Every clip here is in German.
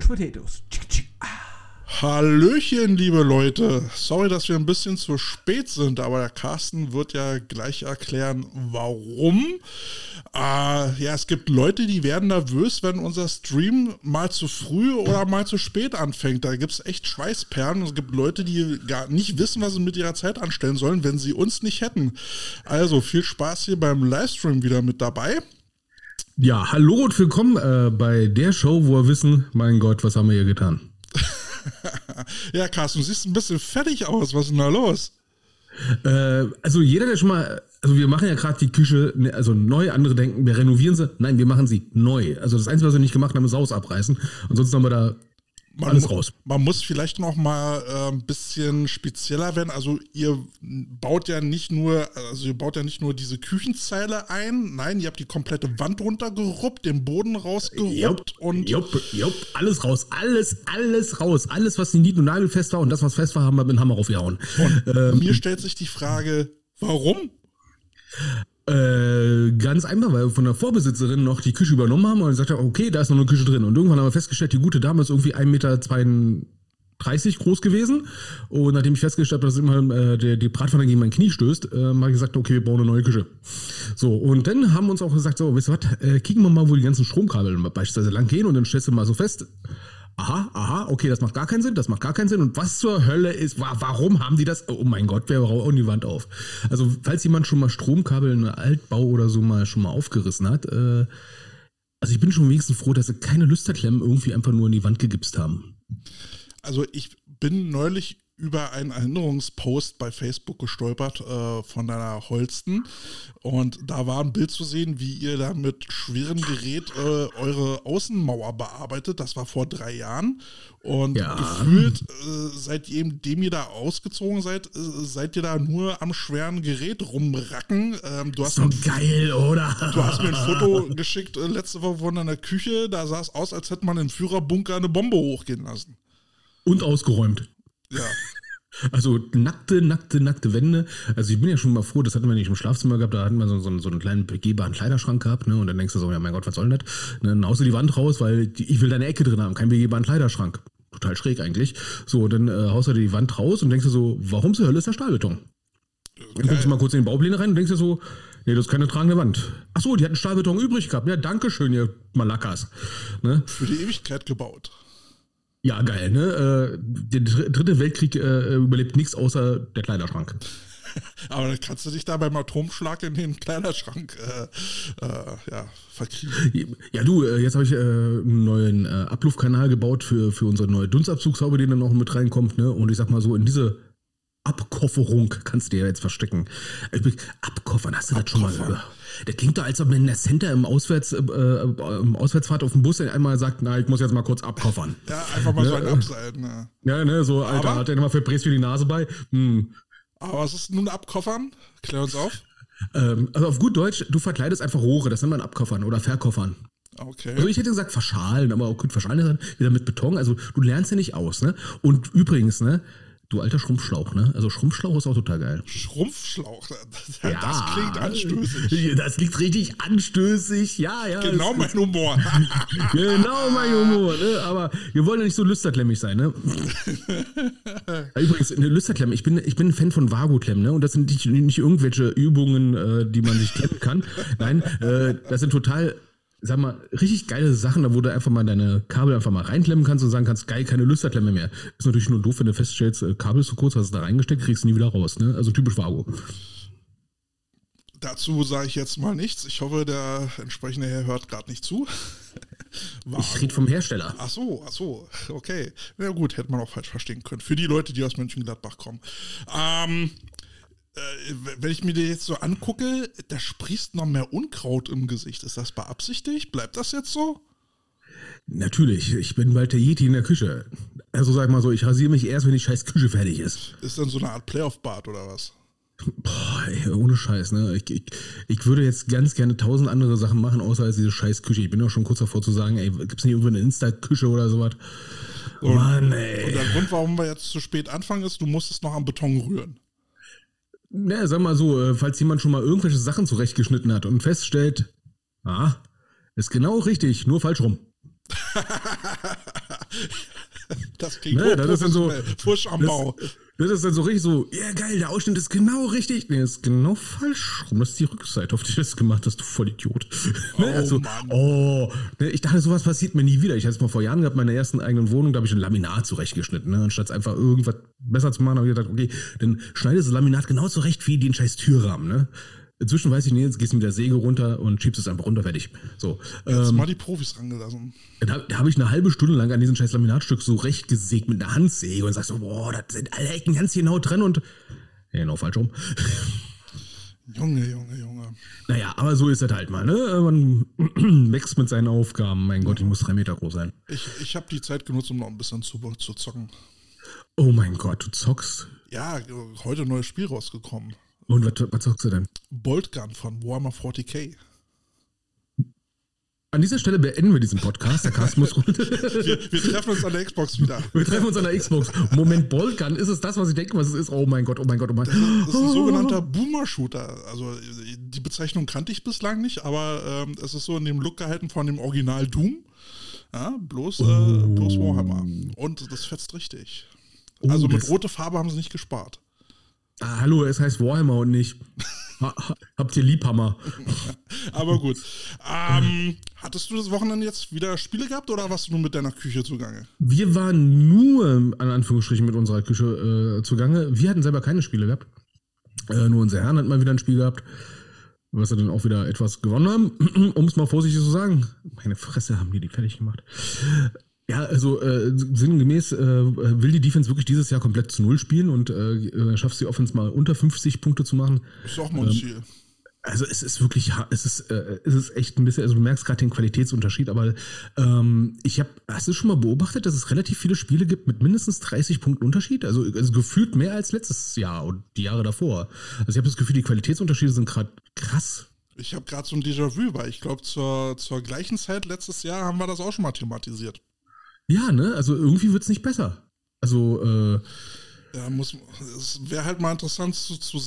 Couch Potatoes. Hallöchen, liebe Leute. Sorry, dass wir ein bisschen zu spät sind, aber der Carsten wird ja gleich erklären, warum. Äh, ja, es gibt Leute, die werden nervös, wenn unser Stream mal zu früh oder mal zu spät anfängt. Da gibt es echt Schweißperlen. Es gibt Leute, die gar nicht wissen, was sie mit ihrer Zeit anstellen sollen, wenn sie uns nicht hätten. Also viel Spaß hier beim Livestream wieder mit dabei. Ja, hallo und willkommen äh, bei der Show, wo wir wissen, mein Gott, was haben wir hier getan? ja, Carsten, du siehst ein bisschen fertig aus. Was ist denn da los? Äh, also jeder, der schon mal, also wir machen ja gerade die Küche, ne, also neu, andere denken, wir renovieren sie. Nein, wir machen sie neu. Also das Einzige, was wir nicht gemacht haben, ist Haus abreißen. Ansonsten haben wir da man, alles raus. Man muss vielleicht noch mal äh, ein bisschen spezieller werden. Also ihr baut ja nicht nur, also ihr baut ja nicht nur diese Küchenzeile ein, nein, ihr habt die komplette Wand runtergeruppt, den Boden rausgeruppt jupp, und jupp, jupp, alles raus, alles, alles raus, alles, was nicht und nagelfest war und das, was fest war, haben wir mit dem Hammer aufgehauen. Und ähm, mir stellt sich die Frage, warum? Äh, ganz einfach, weil wir von der Vorbesitzerin noch die Küche übernommen haben und gesagt haben, okay, da ist noch eine Küche drin. Und irgendwann haben wir festgestellt, die gute Dame ist irgendwie 1,32 Meter groß gewesen. Und nachdem ich festgestellt habe, dass immer äh, der, die Bratpfanne gegen mein Knie stößt, äh, habe ich gesagt, okay, wir bauen eine neue Küche. So, und dann haben wir uns auch gesagt, so, weißt du was, äh, kicken wir mal, wo die ganzen Stromkabel beispielsweise lang gehen und dann stellst du mal so fest, aha, aha, okay, das macht gar keinen Sinn, das macht gar keinen Sinn. Und was zur Hölle ist, warum haben die das? Oh mein Gott, wer hauen die Wand auf? Also, falls jemand schon mal Stromkabel in Altbau oder so mal schon mal aufgerissen hat, äh, also ich bin schon wenigstens froh, dass sie keine Lüsterklemmen irgendwie einfach nur in die Wand gegipst haben. Also ich bin neulich über einen Erinnerungspost bei Facebook gestolpert äh, von deiner Holsten. Und da war ein Bild zu sehen, wie ihr da mit schwerem Gerät äh, eure Außenmauer bearbeitet. Das war vor drei Jahren. Und ja. gefühlt, äh, seitdem ihr da ausgezogen seid, äh, seid ihr da nur am schweren Gerät rumracken. Ähm, du hast so geil, oder? Du hast mir ein Foto geschickt äh, letzte Woche von deiner Küche. Da sah es aus, als hätte man im Führerbunker eine Bombe hochgehen lassen. Und ausgeräumt. Ja. Also nackte, nackte, nackte Wände. Also ich bin ja schon mal froh, das hatten wir nicht im Schlafzimmer gehabt, da hatten wir so, so, so einen kleinen begehbaren Kleiderschrank gehabt, ne? Und dann denkst du so, ja mein Gott, was soll denn das? Dann haust du die Wand raus, weil die, ich will deine Ecke drin haben, keinen begehbaren Kleiderschrank. Total schräg eigentlich. So, dann äh, haust du die Wand raus und denkst du so, warum zur Hölle ist da Stahlbeton? Dann guckst du mal kurz in die Baupläne rein und denkst dir so, nee, das ist keine tragende Wand. Ach so, die hatten Stahlbeton übrig gehabt. Ja, danke schön, ihr Malakas. Ne? Für die Ewigkeit gebaut. Ja, geil, ne? Äh, der dritte Weltkrieg äh, überlebt nichts außer der Kleiderschrank. Aber dann kannst du dich da beim Atomschlag in den Kleiderschrank äh, äh, ja, verkriegen. Ja, du, äh, jetzt habe ich äh, einen neuen äh, Abluftkanal gebaut für, für unsere neue Dunstabzugshaube, die dann noch mit reinkommt. Ne? Und ich sag mal so, in diese Abkofferung kannst du dir jetzt verstecken. Abkoffern, hast du das schon mal gehört? Das klingt doch, als ob man in der Center im, Auswärts, äh, im Auswärtsfahrt auf dem Bus einmal sagt, na, ich muss jetzt mal kurz abkoffern. Ja, einfach mal ne? so ein Abseiten. Ne? Ja, ne, so, Alter, Aber, hat er immer für für die Nase bei. Hm. Aber was ist nun Abkoffern? Klär uns auf. Ähm, also auf gut Deutsch, du verkleidest einfach Rohre, das nennt man Abkoffern oder Verkoffern. Okay. Also ich hätte gesagt verschalen, aber auch gut verschalen ist dann wieder mit Beton. Also du lernst ja nicht aus, ne? Und übrigens, ne? Du alter Schrumpfschlauch, ne? Also Schrumpfschlauch ist auch total geil. Schrumpfschlauch, das, ja, das klingt anstößig. Das klingt richtig anstößig, ja, ja. Genau mein Humor. genau mein Humor, ne? Aber wir wollen ja nicht so lüsterklemmig sein, ne? Übrigens, eine Lüsterklemme, ich bin, ich bin ein Fan von Vago-Klemmen, ne? Und das sind nicht, nicht irgendwelche Übungen, äh, die man sich klemmen kann. Nein, äh, das sind total sag mal, richtig geile Sachen, da wo du einfach mal deine Kabel einfach mal reinklemmen kannst und sagen kannst, geil, keine Lüsterklemme mehr. Ist natürlich nur doof, wenn du feststellst, äh, Kabel ist zu kurz, hast du da reingesteckt, kriegst du nie wieder raus. Ne? Also typisch Vago. Dazu sage ich jetzt mal nichts. Ich hoffe, der entsprechende Herr hört gerade nicht zu. ich rede vom Hersteller. Ach so, ach so, okay. Na ja, gut, hätte man auch falsch verstehen können. Für die Leute, die aus Mönchengladbach kommen. Ähm, äh, wenn ich mir die jetzt so angucke, da sprießt noch mehr Unkraut im Gesicht. Ist das beabsichtigt? Bleibt das jetzt so? Natürlich, ich bin bald der Yeti in der Küche. Also sag mal so, ich rasiere mich erst, wenn die scheiß Küche fertig ist. Ist dann so eine Art Playoff-Bad oder was? Boah, ey, ohne Scheiß, ne? Ich, ich, ich, würde jetzt ganz gerne tausend andere Sachen machen, außer als diese scheiß Küche. Ich bin auch schon kurz davor zu sagen, ey, gibt's nicht irgendwie eine Insta-Küche oder sowas? Und, Mann, ey. Und der Grund, warum wir jetzt zu spät anfangen, ist, du musstest noch am Beton rühren. Na, sag mal so, äh, falls jemand schon mal irgendwelche Sachen zurechtgeschnitten hat und feststellt, ah, ist genau richtig, nur falsch rum. das klingt Ne, das ist dann so-. Fusch am Bau. Das ist dann so richtig so, ja geil, der Ausschnitt ist genau richtig. Nee, ist genau falsch rum. Das ist die Rückseite, auf die du das gemacht hast, du Vollidiot. ne? Oh, also, Mann. oh, ne, ich dachte, sowas passiert mir nie wieder. Ich hatte es mal vor Jahren gehabt, in meiner ersten eigenen Wohnung, da habe ich ein Laminat zurechtgeschnitten. Ne? Anstatt einfach irgendwas besser zu machen, habe ich gedacht, okay, dann schneidest du das Laminat genau zurecht wie den scheiß Türrahmen. Ne? Inzwischen weiß ich nicht, jetzt gehst du mit der Säge runter und schiebst es einfach runter, fertig. So. Jetzt Ähm, mal die Profis rangelassen. da, da habe ich eine halbe Stunde lang an diesem scheiß Laminatstück so recht gesägt mit einer Handsäge und sagst so, boah, das sind alle Ecken ganz genau drin und ja, genau falsch rum. Junge, Junge, Junge. naja, aber so ist das halt mal, ne? Man wächst mit seinen Aufgaben. Mein Gott, ich muss drei Meter groß sein. Ich, ich habe die Zeit genutzt, um noch ein bisschen zu, zu zocken. Oh mein Gott, du zockst. Ja, heute ein neues Spiel rausgekommen. Und was, was zockst du denn? Boltgun von Warhammer 40k. An dieser Stelle beenden wir diesen Podcast. Der Cast muss runter. Wir, wir treffen uns an der Xbox wieder. Wir treffen uns an der Xbox. Moment, Boltgun, ist es das, was ich denke, was es ist? Oh mein Gott, oh mein Gott, oh mein Gott. Das ist ein sogenannter Boomer-Shooter. Also die Bezeichnung kannte ich bislang nicht, aber ähm, es ist so in dem Look gehalten von dem Original Doom. Ja, bloß, äh, bloß Warhammer. Und das fetzt richtig. Also mit das- rote Farbe haben sie nicht gespart. Ah, hallo, es heißt Warhammer und nicht. Ha, ha, habt ihr Liebhammer? Aber gut. Ähm, hattest du das Wochenende jetzt wieder Spiele gehabt oder warst du nur mit deiner Küche zugange? Wir waren nur, an Anführungsstrichen, mit unserer Küche äh, zugange. Wir hatten selber keine Spiele gehabt. Äh, nur unser Herrn hat mal wieder ein Spiel gehabt, was wir dann auch wieder etwas gewonnen haben, um es mal vorsichtig zu sagen. Meine Fresse haben die die fertig gemacht. Ja, also äh, sinngemäß äh, will die Defense wirklich dieses Jahr komplett zu Null spielen und äh, äh, schafft die Offense mal unter 50 Punkte zu machen. Ist auch mal ein Ziel. Also es ist wirklich, es ist, äh, es ist echt ein bisschen, also du merkst gerade den Qualitätsunterschied, aber ähm, ich habe, hast du schon mal beobachtet, dass es relativ viele Spiele gibt mit mindestens 30 Punkten Unterschied? Also, also gefühlt mehr als letztes Jahr und die Jahre davor. Also ich habe das Gefühl, die Qualitätsunterschiede sind gerade krass. Ich habe gerade so ein Déjà-vu, weil ich glaube, zur, zur gleichen Zeit letztes Jahr haben wir das auch schon mal thematisiert. Ja, ne? Also irgendwie wird's nicht besser. Also, äh, Ja, muss, es wäre halt mal interessant zu, zu,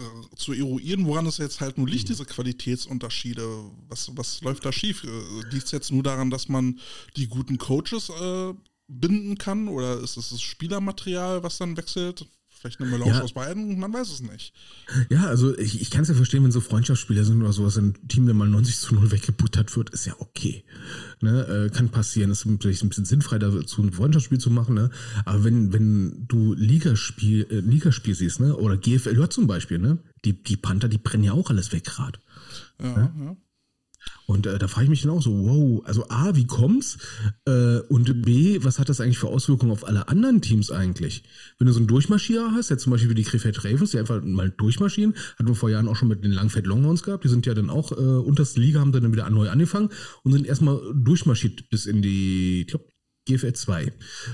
äh, äh, zu eruieren, woran es jetzt halt nur liegt, diese Qualitätsunterschiede. Was, was läuft da schief? Liegt es jetzt nur daran, dass man die guten Coaches äh, binden kann? Oder ist es das Spielermaterial, was dann wechselt? Vielleicht eine Melange Ja. aus beiden? Man weiß es nicht. ja, also ich, ich kann es ja verstehen, wenn so Freundschaftsspiele sind oder sowas, ein Team, der mal 90 zu 0 weggebuttert wird, ist ja okay. Ne? Äh, kann passieren. ist natürlich ein bisschen sinnfrei, dazu ein Freundschaftsspiel zu machen, ne? Aber wenn, wenn du Ligaspiel, äh, Ligaspiel siehst, ne? Oder GFL ja, zum Beispiel, ne? Die, die Panther, die brennen ja auch alles weg gerade. Ja, ja. Und äh, da frage ich mich dann auch so, wow, also A, wie kommt's? Äh, und B, was hat das eigentlich für Auswirkungen auf alle anderen Teams eigentlich? Wenn du so einen Durchmarschierer hast, jetzt zum Beispiel wie die Krefeld Ravens, die einfach mal durchmarschieren, hatten wir vor Jahren auch schon mit den Langfeld Longhorns gehabt, die sind ja dann auch äh, unterste Liga, haben dann wieder neu angefangen und sind erstmal durchmarschiert bis in die, ich glaube, GFL 2.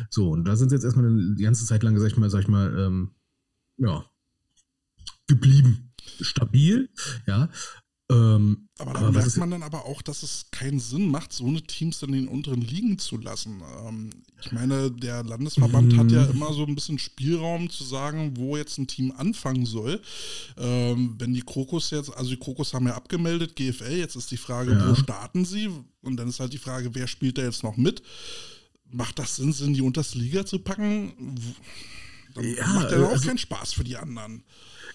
So, und da sind sie jetzt erstmal die ganze Zeit lang, sag ich mal, sag ich mal, ähm, ja, geblieben. Stabil, ja. Ähm, Aber da aber merkt man dann aber auch, dass es keinen Sinn macht, so eine Teams in den unteren Ligen zu lassen. Ähm, ich meine, der Landesverband hat Mhm. ja immer so ein bisschen Spielraum zu sagen, wo jetzt ein Team anfangen soll. Ähm, wenn die Krokus jetzt, also die Krokus haben ja abgemeldet, GFL, jetzt ist die Frage, Ja. wo starten sie? Und dann ist halt die Frage, wer spielt da jetzt noch mit? Macht das Sinn, sie in die unterste Liga zu packen? Dann Ja, macht ja auch also- keinen Spaß für die anderen.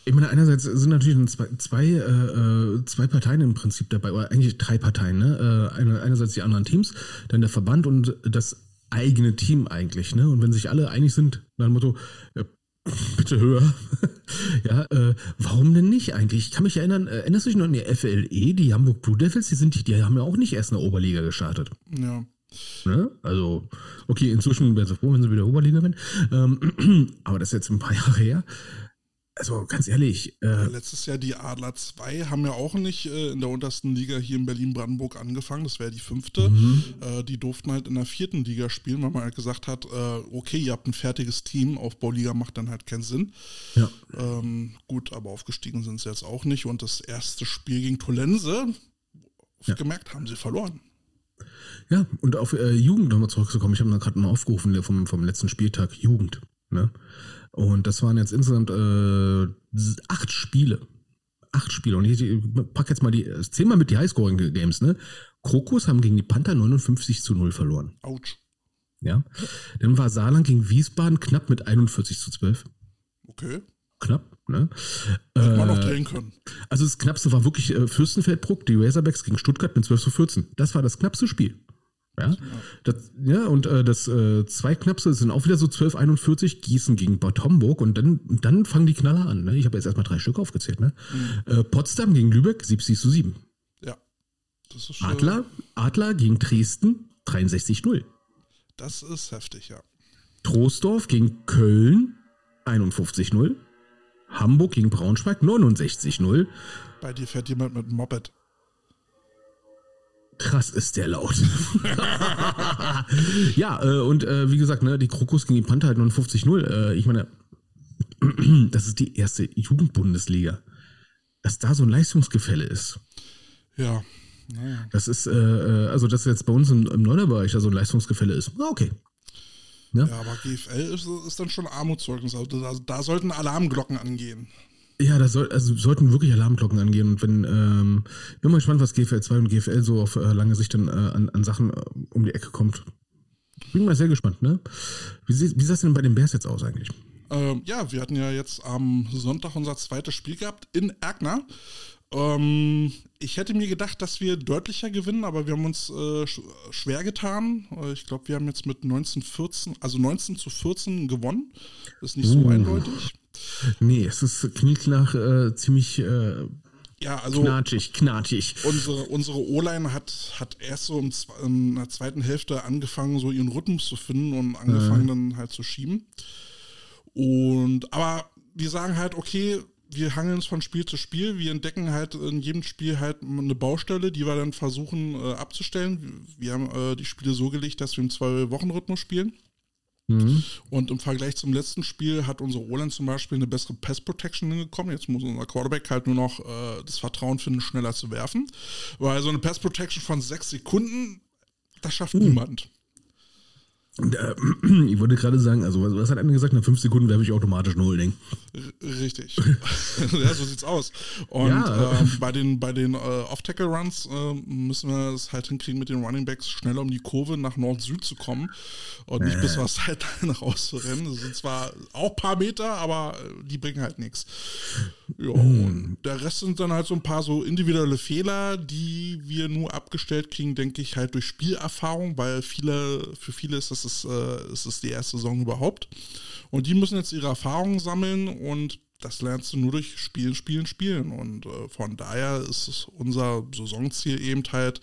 Ich meine, einerseits sind natürlich zwei, zwei, äh, äh, zwei Parteien im Prinzip dabei, oder eigentlich drei Parteien, ne? Äh, eine, einerseits die anderen Teams, dann der Verband und das eigene Team eigentlich, ne? Und wenn sich alle einig sind, nach dem Motto, ja, bitte höher. ja, äh, warum denn nicht eigentlich? Ich kann mich erinnern, äh, erinnerst du dich noch an die FLE, die Hamburg Blue Devils, die sind, die, haben ja auch nicht erst in der Oberliga gestartet. Ja. Ne? Also, okay, inzwischen wäre sie froh, wenn sie wieder Oberliga werden. Ähm, aber das ist jetzt ein paar Jahre her. Also, ganz ehrlich, äh, Letztes Jahr die Adler 2 haben ja auch nicht äh, in der untersten Liga hier in Berlin-Brandenburg angefangen. Das wäre die fünfte. Mhm. Äh, die durften halt in der vierten Liga spielen, weil man halt gesagt hat, äh, okay, ihr habt ein fertiges Team, Aufbauliga macht dann halt keinen Sinn. ja. Ähm, gut, aber aufgestiegen sind sie jetzt auch nicht. Und das erste Spiel gegen Tolense, gemerkt, haben sie verloren. Ja, und auf äh, Jugend nochmal zurückzukommen. Ich habe da gerade mal aufgerufen vom, vom letzten Spieltag Jugend. Ne? Und das waren jetzt insgesamt äh, acht Spiele. Acht Spiele. Und ich, ich pack jetzt mal die, zähl mal mit die Highscoring-Games, ne? Krokus haben gegen die Panther 59 zu 0 verloren. Autsch. Ja. Dann war Saarland gegen Wiesbaden knapp mit 41 zu 12. Okay. Knapp, ne? Hätte man noch Äh, drehen können. Also das knappste war wirklich äh, Fürstenfeldbruck, die Razorbacks gegen Stuttgart mit 12 zu 14. Das war das knappste Spiel. Ja, das, ja und äh, das äh, zweitknappste sind auch wieder so 12, 41, Gießen gegen Bad Homburg und dann, dann fangen die Knaller an. Ne? Ich habe jetzt erstmal drei Stück aufgezählt. Ne? Äh, Potsdam gegen Lübeck 70 zu 7. Ja. Das ist, äh, Adler, Adler gegen Dresden 63-0. Das ist heftig, ja. Troisdorf gegen Köln 51-0. Hamburg gegen Braunschweig 69-0. Bei dir fährt jemand mit einem Moped. Krass ist der laut. ja, äh, und äh, wie gesagt, ne, die Krokus gegen die Panther halt 59-0. Äh, ich meine, das ist die erste Jugendbundesliga. Dass da so ein Leistungsgefälle ist. Ja. Naja. Das ist, äh, äh, also dass jetzt bei uns im, im Neunerbereich da so ein Leistungsgefälle ist. Okay. Ja, aber GFL ist, ist dann schon Armutszeugnis. Also da, da sollten Alarmglocken angehen. Ja, da soll, also sollten wirklich Alarmglocken angehen. Und wenn, ähm, bin mal gespannt, was GFL 2 und GFL so auf äh, lange Sicht dann äh, an, an Sachen äh, um die Ecke kommt. Bin mal sehr gespannt, ne? Wie sieht, wie sieht das denn bei den Bears jetzt aus eigentlich? Ähm, ja, wir hatten ja jetzt am Sonntag unser zweites Spiel gehabt in Erkner. Ähm, ich hätte mir gedacht, dass wir deutlicher gewinnen, aber wir haben uns äh, sch schwer getan. Äh, Ich glaube, wir haben jetzt mit 19, 14, also 19 zu 14 gewonnen. Ist nicht so Uh. eindeutig. Nee, es ist klingt nach äh, ziemlich äh, Ja, also knatschig, knatschig. unsere, unsere O-Line hat, hat erst so im, in der zweiten Hälfte angefangen, so ihren Rhythmus zu finden und angefangen dann halt zu schieben. Und aber wir sagen halt, okay, wir hangeln uns von Spiel zu Spiel. Wir entdecken halt in jedem Spiel halt eine Baustelle, die wir dann versuchen äh, abzustellen. Wir haben äh, die Spiele so gelegt, dass wir im Zwei-Wochen-Rhythmus spielen. Mhm. Und im Vergleich zum letzten Spiel hat unsere O-Line zum Beispiel eine bessere Pass-Protection hingekommen. Jetzt muss unser Quarterback halt nur noch äh, das Vertrauen finden, schneller zu werfen. Weil so eine Pass-Protection von sechs Sekunden, das schafft niemand. Und, äh, ich wollte gerade sagen, also was, was hat einer gesagt? Nach fünf Sekunden werfe ich automatisch ein Holding. Richtig. ja, so sieht's aus. Und Ja. ähm, bei den, bei den äh, Off-Tackle-Runs ähm, müssen wir es halt hinkriegen, mit den Running Backs schneller um die Kurve nach Nord-Süd zu kommen und nicht bis was halt rauszurennen. Das sind zwar auch ein paar Meter, aber äh, die bringen halt nichts. Ja, und der Rest sind dann halt so ein paar so individuelle Fehler, die wir nur abgestellt kriegen, denke ich, halt durch Spielerfahrung, weil viele, für viele ist das, das, äh, ist das die erste Saison überhaupt. Und die müssen jetzt ihre Erfahrungen sammeln und das lernst du nur durch Spielen, Spielen, Spielen. Und äh, von daher ist es unser Saisonziel eben halt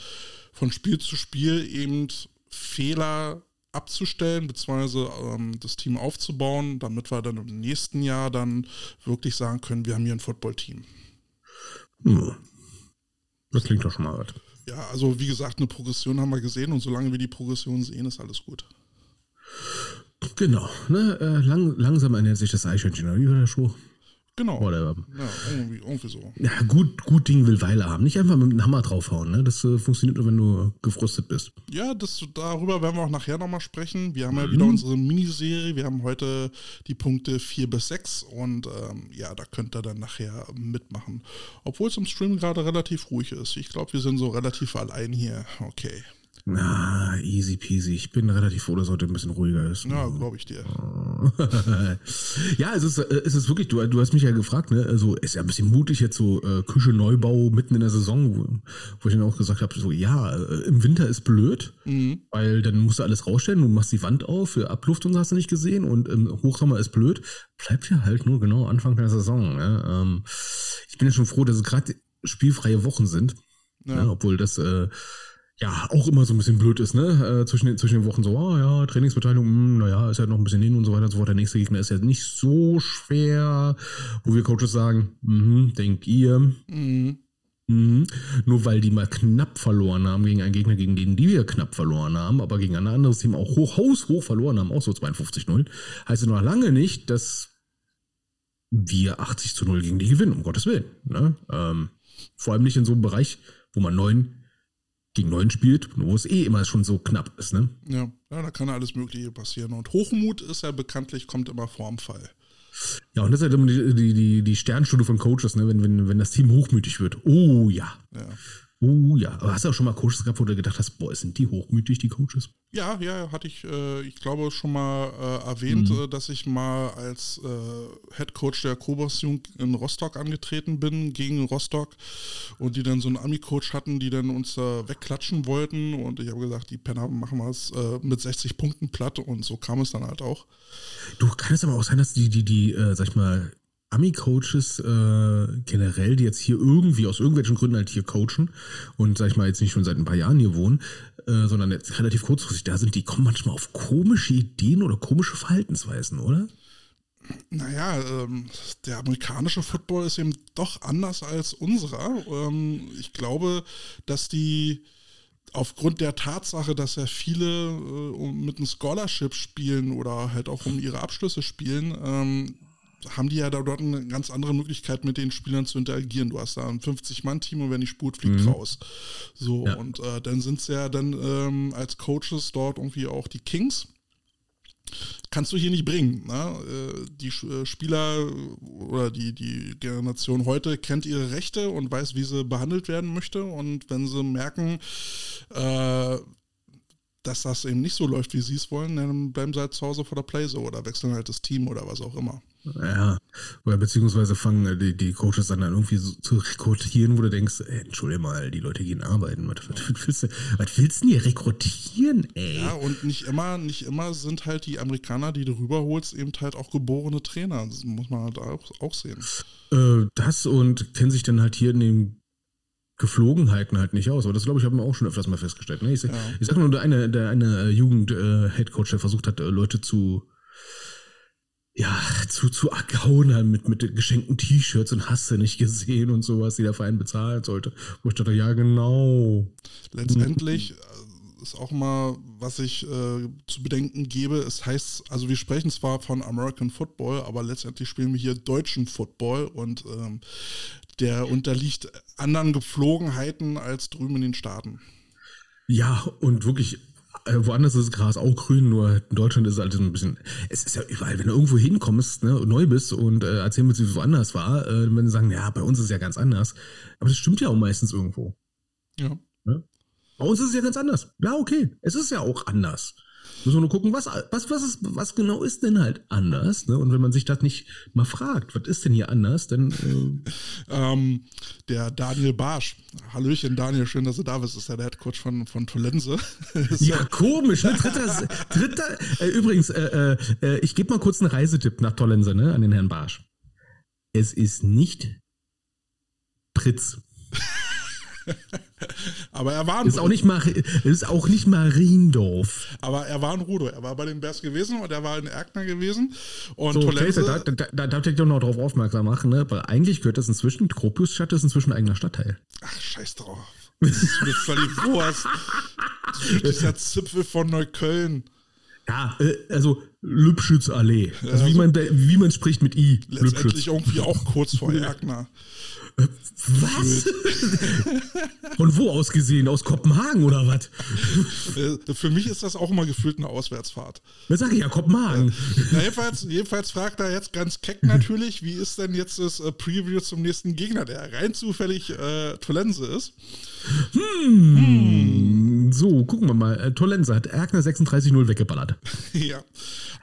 von Spiel zu Spiel eben Fehler abzustellen, beziehungsweise ähm, das Team aufzubauen, damit wir dann im nächsten Jahr dann wirklich sagen können, wir haben hier ein Footballteam. Hm. Das klingt doch schon mal was. Ja, also wie gesagt, eine Progression haben wir gesehen und solange wir die Progression sehen, ist alles gut. Genau, ne? Äh, lang, langsam ernährt sich das Eichhörnchen. oder Wie war der Spruch? Genau. Whatever. Ja, irgendwie, irgendwie so. Ja, gut, gut Ding will Weile haben. Nicht einfach mit einem Hammer draufhauen. Ne? Das äh, funktioniert nur, wenn du gefrustet bist. Ja, das, darüber werden wir auch nachher nochmal sprechen. Wir haben ja wieder unsere Miniserie. Wir haben heute die Punkte 4 bis 6 und ähm, ja, da könnt ihr dann nachher mitmachen. Obwohl es im Stream gerade relativ ruhig ist. Ich glaube, wir sind so relativ allein hier. Okay. Na, easy peasy. Ich bin relativ froh, dass heute ein bisschen ruhiger ist. Ja, glaube ich dir. ja, es ist, äh, es ist wirklich, du, du hast mich ja gefragt, ne? Also ist ja ein bisschen mutig jetzt so äh, Küche Neubau mitten in der Saison, wo, wo ich dann auch gesagt habe, so ja, äh, im Winter ist blöd, Mhm. weil dann musst du alles rausstellen, du machst die Wand auf, für Abluft und so hast du nicht gesehen und im Hochsommer ist blöd. Bleibt ja halt nur genau Anfang der Saison. Ne? Ähm, ich bin ja schon froh, dass es gerade spielfreie Wochen sind, Ja. ne? obwohl das äh, ja auch immer so ein bisschen blöd ist, ne? Äh, zwischen, den, zwischen den Wochen so, ah ja, Trainingsbeteiligung, hm, naja, ist halt noch ein bisschen hin und so weiter und so fort. Der nächste Gegner ist ja nicht so schwer, wo wir Coaches sagen, mhm, denkt ihr, Mhm. Mhm. Nur weil die mal knapp verloren haben gegen einen Gegner, gegen den die wir knapp verloren haben, aber gegen ein anderes Team auch hoch, haushoch verloren haben, auch so 52-0, heißt es noch lange nicht, dass wir 80 zu 0 gegen die gewinnen, um Gottes Willen. Ne? Ähm, vor allem nicht in so einem Bereich, wo man 9 gegen 9 spielt, wo es eh immer schon so knapp ist. Ne? Ja. ja, da kann alles Mögliche passieren. Und Hochmut ist ja bekanntlich, kommt immer vorm Fall. Ja, und das ist halt immer die, die, die, die Sternstunde von Coaches, ne? wenn, wenn, wenn das Team hochmütig wird. Oh ja. Ja. Oh ja, aber hast du auch schon mal Coaches gehabt, wo du gedacht hast, boah, sind die hochmütig, die Coaches? Ja, ja, hatte ich, äh, ich glaube, schon mal äh, erwähnt, mhm. äh, dass ich mal als äh, Head Coach der Kobos in Rostock angetreten bin, gegen Rostock und die dann so einen Ami-Coach hatten, die dann uns wegklatschen wollten und ich habe gesagt, die Penner machen wir es äh, mit 60 Punkten platt und so kam es dann halt auch. Du, kann es aber auch sein, dass die, die, die, sag ich mal, Ami-Coaches äh, generell, die jetzt hier irgendwie aus irgendwelchen Gründen halt hier coachen und sag ich mal jetzt nicht schon seit ein paar Jahren hier wohnen, äh, sondern jetzt relativ kurzfristig da sind, die kommen manchmal auf komische Ideen oder komische Verhaltensweisen, oder? Naja, ähm, der amerikanische Football ist eben doch anders als unserer. Ähm, ich glaube, dass die aufgrund der Tatsache, dass ja viele äh, mit einem Scholarship spielen oder halt auch um ihre Abschlüsse spielen, ähm, haben die ja da dort eine ganz andere Möglichkeit, mit den Spielern zu interagieren. Du hast da ein 50-Mann-Team und wenn die spurt, fliegt mhm. raus. So, ja. und äh, dann sind es ja dann ähm, als Coaches dort irgendwie auch die Kings. Kannst du hier nicht bringen. Ne? Äh, die äh, Spieler oder die, die Generation heute kennt ihre Rechte und weiß, wie sie behandelt werden möchte. Und wenn sie merken, äh, dass das eben nicht so läuft, wie sie es wollen, dann bleiben sie halt zu Hause vor der Playzone oder wechseln halt das Team oder was auch immer. Ja, oder beziehungsweise fangen die, die Coaches dann, dann irgendwie so zu rekrutieren, wo du denkst, ey, entschuldige mal, die Leute gehen arbeiten. Was, was, willst du, was willst du denn hier rekrutieren, ey? Ja, und nicht immer, nicht immer sind halt die Amerikaner, die du rüberholst, eben halt auch geborene Trainer. Das muss man halt auch, auch sehen. Äh, das und kennen sich dann halt hier in den Geflogenheiten halt nicht aus. Aber das, glaube ich, haben wir auch schon öfters mal festgestellt. Ne? Ich, ja. ich sag nur, der eine, der eine Jugend-Headcoach, äh, der versucht hat, äh, Leute zu ja, zu, zu hauen halt mit, mit geschenkten T-Shirts und hast du nicht gesehen und sowas, die der Verein bezahlen sollte. Wo ich dachte, ja, genau. Letztendlich äh, ist auch mal, was ich äh, zu bedenken gebe, es heißt, also wir sprechen zwar von American Football, aber letztendlich spielen wir hier deutschen Football und ähm, der unterliegt anderen Gepflogenheiten als drüben in den Staaten. Ja, und wirklich woanders ist das Gras auch grün, nur in Deutschland ist es halt so ein bisschen. Es ist ja überall, wenn du irgendwo hinkommst, ne, neu bist und äh, erzählen willst, wie es woanders war, äh, wenn sie sagen, ja, bei uns ist es ja ganz anders. Aber das stimmt ja auch meistens irgendwo. Ja. Ne? Bei uns ist es ja ganz anders. Ja, okay. Es ist ja auch anders. Müssen wir nur gucken, was, was, was, ist, was genau ist denn halt anders? Ne? Und wenn man sich das nicht mal fragt, was ist denn hier anders, dann. Äh ähm, der Daniel Barsch. Hallöchen, Daniel, schön, dass du da bist. Das ist ja der Headcoach von, von Tolense. ja, komisch. Ne? Dritter, dritter äh, übrigens, äh, äh, äh, ich gebe mal kurz einen Reisetipp nach Tolense ne, an den Herrn Barsch. Es ist nicht Pritz. Aber er war ein ist auch nicht Mar ist auch nicht Mariendorf. Aber er war ein Rudo. Er war bei den Bears gewesen und er war in Erkner gewesen. Und so, Tolense, da, da, da, darf ich doch noch drauf aufmerksam machen, ne? Weil eigentlich gehört das inzwischen, Gropiusstadt ist inzwischen ein eigener Stadtteil. Ach, scheiß drauf. Das ist mir völlig was. Das ist ja Zipfel von Neukölln. Ja, äh, also Lübschützallee. Also, also wie man wie man spricht mit I. Letztendlich irgendwie auch kurz vor Erkner. Was? Von wo aus gesehen? Aus Kopenhagen oder was? Äh, für mich ist das auch immer gefühlt eine Auswärtsfahrt. Was sage ich ja, Kopenhagen. Ja, jedenfalls, jedenfalls fragt er jetzt ganz keck natürlich, wie ist denn jetzt das äh, Preview zum nächsten Gegner, der rein zufällig äh, Tolense ist. Hm. hm. So, gucken wir mal. Äh, Tolense hat Erkner 36-0 weggeballert. ja.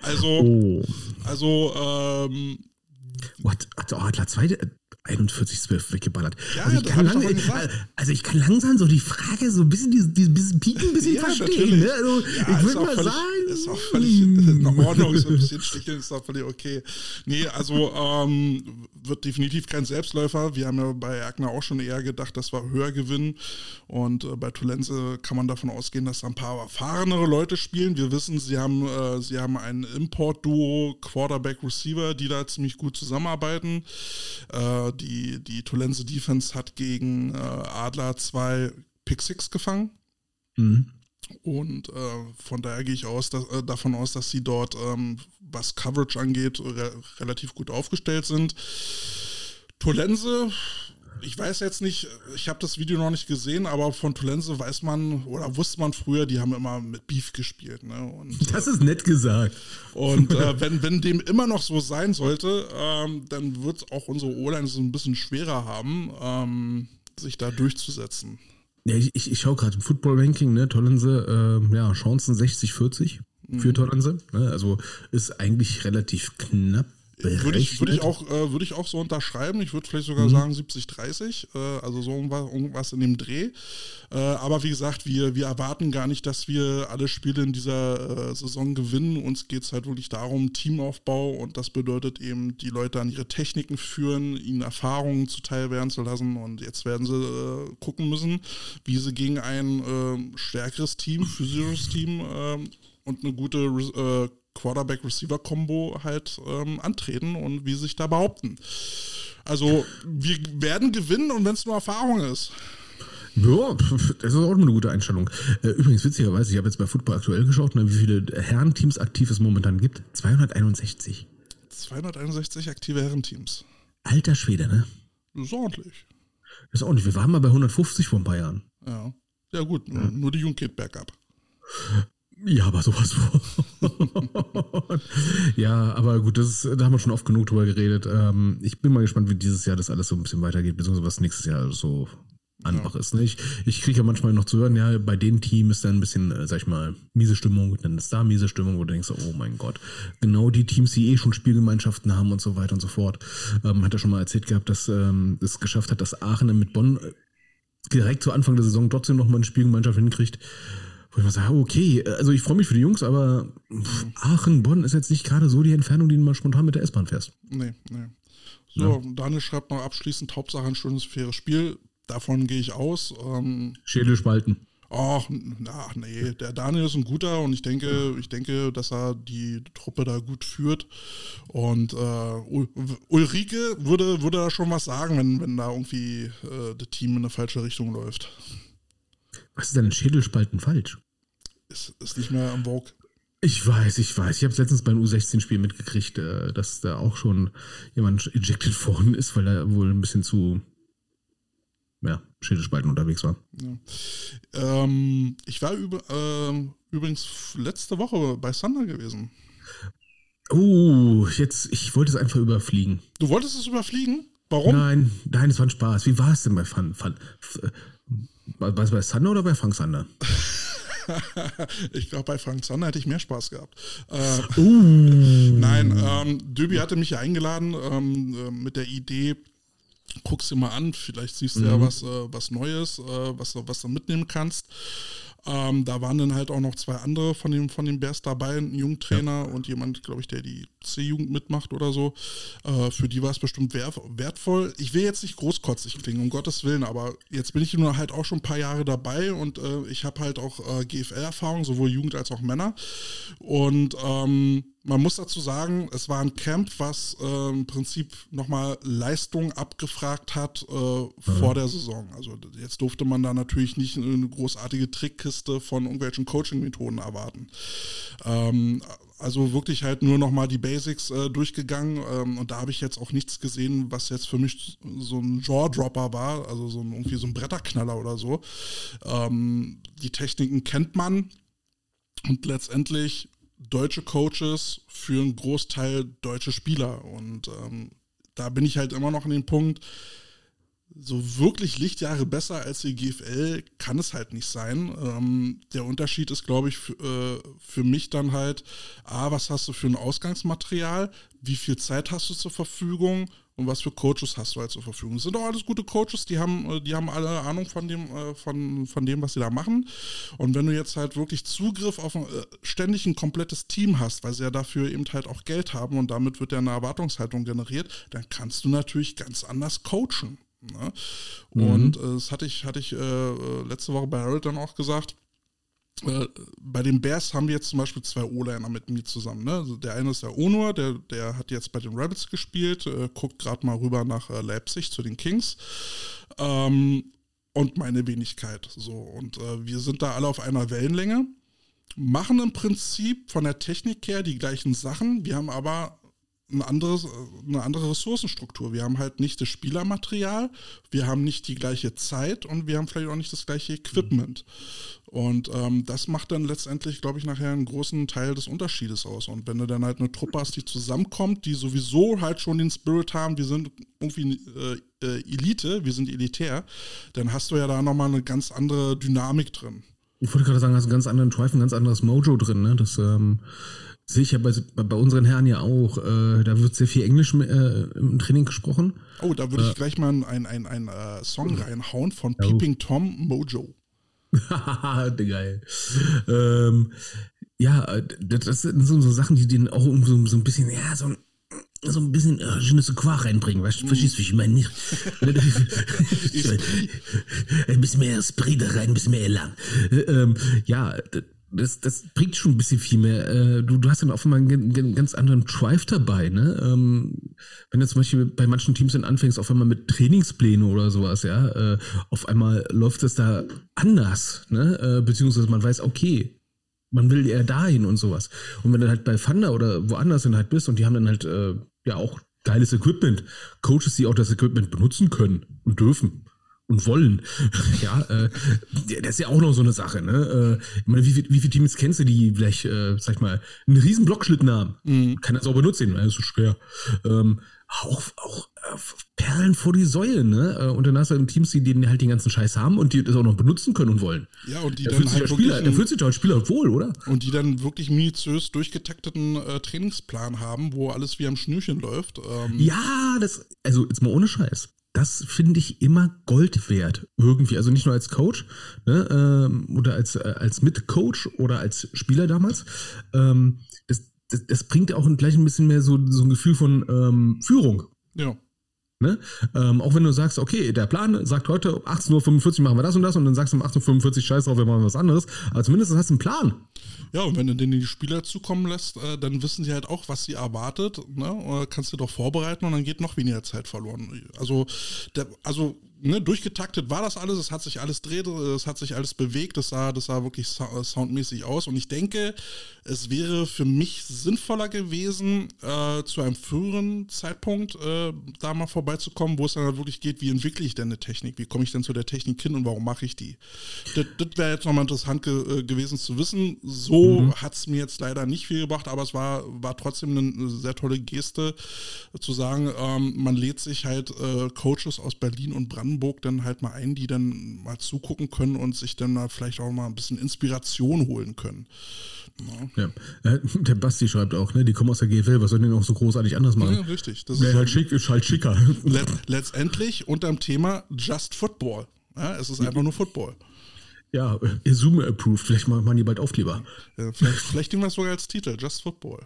Also, oh. also, ähm, What? Oh, Adler 2, 41,12 weggeballert. Ja, also, ich kann lang, also ich kann langsam so die Frage so ein bisschen, dieses, dieses Pieken ein bisschen ja, verstehen. Ne? Also ja, ich würde mal völlig, sagen. Ist auch völlig in Ordnung, so ein bisschen sticheln ist auch völlig okay. Nee, also ähm, wird definitiv kein Selbstläufer. Wir haben ja bei Erkner auch schon eher gedacht, dass wir höher gewinnen. Und äh, bei Tolense kann man davon ausgehen, dass da ein paar erfahrenere Leute spielen. Wir wissen, sie haben, äh, sie haben ein Import-Duo, Quarterback-Receiver, die da ziemlich gut zusammenarbeiten. Äh, die, die Tolense Defense hat gegen äh, Adler zwei Pick Six gefangen. Mhm. Und äh, von daher gehe ich aus, dass, äh, davon aus, dass sie dort, ähm, was Coverage angeht, re relativ gut aufgestellt sind. Tolense ich weiß jetzt nicht, ich habe das Video noch nicht gesehen, aber von Tolense weiß man oder wusste man früher, die haben immer mit Beef gespielt. Ne? Und, das ist nett gesagt. Und äh, wenn, wenn dem immer noch so sein sollte, ähm, dann wird auch unsere O-Line so ein bisschen schwerer haben, ähm, sich da durchzusetzen. Ja, ich, ich, ich schaue gerade im Football-Ranking, ne, Tollense, äh, ja, Chancen 60-40 für mhm. Tollense. Ne, also ist eigentlich relativ knapp würde ich, würde ich, auch, äh, würde ich auch so unterschreiben. Ich würde vielleicht sogar mhm. sagen 70-30, äh, also so irgendwas, irgendwas, in dem Dreh. Äh, aber wie gesagt, wir, wir erwarten gar nicht, dass wir alle Spiele in dieser äh, Saison gewinnen. Uns geht es halt wirklich darum, Teamaufbau und das bedeutet eben, die Leute an ihre Techniken führen, ihnen Erfahrungen zuteil werden zu lassen. Und jetzt werden sie äh, gucken müssen, wie sie gegen ein äh, stärkeres Team, physisches Team und eine gute äh, Quarterback-Receiver-Kombo halt ähm, antreten und wie sie sich da behaupten. Also wir werden gewinnen und wenn es nur Erfahrung ist. Ja, das ist auch eine gute Einstellung. Äh, übrigens, witzigerweise, ich habe jetzt bei Football aktuell geschaut, ne, wie viele Herrenteams aktiv es momentan gibt. 261. 261 aktive Herrenteams. Alter Schwede, ne? Das ist ordentlich. Das ist ordentlich. Wir waren mal bei 150 vor ein paar Jahren. Ja. Ja, gut, ja. nur die Jugend geht bergab. Ja, aber sowas vor. ja, aber gut, das ist, da haben wir schon oft genug drüber geredet. Ähm, ich bin mal gespannt, wie dieses Jahr das alles so ein bisschen weitergeht, beziehungsweise was nächstes Jahr so einfach ja. ist. Ne? Ich, ich kriege ja manchmal noch zu hören, ja, bei den Teams ist dann ein bisschen, äh, sag ich mal, miese Stimmung, dann ist da miese Stimmung, wo du denkst, oh mein Gott, genau die Teams, die eh schon Spielgemeinschaften haben und so weiter und so fort. Ähm, hat er schon mal erzählt gehabt, dass ähm, es geschafft hat, dass Aachen mit Bonn äh, direkt zu Anfang der Saison trotzdem nochmal eine Spielgemeinschaft hinkriegt wo ich mal sage, okay, also ich freue mich für die Jungs, aber Aachen, Bonn ist jetzt nicht gerade so die Entfernung, die du mal spontan mit der S-Bahn fährst. Nee, nee. So, ja. Daniel schreibt noch abschließend, Hauptsache ein schönes, faires Spiel. Davon gehe ich aus. Ähm, Schädel spalten. Ach, ach nee, der Daniel ist ein guter und ich denke, ich denke, dass er die Truppe da gut führt. Und äh, Ulrike würde, würde da schon was sagen, wenn, wenn da irgendwie äh, das Team in eine falsche Richtung läuft. Was ist denn ein Schädelspalten falsch? Ist, ist nicht mehr am Vogue. Ich weiß, ich weiß. Ich habe es letztens beim U16-Spiel mitgekriegt, äh, dass da auch schon jemand ejected worden ist, weil er wohl ein bisschen zu ja, Schädelspalten unterwegs war. Ja. Ähm, ich war über, äh, übrigens letzte Woche bei Thunder gewesen. Oh, jetzt, ich wollte es einfach überfliegen. Du wolltest es überfliegen? Warum? Nein, nein, es war ein Spaß. Wie war es denn bei Fun? Fun war es bei Sander oder bei Frank Sander? ich glaube, bei Frank Sander hätte ich mehr Spaß gehabt. Äh, uh. Nein, ähm, Döbi hatte mich ja eingeladen ähm, äh, mit der Idee, guck's dir mal an, vielleicht siehst du mhm. ja was, äh, was Neues, äh, was, was du mitnehmen kannst. Ähm, da waren dann halt auch noch zwei andere von dem, von den Bears dabei, ein Jungtrainer ja. und jemand, glaube ich, der die C-Jugend mitmacht oder so. Äh, für die war es bestimmt wertvoll. Ich will jetzt nicht großkotzig klingen, um Gottes Willen, aber jetzt bin ich nur halt auch schon ein paar Jahre dabei und äh, ich habe halt auch äh, GFL-Erfahrung, sowohl Jugend als auch Männer. Und ähm, man muss dazu sagen, es war ein Camp, was äh, im Prinzip nochmal Leistung abgefragt hat äh, mhm. vor der Saison. Also jetzt durfte man da natürlich nicht eine großartige Trickkiste von irgendwelchen Coaching-Methoden erwarten. Ähm, also wirklich halt nur nochmal die Basics äh, durchgegangen ähm, und da habe ich jetzt auch nichts gesehen, was jetzt für mich so ein Jaw-Dropper war, also so ein, irgendwie so ein Bretterknaller oder so. Ähm, die Techniken kennt man und letztendlich deutsche Coaches für einen Großteil deutsche Spieler. Und ähm, da bin ich halt immer noch an dem Punkt, so wirklich Lichtjahre besser als die GFL kann es halt nicht sein. Ähm, der Unterschied ist, glaube ich, äh, für mich dann halt, A, was hast du für ein Ausgangsmaterial, wie viel Zeit hast du zur Verfügung und was für Coaches hast du halt zur Verfügung. Das sind doch alles gute Coaches, die haben, äh, die haben alle Ahnung von dem, äh, von, von dem, was sie da machen. Und wenn du jetzt halt wirklich Zugriff auf ein, äh, ständig ein komplettes Team hast, weil sie ja dafür eben halt auch Geld haben und damit wird ja eine Erwartungshaltung generiert, dann kannst du natürlich ganz anders coachen. Ne? Und mhm. das hatte ich, hatte ich äh, letzte Woche bei Harold dann auch gesagt äh, bei den Bears haben wir jetzt zum Beispiel zwei O-Liner mit mir zusammen. Ne? Also der eine ist der Onur, der, der hat jetzt bei den Rabbits gespielt, äh, guckt gerade mal rüber nach äh, Leipzig zu den Kings. Ähm, und meine Wenigkeit. So. Und äh, wir sind da alle auf einer Wellenlänge, machen im Prinzip von der Technik her die gleichen Sachen. Wir haben aber ein anderes, eine andere Ressourcenstruktur. Wir haben halt nicht das Spielermaterial, wir haben nicht die gleiche Zeit und wir haben vielleicht auch nicht das gleiche Equipment. Und ähm, das macht dann letztendlich, glaube ich, nachher einen großen Teil des Unterschiedes aus. Und wenn du dann halt eine Truppe hast, die zusammenkommt, die sowieso halt schon den Spirit haben, wir sind irgendwie äh, äh Elite, wir sind elitär, dann hast du ja da nochmal eine ganz andere Dynamik drin. Ich wollte gerade sagen, hast einen ganz anderen Drive, ein ganz anderes Mojo drin, ne? Das, ähm Sehe ich ja bei, bei unseren Herren ja auch. Äh, da wird sehr viel Englisch äh, im Training gesprochen. Oh, da würde ich äh, gleich mal einen ein, ein, äh, Song reinhauen von oh. Peeping Tom Mojo. Geil. Ähm, ja, äh, das sind so, so, Sachen, die den auch so, so ein bisschen, ja, so, so ein bisschen äh, Je ne sais quoi reinbringen, weißt du, mm. verstehst du, wie ich meine? Nicht. ein bisschen mehr Esprit da rein, ein bisschen mehr Elan. Ähm, ja, das, das bringt schon ein bisschen viel mehr. Äh, du, du hast dann offenbar einen, einen ganz anderen Drive dabei, ne? Ähm, wenn du zum Beispiel bei manchen Teams dann anfängst, auf einmal mit Trainingspläne oder sowas, ja, äh, auf einmal läuft es da anders, ne? Äh, beziehungsweise man weiß, okay, man will eher dahin und sowas. Und wenn du halt bei Thunder oder woanders dann halt bist und die haben dann halt ja auch geiles Equipment, Coaches, die auch das Equipment benutzen können und dürfen und wollen. ja, äh, das ist ja auch noch so eine Sache. Ne? Äh, ich meine, wie, wie viele Teams kennst du, die vielleicht, äh, sag ich mal, einen riesen Blockschlitten haben? Mhm. Kann das auch benutzen, das ist so schwer. Ähm, auch, auch äh, Perlen vor die Säule, ne? Äh, und dann hast du dann Teams, die den halt den ganzen Scheiß haben und die das auch noch benutzen können und wollen. Ja, und die da dann fühlt halt Spieler, da fühlt sich als Spieler wohl, oder? Und die dann wirklich minutiös durchgetakteten äh, Trainingsplan haben, wo alles wie am Schnürchen läuft. Ähm. Ja, das, also jetzt mal ohne Scheiß das finde ich immer Gold wert. Irgendwie. Also nicht nur als Coach ne, ähm, oder als, äh, als Mitcoach oder als Spieler damals. Ähm, das, das, das, bringt auch gleich ein bisschen mehr so, so ein Gefühl von ähm, Führung. Ja. Ne? Ähm, auch wenn du sagst, okay, der Plan sagt heute 18.45 Uhr machen wir das und das und dann sagst du um 18.45 Uhr scheiß drauf, wir machen was anderes. Aber zumindest hast du einen Plan. Ja, und wenn du denen die Spieler zukommen lässt, äh, dann wissen sie halt auch, was sie erwartet. Ne? Oder kannst du doch vorbereiten und dann geht noch weniger Zeit verloren. Also, der, also ne, durchgetaktet war das alles, es hat sich alles dreht, es hat sich alles bewegt, das sah, das sah wirklich soundmäßig aus. Und ich denke, es wäre für mich sinnvoller gewesen, äh, zu einem früheren Zeitpunkt äh, da mal vorbeizukommen, wo es dann halt wirklich geht, wie entwickle ich denn eine Technik, wie komme ich denn zu der Technik hin und warum mache ich die. Das, das wäre jetzt nochmal interessant ge äh, gewesen zu wissen. So mhm. hat es mir jetzt leider nicht viel gebracht, aber es war, war trotzdem eine sehr tolle Geste, zu sagen, ähm, man lädt sich halt äh, Coaches aus Berlin und Brandenburg Brandenburg dann halt mal ein, die dann mal zugucken können und sich dann mal vielleicht auch mal ein bisschen Inspiration holen können. Ja. ja. Äh, der Basti schreibt auch, ne, die kommen aus der GFL, was sollen die noch so großartig anders machen? Ja, richtig. Das ist, halt schick, ist halt schicker. Let, letztendlich unter dem Thema Just Football. Ja, es ist einfach nur Football. Ja, Zoom approved. Vielleicht machen die bald Aufkleber. Ja, vielleicht, vielleicht nehmen wir es sogar als Titel, Just Football.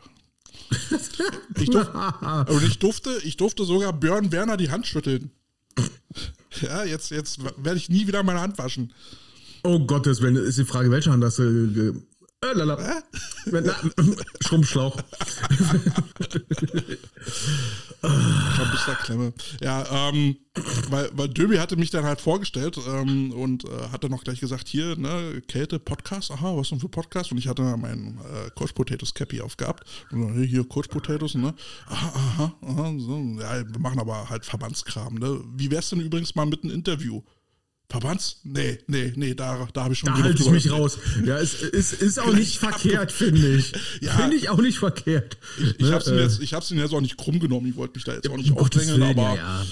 ich, durfte, und ich durfte, ich durfte sogar Björn Werner die Hand schütteln. Ja, jetzt, jetzt werde ich nie wieder meine Hand waschen. Oh Gottes Willen, ist die Frage, welche Hand hast du? Äh, lala. Äh? Schrumpfschlauch. Klemme. Ja, ähm, weil, weil Döbi hatte mich dann halt vorgestellt ähm, und äh, hatte noch gleich gesagt, hier, ne, Kälte, Podcast, aha, was denn für Podcast? Und ich hatte meinen äh, Coach Potatoes Cappy aufgehabt. Und dann, hier, Coach Potatoes, ne? Aha, aha, aha, so. Ja, wir machen aber halt Verbandskram, ne? Wie wär's denn übrigens mal mit einem Interview? Verbands? Nee, nee, nee, da, da habe ich schon Da halte ich mich raus. Ja, es ist, ist auch nicht verkehrt, finde ich. Ja, finde ich auch nicht verkehrt. Ich, ich ne? habe es jetzt, ich hab's jetzt auch nicht krumm genommen. Ich wollte mich da jetzt auch nicht um aufdrängeln, aber ja, ja.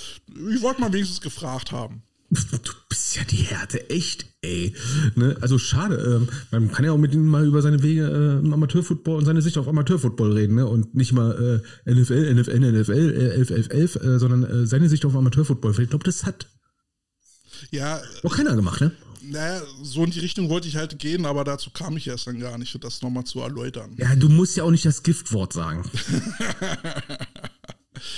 ich wollte mal wenigstens gefragt haben. Du bist ja die Härte, echt, ey. Ne? Also schade. Ähm, man kann ja auch mit ihm mal über seine Wege äh, im Amateurfootball und seine Sicht auf Amateurfootball reden, ne? Und nicht mal äh, NFL, NFL, NFL, äh, 11, 11, 11, äh, sondern äh, seine Sicht auf Amateurfootball. Ich glaube, das hat ja. Noch keiner gemacht, ne? Naja, so in die Richtung wollte ich halt gehen, aber dazu kam ich erst dann gar nicht, das nochmal zu erläutern. Ja, du musst ja auch nicht das Giftwort sagen.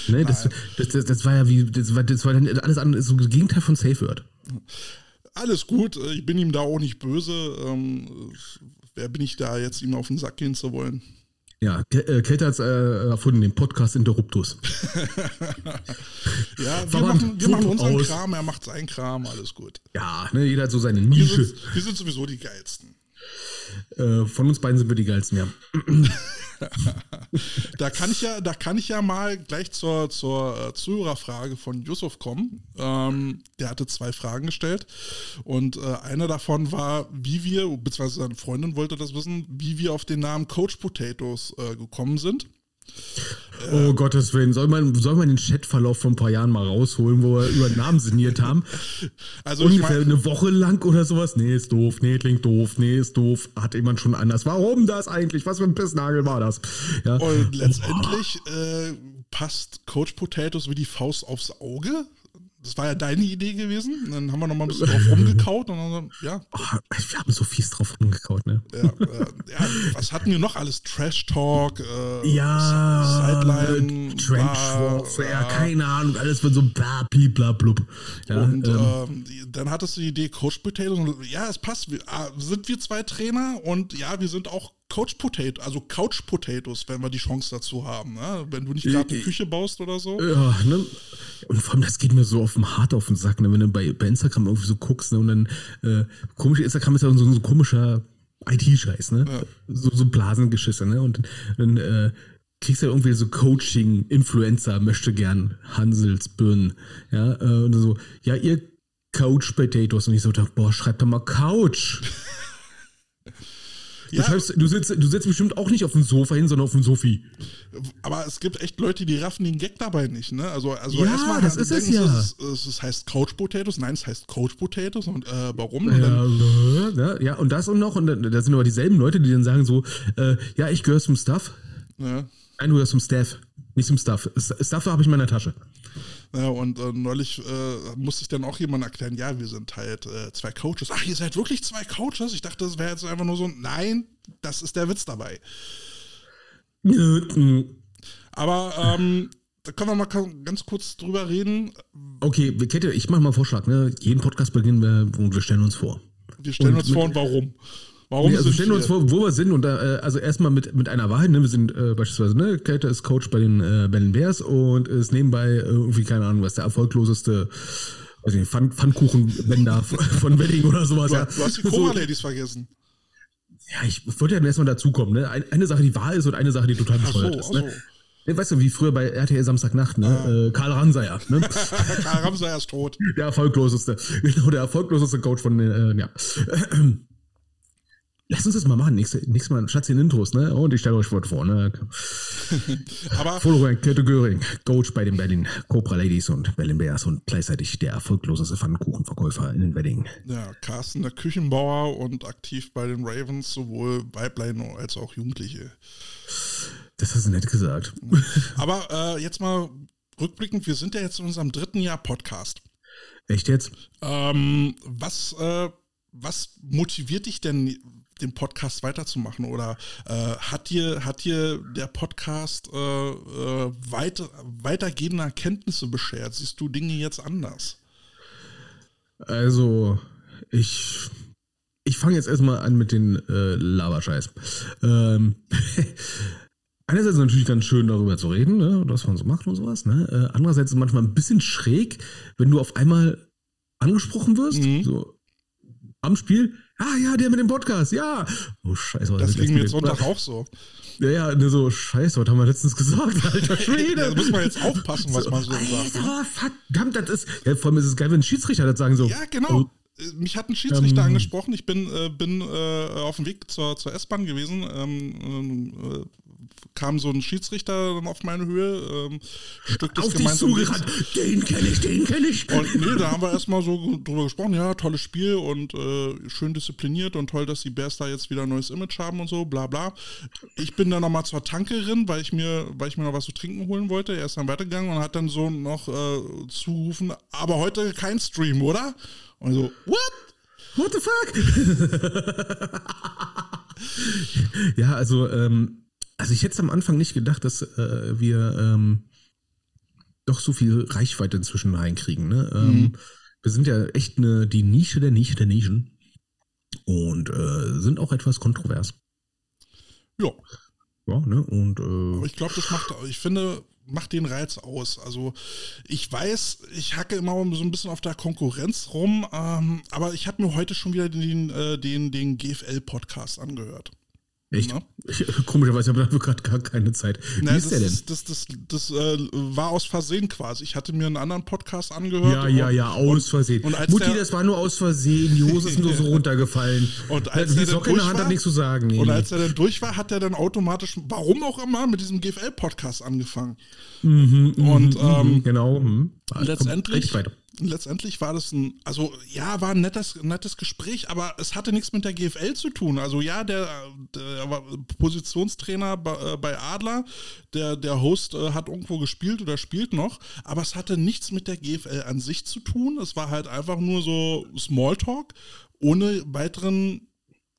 ne, das, das, das, das, war ja wie, das war, das war dann alles andere, so das Gegenteil von Safe Word. Alles gut, ich bin ihm da auch nicht böse. Ähm, wer bin ich da jetzt, ihm auf den Sack gehen zu wollen? Ja, Kälte hat äh, erfunden, den Podcast Interruptus. ja, wir machen, wir machen unseren aus. Kram, er macht seinen Kram, alles gut. Ja, ne, jeder hat so seine Nische. Wir sind, wir sind sowieso die geilsten. Äh, von uns beiden sind wir die geilsten, ja. da kann ich ja, da kann ich ja mal gleich zur, zur äh, Zuhörerfrage von Yusuf kommen. Ähm, der hatte zwei Fragen gestellt und äh, eine davon war, wie wir, beziehungsweise seine Freundin wollte das wissen, wie wir auf den Namen Coach Potatoes äh, gekommen sind. Oh äh, Gottes Willen, soll man, soll man den Chatverlauf von ein paar Jahren mal rausholen, wo wir über Namen sinniert haben? Also Ungefähr ich mein, eine Woche lang oder sowas? Nee, ist doof, nee, klingt doof, nee, ist doof. Hat jemand schon anders. Warum das eigentlich? Was für ein Pissnagel war das? Ja. Und letztendlich oh. äh, passt Coach Potatoes wie die Faust aufs Auge. Das war ja deine Idee gewesen. Dann haben wir noch mal ein bisschen drauf rumgekaut. Und dann, ja. Oh, wir haben so fies drauf rumgekaut, ne? Ja, äh, ja, was hatten wir noch alles? Trash Talk, äh, ja, Sideline, Trench Warfare, ja, keine Ahnung, alles von so bla, bla, blub. Ja, und ähm, äh, dann hattest du die Idee Coach Potatoes und ja, es passt. Wir, ah, sind wir zwei Trainer und ja, wir sind auch Couch Potato, also Couch Potatoes, wenn wir die Chance dazu haben, ne? wenn du nicht gerade eine Küche baust oder so. Ja, ne? Und vor allem, das geht mir so auf dem Hart auf den Sack, ne? wenn du bei, bei Instagram irgendwie so guckst ne? und dann äh, komisch, Instagram ist ja so, so ein komischer IT-Scheiß, ne? Ja. So, so Blasengeschisse, ne? Und dann äh, kriegst du ja irgendwie so Coaching, Influencer, möchte gern Hansels, Birnen, ja, äh, und so, ja, ihr Couch Potatoes und ich so, boah, schreib doch mal Couch. Ja. Du, schreibst, du, sitzt, du sitzt bestimmt auch nicht auf dem Sofa hin, sondern auf dem Sofi. Aber es gibt echt Leute, die raffen den Gag dabei nicht, ne? Also, also ja, erstmal das ist es ja. Es, es, es, heißt Couch Potatoes. Nein, es heißt Coach Potatoes. Und äh, warum? Und ja, ja, ja, und das und noch. Und da sind aber dieselben Leute, die dann sagen so, äh, ja, ich gehöre zum Stuff. Ja. Nein, du gehörst zum Staff. Nicht zum Stuff. Stuff habe ich in meiner Tasche. Ja, und äh, neulich äh, musste ich dann auch jemand erklären, ja, wir sind halt äh, zwei Coaches. Ach, ihr seid wirklich zwei Coaches? Ich dachte, das wäre jetzt einfach nur so, nein, das ist der Witz dabei. Aber ähm, da können wir mal ganz kurz drüber reden. Okay, Kette, ich mache mal einen Vorschlag. Ne? Jeden Podcast beginnen wir und wir stellen uns vor. Wir stellen und uns vor und warum. Warum nee, also wir stellen uns vor, wo wir sind und da, äh, also erstmal mit, mit einer Wahrheit, ne? Wir sind äh, beispielsweise, ne, Käthe ist Coach bei den äh, Berlin Bears und ist nebenbei äh, irgendwie, keine Ahnung, was der erfolgloseste weiß nicht, Pfann, Pfannkuchenbänder von Wedding oder sowas. Du, ja. du hast die Koma-Ladies so. vergessen. Ja, ich wollte ja erstmal dazukommen, ne? Eine Sache, die wahr ist und eine Sache, die total bescheuert so, ist. Ne? So. Weißt du, wie früher bei RTL Samstagnacht, ne? Ah. Äh, Karl Ramsayer. Ne? Karl Ramsayer ist tot. Der erfolgloseste. Genau, der erfolgloseste Coach von, äh, ja. Lass uns das mal machen. Nächstes, nächstes Mal Schatz in Intros, ne? Und ich stelle euch vor, ne? Aber. Following Kette Göring, Coach bei den Berlin Cobra Ladies und Berlin Bears und gleichzeitig der erfolgloseste Pfannkuchenverkäufer in den Wedding. Ja, Carsten, der Küchenbauer und aktiv bei den Ravens, sowohl Weiblein als auch Jugendliche. Das hast du nett gesagt. Aber äh, jetzt mal rückblickend, wir sind ja jetzt in unserem dritten Jahr Podcast. Echt jetzt? Ähm, was, äh, was motiviert dich denn den Podcast weiterzumachen? Oder äh, hat, dir, hat dir der Podcast äh, äh, weiter, weitergehende Erkenntnisse beschert? Siehst du Dinge jetzt anders? Also, ich, ich fange jetzt erstmal an mit den äh, Laberscheiß. Ähm, einerseits ist es natürlich ganz schön, darüber zu reden, ne, was man so macht und sowas. Ne? Äh, andererseits ist es manchmal ein bisschen schräg, wenn du auf einmal angesprochen wirst, mhm. so am Spiel. Ah ja, der mit dem Podcast, ja. Oh Scheiße. Das ging mir jetzt Sonntag auch so. Ja, ja, ne, so, scheiße, was haben wir letztens gesagt, alter Schwede. da muss man jetzt aufpassen, was man so sagt. Ne? verdammt, das ist, ja, vor allem ist es geil, wenn Schiedsrichter das sagen so. Ja, genau. Oh, mich hat ein Schiedsrichter ähm, angesprochen. Ich bin, äh, bin äh, auf dem Weg zur, zur S-Bahn gewesen. Ähm, äh, kam so ein Schiedsrichter dann auf meine Höhe, ähm, Stück des auf gemeinsamen zugerannt. Den kenne ich, den kenne ich. Und nee, da haben wir erstmal so drüber gesprochen, ja, tolles Spiel und äh, schön diszipliniert und toll, dass die Bears da jetzt wieder ein neues Image haben und so, bla bla. Ich bin dann nochmal zur Tankerin, weil ich mir, weil ich mir noch was zu trinken holen wollte. Er ist dann weitergegangen und hat dann so noch äh, zugerufen, aber heute kein Stream, oder? Und so, what? What the fuck? ja, also ähm, also ich hätte am Anfang nicht gedacht, dass äh, wir ähm, doch so viel Reichweite inzwischen reinkriegen. Ne? Ähm, mhm. Wir sind ja echt eine, die Nische der Nische der Nischen und äh, sind auch etwas kontrovers. Ja. Ja, ne? Und, äh, Aber ich glaube, das macht, ich finde, macht den Reiz aus. Also ich weiß, ich hacke immer so ein bisschen auf der Konkurrenz rum, ähm, aber ich habe mir heute schon wieder den, äh, den, den GFL-Podcast angehört. Echt? Ja. Komischerweise habe ich dafür gerade gar keine Zeit. Wie Na, ist der denn? Ist, das das, das äh, war aus Versehen quasi. Ich hatte mir einen anderen Podcast angehört. Ja, ja, ja, aus Versehen. Und Mutti, der, das war nur aus Versehen. Die Hose ist nur so runtergefallen. Und als die Socke in der Hand hat nichts zu sagen. Nee. Und als er dann durch war, hat er dann automatisch, warum auch immer, mit diesem GFL-Podcast angefangen. Mhm, und mhm, ähm, mhm, genau. Mhm. Letztendlich letztendlich war das ein, also ja, war ein nettes, nettes Gespräch, aber es hatte nichts mit der GFL zu tun. Also ja, der, der Positionstrainer bei, äh, bei Adler, der, der Host äh, hat irgendwo gespielt oder spielt noch, aber es hatte nichts mit der GFL an sich zu tun. Es war halt einfach nur so Smalltalk ohne weiteren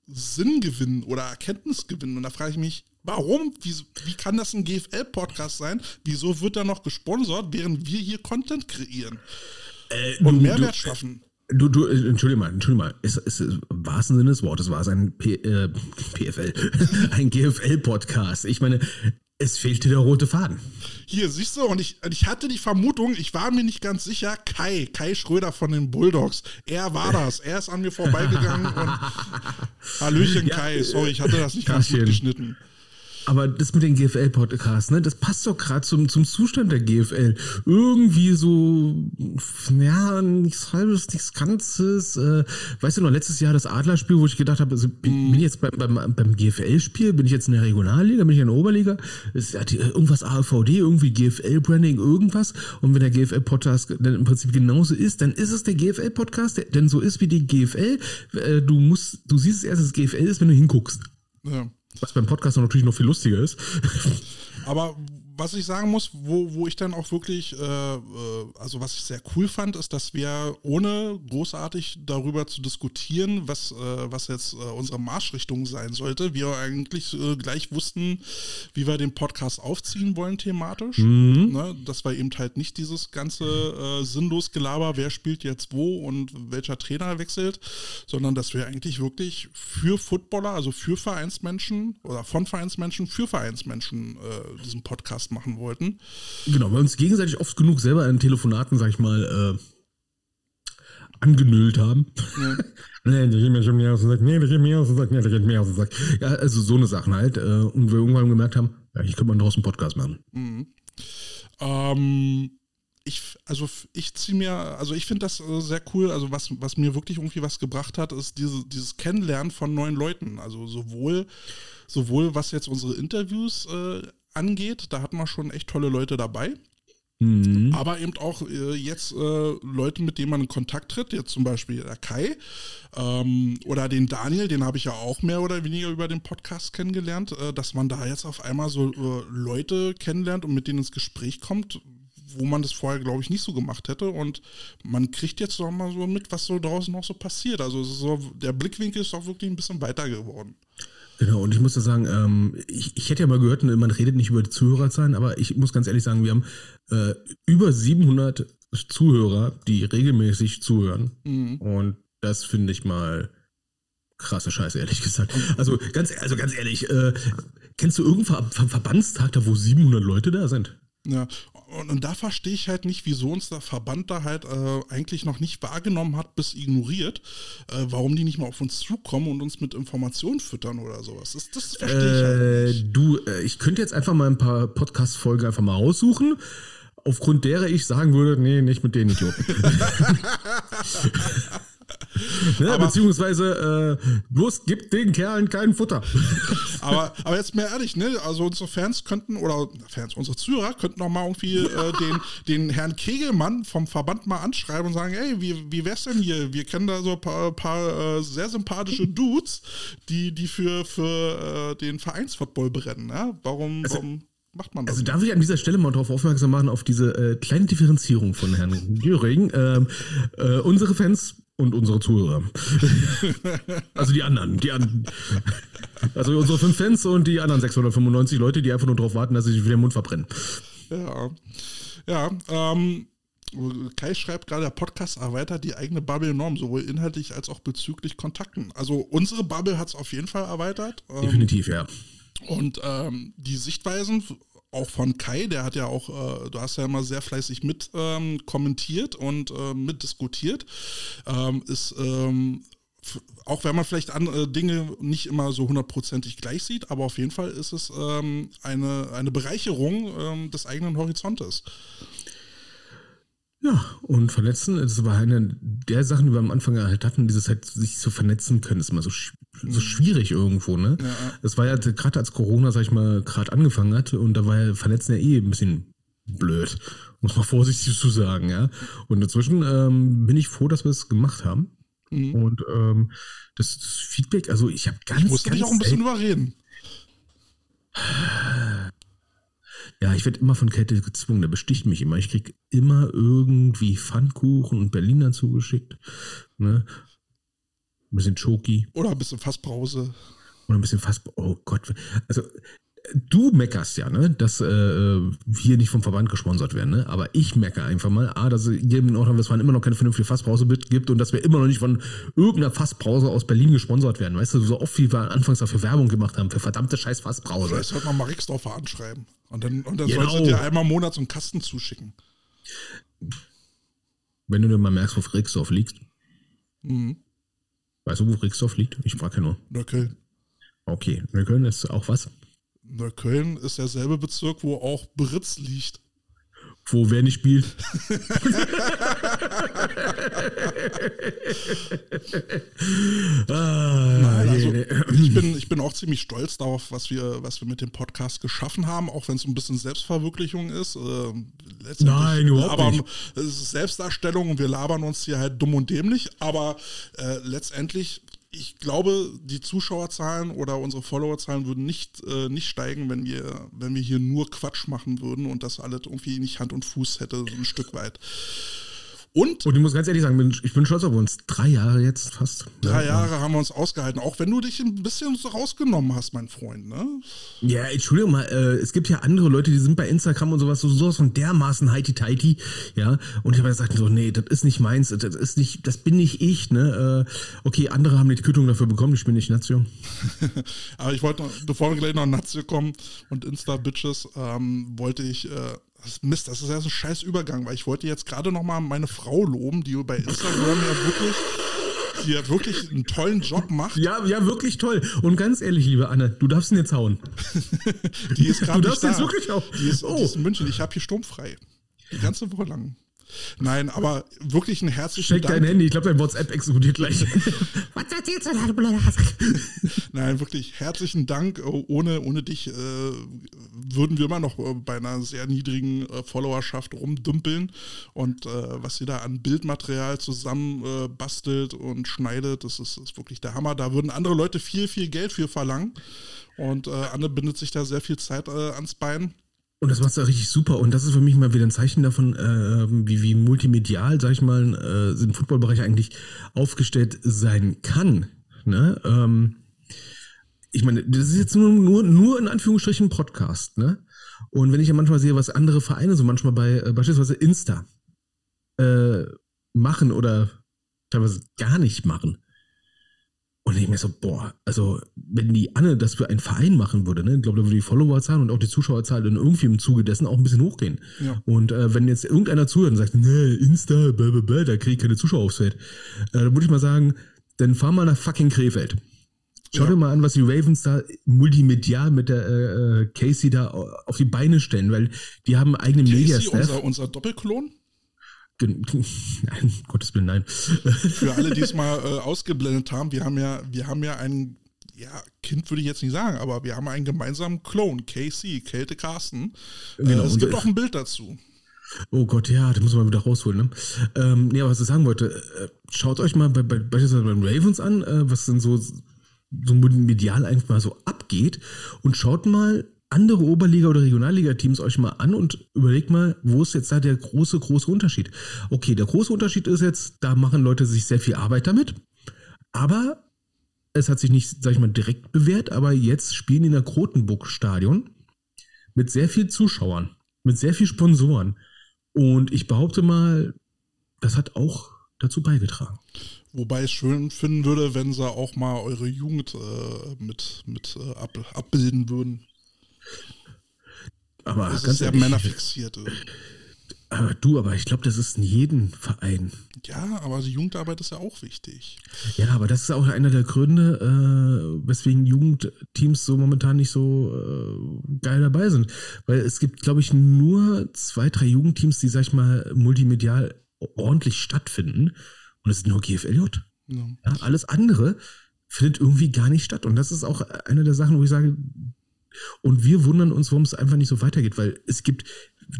Sinngewinn oder Erkenntnisgewinn. Und da frage ich mich, warum? Wie, wie kann das ein GFL-Podcast sein? Wieso wird er noch gesponsert, während wir hier Content kreieren? Äh, und Mehrwert schaffen. Du, du, äh, entschuldige mal, entschuldige mal, ist, ist, im wahrsten Sinne des Wortes war es ein P, äh, PFL, ein GFL-Podcast. Ich meine, es fehlte der rote Faden. Hier, siehst du, und ich, ich hatte die Vermutung, ich war mir nicht ganz sicher, Kai, Kai Schröder von den Bulldogs, er war das. Er ist an mir vorbeigegangen und Hallöchen, ja, Kai, sorry, ich hatte das nicht ganz gut geschnitten. Aber das mit den GFL-Podcasts, ne, das passt doch gerade zum, zum Zustand der GFL. Irgendwie so, ja, nichts halbes, nichts Ganzes. Äh, weißt du noch, letztes Jahr das Adlerspiel, wo ich gedacht habe, also, bin, bin ich jetzt beim, beim, beim GFL-Spiel, bin ich jetzt in der Regionalliga, bin ich in der Oberliga? Ist ja irgendwas AVD, irgendwie GFL-Branding, irgendwas. Und wenn der GFL-Podcast dann im Prinzip genauso ist, dann ist es der GFL-Podcast, der denn so ist wie die GFL. Äh, du musst, du siehst es erst, dass es GFL ist, wenn du hinguckst. Ja. Was beim Podcast natürlich noch viel lustiger ist. Aber was ich sagen muss, wo, wo ich dann auch wirklich, äh, äh, also was ich sehr cool fand, ist, dass wir ohne großartig darüber zu diskutieren, was, äh, was jetzt äh, unsere Marschrichtung sein sollte, wir eigentlich äh, gleich wussten, wie wir den Podcast aufziehen wollen thematisch. Mhm. Ne? Dass wir eben halt nicht dieses ganze äh, sinnlos Gelaber, wer spielt jetzt wo und welcher Trainer wechselt, sondern dass wir eigentlich wirklich für Footballer, also für Vereinsmenschen oder von Vereinsmenschen, für Vereinsmenschen diesen Podcast Podcast machen wollten. Genau, weil wir uns gegenseitig oft genug selber in Telefonaten, sag ich mal, äh, angenüllt haben. Ja. nee, der geht mir schon mehr aus dem Sack, nee, der geht mir aus dem Sack, nee, der geht mir aus dem Sack. Ja, also so eine Sachen halt. Äh, und wir irgendwann gemerkt haben, ja, hier könnte man draußen einen Podcast machen. Mhm. Ähm, ich, also ich ziehe mir, also ich finde das äh, sehr cool. Also was, was mir wirklich irgendwie was gebracht hat, ist diese, dieses Kennenlernen von neuen Leuten. Also sowohl, sowohl was jetzt unsere Interviews äh, angeht, da hatten wir schon echt tolle Leute dabei. Mhm. Aber eben auch äh, jetzt äh, Leute, mit denen man in Kontakt tritt, jetzt zum Beispiel der Kai ähm, oder den Daniel, den habe ich ja auch mehr oder weniger über den Podcast kennengelernt, äh, dass man da jetzt auf einmal so äh, Leute kennenlernt und mit denen ins Gespräch kommt, wo man das vorher, glaube ich, nicht so gemacht hätte. Und man kriegt jetzt noch mal so mit, was so draußen noch so passiert. Also so, der Blickwinkel ist auch wirklich ein bisschen weiter geworden. Genau, und ich muss da sagen, ähm, ich, ich hätte ja mal gehört, man redet nicht über die Zuhörerzahlen, aber ich muss ganz ehrlich sagen, wir haben äh, über 700 Zuhörer, die regelmäßig zuhören. Mhm. Und das finde ich mal krasse Scheiße, ehrlich gesagt. Also ganz, also ganz ehrlich, äh, kennst du irgendeinen Ver Verbandstag da, wo 700 Leute da sind? Ja, und, und da verstehe ich halt nicht, wieso uns der Verband da halt äh, eigentlich noch nicht wahrgenommen hat, bis ignoriert, äh, warum die nicht mal auf uns zukommen und uns mit Informationen füttern oder sowas. Das, das verstehe ich halt äh, nicht. Du, äh, ich könnte jetzt einfach mal ein paar Podcast-Folgen einfach mal raussuchen aufgrund derer ich sagen würde, nee, nicht mit den Idioten. ne, beziehungsweise äh, bloß gibt den Kerlen kein Futter. aber, aber jetzt mal ehrlich, ne? Also unsere Fans könnten, oder Fans, unsere Zuhörer könnten noch mal irgendwie äh, den, den Herrn Kegelmann vom Verband mal anschreiben und sagen, ey, wie, wie wär's denn hier? Wir kennen da so ein paar, paar äh, sehr sympathische Dudes, die, die für, für äh, den Vereinsfootball brennen. Ne? Warum, also, warum macht man das? Also darf ich an dieser Stelle mal darauf aufmerksam machen, auf diese äh, kleine Differenzierung von Herrn Göring. Ähm, äh, unsere Fans und unsere Zuhörer. also die anderen, die anderen. Also unsere fünf Fans und die anderen 695 Leute, die einfach nur darauf warten, dass sie sich wieder den Mund verbrennen. Ja. Ja, ähm, Kai schreibt gerade, der Podcast erweitert die eigene Bubble enorm, sowohl inhaltlich als auch bezüglich Kontakten. Also unsere Bubble hat es auf jeden Fall erweitert. Ähm, Definitiv, ja. Und ähm, die Sichtweisen auch von Kai, der hat ja auch, äh, du hast ja immer sehr fleißig mit ähm, kommentiert und äh, mitdiskutiert, ähm, ist ähm, auch wenn man vielleicht andere Dinge nicht immer so hundertprozentig gleich sieht, aber auf jeden Fall ist es ähm, eine, eine Bereicherung ähm, des eigenen Horizontes. Ja, und vernetzen, das war eine der Sachen, die wir am Anfang halt hatten, dieses halt sich zu vernetzen können, ist immer so, so mhm. schwierig irgendwo, ne? Ja. Das war ja gerade als Corona, sag ich mal, gerade angefangen hat und da war ja Vernetzen ja eh ein bisschen blöd, muss man vorsichtig zu sagen, ja. Und inzwischen ähm, bin ich froh, dass wir es gemacht haben. Mhm. Und ähm, das, das, Feedback, also ich habe ganz. Ich muss dich auch ein bisschen überreden. Ja, ich werde immer von Kälte gezwungen, der besticht mich immer. Ich kriege immer irgendwie Pfannkuchen und Berliner zugeschickt. Ne? Ein bisschen Choki. Oder ein bisschen Fassbrause. Oder ein bisschen Fassbrause. Oh Gott. Also du meckerst ja, ne, dass äh, wir nicht vom Verband gesponsert werden, ne? Aber ich meckere einfach mal, A, dass es hier in Nordrhein-Westfalen immer noch keine vernünftige Fassbrause gibt und dass wir immer noch nicht von irgendeiner Fassbrause aus Berlin gesponsert werden. Weißt du, so oft wie wir anfangs dafür Werbung gemacht haben, für verdammte scheiß Fassbrause. Vielleicht sollte man mal Rixdorfer anschreiben. Und dann, und dann genau. sollst du dir einmal im Monat so einen Kasten zuschicken. Wenn du dir mal merkst, wo Rixdorf liegt. Mhm. Weißt du, wo Rixdorf liegt? Ich frage nur. Neukölln. Okay, Neukölln ist auch was? Neukölln ist derselbe Bezirk, wo auch Britz liegt. Wo wer nicht spielt. ah, Nein, also ich, bin, ich bin auch ziemlich stolz darauf, was wir, was wir mit dem Podcast geschaffen haben, auch wenn es ein bisschen Selbstverwirklichung ist. Äh, Nein, überhaupt labern, nicht. Es ist Selbstdarstellung und wir labern uns hier halt dumm und dämlich, aber äh, letztendlich ich glaube, die Zuschauerzahlen oder unsere Followerzahlen würden nicht, äh, nicht steigen, wenn wir, wenn wir hier nur Quatsch machen würden und das alles irgendwie nicht Hand und Fuß hätte, so ein Stück weit. Und, und ich muss ganz ehrlich sagen, ich bin stolz auf uns. Drei Jahre jetzt fast. Drei ja, Jahre haben wir uns ausgehalten, auch wenn du dich ein bisschen so rausgenommen hast, mein Freund. Ne? Ja, Entschuldigung mal, äh, es gibt ja andere Leute, die sind bei Instagram und sowas, so sowas von dermaßen heiti-teiti, ja. Und ich habe gesagt, so, nee, das ist nicht meins, das ist nicht, das bin nicht ich, ne. Äh, okay, andere haben die Quittung dafür bekommen, ich bin nicht Nazio. Aber ich wollte, bevor wir gleich noch Nazio kommen und Insta-Bitches, ähm, wollte ich äh, das Mist, das ist ja so ein scheiß Übergang, weil ich wollte jetzt gerade noch mal meine Frau loben, die bei Instagram ja wirklich die ja wirklich einen tollen Job macht. Ja, ja, wirklich toll. Und ganz ehrlich, liebe Anne, du darfst ihn jetzt hauen. die ist gerade Du darfst jetzt wirklich auch. Die ist, oh. die ist in München. Ich habe hier sturmfrei. Die ganze Woche lang. Nein, aber wirklich ein herzlichen Check Dank. dein Handy, ich glaube, dein WhatsApp explodiert gleich. Was erzählst du da, du blöder Nein, wirklich herzlichen Dank. Oh, ohne, ohne dich äh, würden wir immer noch äh, bei einer sehr niedrigen äh, Followerschaft rumdümpeln. Und äh, was sie da an Bildmaterial zusammen äh, bastelt und schneidet, das ist, ist, wirklich der Hammer. Da würden andere Leute viel, viel Geld für verlangen. Und äh, Anne bindet sich da sehr viel Zeit ans Bein. Und das macht er richtig super. Und das ist für mich mal wieder ein Zeichen davon, äh, wie, wie multimedial, sag ich mal, äh, im Footballbereich eigentlich aufgestellt sein kann. Ne? Ähm, ich meine, das ist jetzt nur, nur, nur in Anführungsstrichen Podcast, ne? Und wenn ich ja manchmal sehe, was andere Vereine so manchmal bei äh, beispielsweise Insta äh, machen oder teilweise gar nicht machen, und ich mir so, boah, also wenn die Anne das für einen Verein machen würde, ne, ich glaube, da würde die Followerzahl und auch die Zuschauerzahl dann irgendwie im Zuge dessen auch ein bisschen hochgehen. Ja. Und äh, wenn jetzt irgendeiner zuhört und sagt, ne, Insta, blablabla, da kriege ich keine Zuschauer aufs Feld, äh, dann würde ich mal sagen, dann fahr mal nach fucking Krefeld. Schau ja. dir mal an, was die Ravens da multimedial mit der äh, äh Casey da auf die Beine stellen, weil die haben eigene Media-Staff. Unser, unser Doppelklon? Nein, Gottes Willen, nein. Für alle, die es mal äh, ausgeblendet haben, wir haben ja, wir haben ja ein ja, Kind würde ich jetzt nicht sagen, aber wir haben einen gemeinsamen Clone, Casey, Kälte Carsten. Äh, genau, es gibt auch ein Bild dazu. Oh Gott, ja, das muss man wieder rausholen. Ne? Ähm, nee, aber was ich sagen wollte, äh, schaut euch mal bei, bei, beispielsweise beim Ravens an, äh, was denn so, so medial einfach mal so abgeht und schaut mal, andere Oberliga- oder Regionalliga-Teams euch mal an und überlegt mal, wo ist jetzt da der große, große Unterschied? Okay, der große Unterschied ist jetzt, da machen Leute sich sehr viel Arbeit damit, aber es hat sich nicht, sag ich mal, direkt bewährt, aber jetzt spielen die in der Krotenburg-Stadion mit sehr viel Zuschauern, mit sehr viel Sponsoren. Und ich behaupte mal, das hat auch dazu beigetragen. Wobei ich schön finden würde, wenn sie auch mal eure Jugend äh, mit, mit äh, ab, abbilden würden. Aber Das ist ganz sehr ehrlich, männerfixiert. aber du, aber ich glaube, das ist in jedem Verein. Ja, aber die Jugendarbeit ist ja auch wichtig. Ja, aber das ist auch einer der Gründe, äh, weswegen Jugendteams so momentan nicht so äh, geil dabei sind. Weil es gibt, glaube ich, nur zwei, drei Jugendteams, die, sag ich mal, multimedial ordentlich stattfinden. Und das ist nur GFLJ. Ja. Ja, alles andere findet irgendwie gar nicht statt. Und das ist auch eine der Sachen, wo ich sage, und wir wundern uns, warum es einfach nicht so weitergeht, weil es gibt,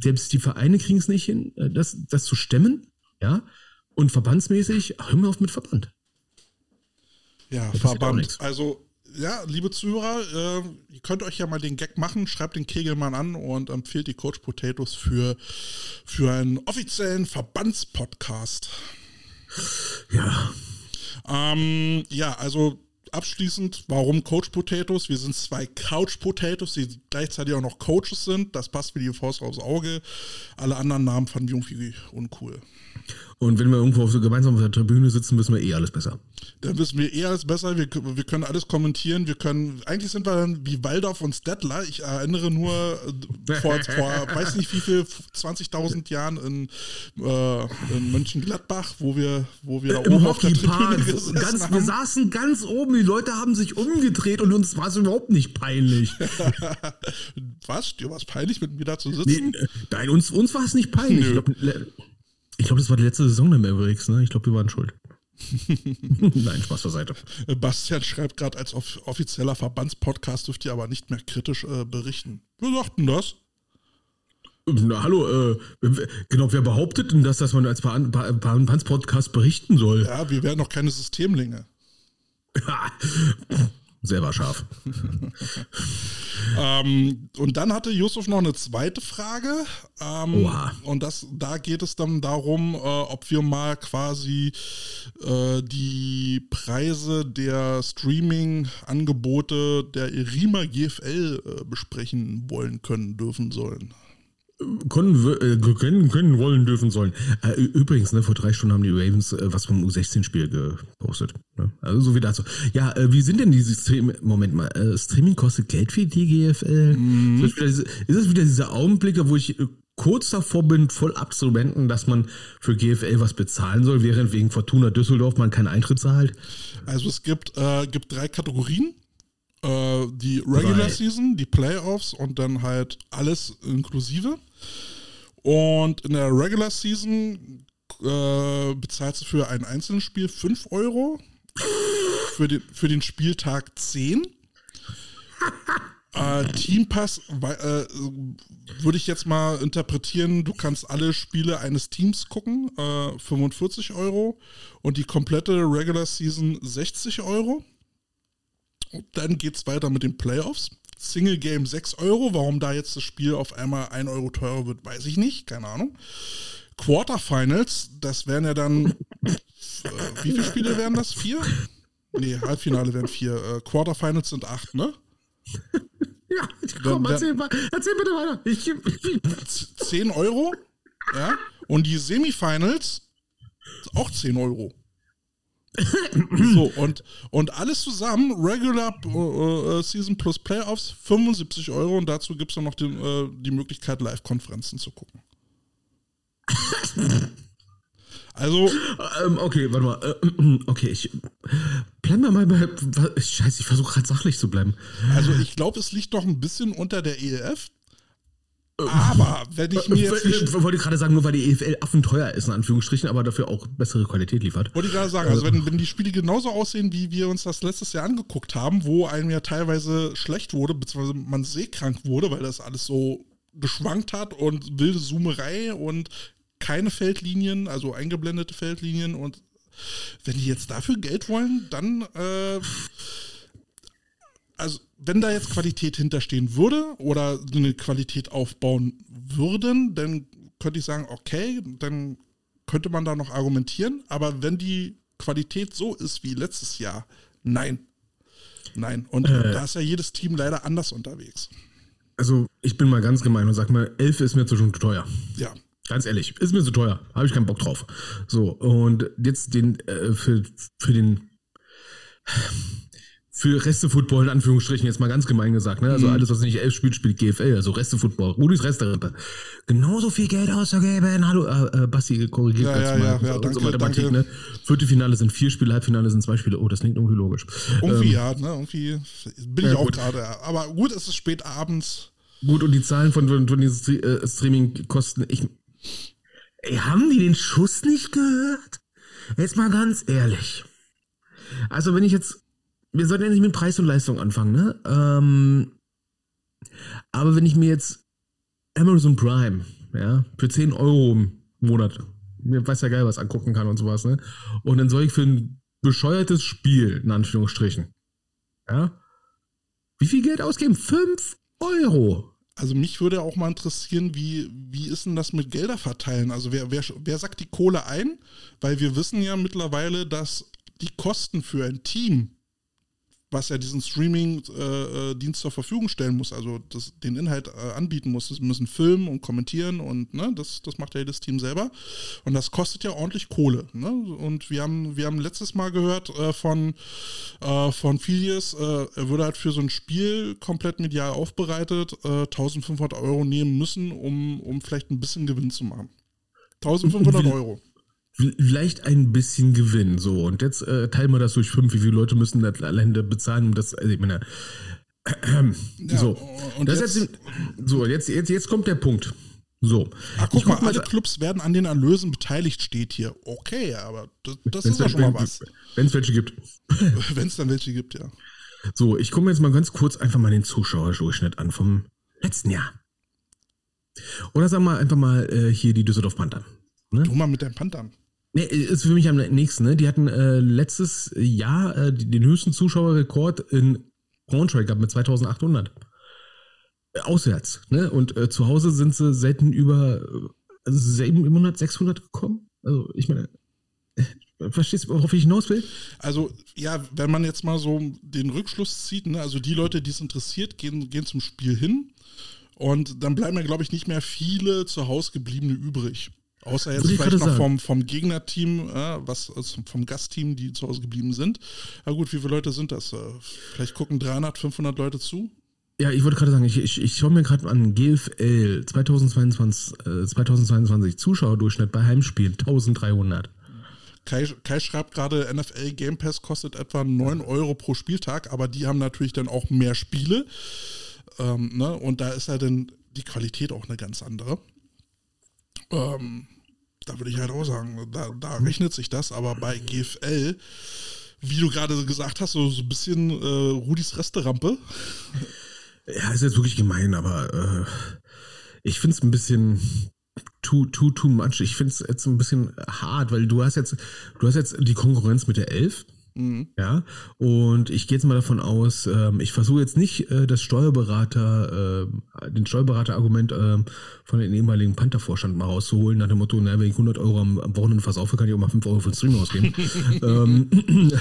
selbst die Vereine kriegen es nicht hin, äh, das, das zu stemmen, ja. Und verbandsmäßig, hör mir auf mit Verband. Ja, Verband. Also, ja, liebe Zuhörer, äh, ihr könnt euch ja mal den Gag machen, schreibt den Kegelmann an und empfiehlt die Coach Potatoes für, für einen offiziellen Verbandspodcast. Ja, Ähm, ja, also abschließend, warum Coach Potatoes? Wir sind zwei Couch Potatoes, die gleichzeitig auch noch Coaches sind. Das passt wie die Faust aufs Auge. Alle anderen Namen fanden wir irgendwie uncool. Und wenn wir irgendwo auf so gemeinsam auf der Tribüne sitzen, wissen wir eh alles besser. Dann wissen wir eher alles besser. Wir, wir können alles kommentieren. Wir können, eigentlich sind wir dann wie Waldorf und Stettler. Ich erinnere nur äh, vor, vor weiß nicht wie viel, 20.000 Jahren in, äh, in Mönchengladbach, wo wir, wo wir da Im oben auf der. Tribüne gesessen Ganz, wir haben. saßen ganz oben, die Leute haben sich umgedreht und uns war es überhaupt nicht peinlich. Was? Dir war es peinlich, mit mir da zu Nee, sitzen? äh, nein, uns, uns war es nicht peinlich. Nö. Ich glaube, ich glaub, das war die letzte Saison der Mavericks. Ne? Ich glaube, wir waren schuld. nein, Spaß beiseite. Bastian schreibt gerade, als off offizieller Verbandspodcast dürft ihr aber nicht mehr kritisch äh, berichten. Wer sagt denn das? Na, hallo, äh, genau, wer behauptet denn das, dass man als Panz-Podcast berichten soll? Ja, wir werden noch keine Systemlinge. Selber scharf. Ähm, und dann hatte Yusuf noch eine zweite Frage. Ähm, Oha. und das, da geht es dann darum, äh, ob wir mal quasi äh, die Preise der Streaming-Angebote der Irima GFL äh, besprechen wollen, können, dürfen, sollen. Können, äh, können, können, wollen, dürfen, sollen. Äh, übrigens, ne, vor drei Stunden haben die Ravens äh, was vom U16-Spiel gepostet. Ne? Also so wie dazu. Ja, äh, wie sind denn diese Stream... Moment mal, äh, Streaming kostet Geld für die GFL? Ist, es wieder diese, ist es wieder diese Augenblicke, wo ich äh, kurz davor bin, voll abzuwenden, dass man für GFL was bezahlen soll, während wegen Fortuna Düsseldorf man keinen Eintritt zahlt? Also es gibt, äh, gibt drei Kategorien. Äh, die Regular Drei. Season, die Playoffs und dann halt alles inklusive. Und in der Regular Season äh, bezahlst du für ein einzelnes Spiel 5 Euro, für den, für den Spieltag 10. Äh, Teampass äh, würde ich jetzt mal interpretieren, du kannst alle Spiele eines Teams gucken, äh, 45 Euro und die komplette Regular Season 60 Euro. Dann geht es weiter mit den Playoffs. Single Game 6 Euro. Warum da jetzt das Spiel auf einmal 1 Euro teurer wird, weiß ich nicht. Keine Ahnung. Quarterfinals, das wären ja dann. Äh, wie viele Spiele wären das? Vier? Nee, Halbfinale wären vier. Äh, Quarterfinals sind acht, ne? Ja, komm, erzähl erzähl, erzähl bitte weiter. Ich, Z- 10 Euro. Ja. Und die Semifinals auch 10 Euro. So, und, und alles zusammen, Regular äh, äh, Season plus Playoffs, 75 Euro und dazu gibt es dann noch die, äh, die Möglichkeit, Live-Konferenzen zu gucken. Also, Ähm, okay, warte mal. Äh, okay, ich. Bleiben wir mal bei. Scheiße, ich versuche gerade sachlich zu bleiben. also ich glaube, es liegt doch ein bisschen unter der ELF. Aber wenn ich mir jetzt Ich nicht, wollte gerade sagen, nur weil die EFL affenteuer ist, in Anführungsstrichen, aber dafür auch bessere Qualität liefert. wollte ich gerade sagen, also wenn, wenn die Spiele genauso aussehen, wie wir uns das letztes Jahr angeguckt haben, wo einem ja teilweise schlecht wurde, beziehungsweise man seekrank wurde, weil das alles so geschwankt hat und wilde Zoomerei und keine Feldlinien, also eingeblendete Feldlinien und wenn die jetzt dafür Geld wollen, dann äh, also wenn da jetzt Qualität hinterstehen würde oder eine Qualität aufbauen würden, dann könnte ich sagen, okay, dann könnte man da noch argumentieren. Aber wenn die Qualität so ist wie letztes Jahr, nein. Nein. Und da ist ja jedes Team leider anders unterwegs. Also, ich bin mal ganz gemein und sag mal, 11 ist mir zu schon teuer. Ja. Ganz ehrlich, ist mir zu teuer. Habe ich keinen Bock drauf. So, und jetzt den, äh, für, für den. Für Reste-Football in Anführungsstrichen, jetzt mal ganz gemein gesagt, ne? Also mhm. alles, was nicht elf spielt, spielt GFL, also Reste-Football. Rudis Reste-Rippe. Genauso viel Geld auszugeben. Hallo, äh, äh Basti, korrigiert ja, ja, ja, ja, danke, Mathematik, danke. ne? Viertelfinale sind vier Spiele, Halbfinale sind zwei Spiele. Oh, das klingt irgendwie logisch. Irgendwie, ähm, ja, ne? Irgendwie bin ich ja, auch gerade. Aber gut, es ist spät abends. Gut, und die Zahlen von, von, von diesen äh, Streaming-Kosten, ich. Ey, haben die den Schuss nicht gehört? Jetzt mal ganz ehrlich. Also, wenn ich jetzt wir sollten nicht mit Preis und Leistung anfangen, ne? Ähm, aber wenn ich mir jetzt Amazon Prime, ja, für 10 Euro im Monat, mir weiß ja geil was angucken kann und sowas, ne? Und dann soll ich für ein bescheuertes Spiel, in Anführungsstrichen, ja, wie viel Geld ausgeben? 5 Euro. Also mich würde auch mal interessieren, wie, wie ist denn das mit Gelder verteilen? Also wer, wer, wer sagt die Kohle ein? Weil wir wissen ja mittlerweile, dass die Kosten für ein Team was ja diesen Streaming-Dienst zur Verfügung stellen muss, also das, den Inhalt äh, anbieten muss. Sie müssen filmen und kommentieren und ne, das, das macht ja jedes Team selber. Und das kostet ja ordentlich Kohle. Ne? Und wir haben, wir haben letztes Mal gehört äh, von, äh, von Filius, äh, er würde halt für so ein Spiel komplett medial aufbereitet 1500 äh, Euro nehmen müssen, um, um vielleicht ein bisschen Gewinn zu machen. 1500 Euro vielleicht ein bisschen Gewinn. So, und jetzt äh, teilen wir das durch fünf. Wie viele Leute müssen das alleine bezahlen, um das, also ich meine, äh, ja, so. Und das jetzt, jetzt, so, jetzt, jetzt, jetzt kommt der Punkt. So. Ach, guck mal, alle Clubs werden an den Erlösen beteiligt, steht hier. Okay, aber das, das ist ja schon mal was. Wenn es welche gibt. wenn es dann welche gibt, ja. So, ich komme jetzt mal ganz kurz einfach mal den Zuschauerdurchschnitt an vom letzten Jahr. Oder sagen wir einfach mal äh, hier die Düsseldorf Panther. Ne? Du mal mit deinen Panthern. Nee, ist für mich am nächsten. Ne? Die hatten äh, letztes Jahr äh, den höchsten Zuschauerrekord in Braunschweig gehabt mit 2800. Äh, auswärts. Ne? Und äh, zu Hause sind sie selten über äh, also 700, 600 gekommen. Also ich meine, äh, Verstehst du, worauf ich hinaus will? Also, ja, wenn man jetzt mal so den Rückschluss zieht, ne, also die Leute, die es interessiert, gehen, gehen zum Spiel hin und dann bleiben ja, glaube ich, nicht mehr viele zu Hause gebliebene übrig. Außer jetzt vielleicht noch vom, vom Gegnerteam, äh, was also vom Gastteam, die zu Hause geblieben sind. Na gut, wie viele Leute sind das? Äh, vielleicht gucken 300, 500 Leute zu? Ja, ich wollte gerade sagen, ich, ich, ich schaue mir gerade an GFL 2022, äh, 2022 Zuschauerdurchschnitt bei Heimspielen 1300. Kai, Kai schreibt gerade, NFL Game Pass kostet etwa 9 Euro pro Spieltag, aber die haben natürlich dann auch mehr Spiele. Ähm, ne? Und da ist ja dann die Qualität auch eine ganz andere. Ähm, da würde ich halt auch sagen, da, da rechnet sich das, aber bei GFL, wie du gerade gesagt hast, so, so ein bisschen äh, Rudis Resterampe. Ja, ist jetzt wirklich gemein, aber äh, ich finde es ein bisschen too, too, too much. Ich finde es jetzt ein bisschen hart, weil du hast jetzt, du hast jetzt die Konkurrenz mit der Elf. Mhm. Ja, und ich gehe jetzt mal davon aus, ähm, ich versuche jetzt nicht äh, das Steuerberater, äh, den Steuerberater-Argument äh, von den ehemaligen Panther-Vorstand mal rauszuholen, nach dem Motto, na, wenn ich 100 Euro am, am Wochenende versaufe, kann ich auch mal 5 Euro für den Stream ausgeben. ähm,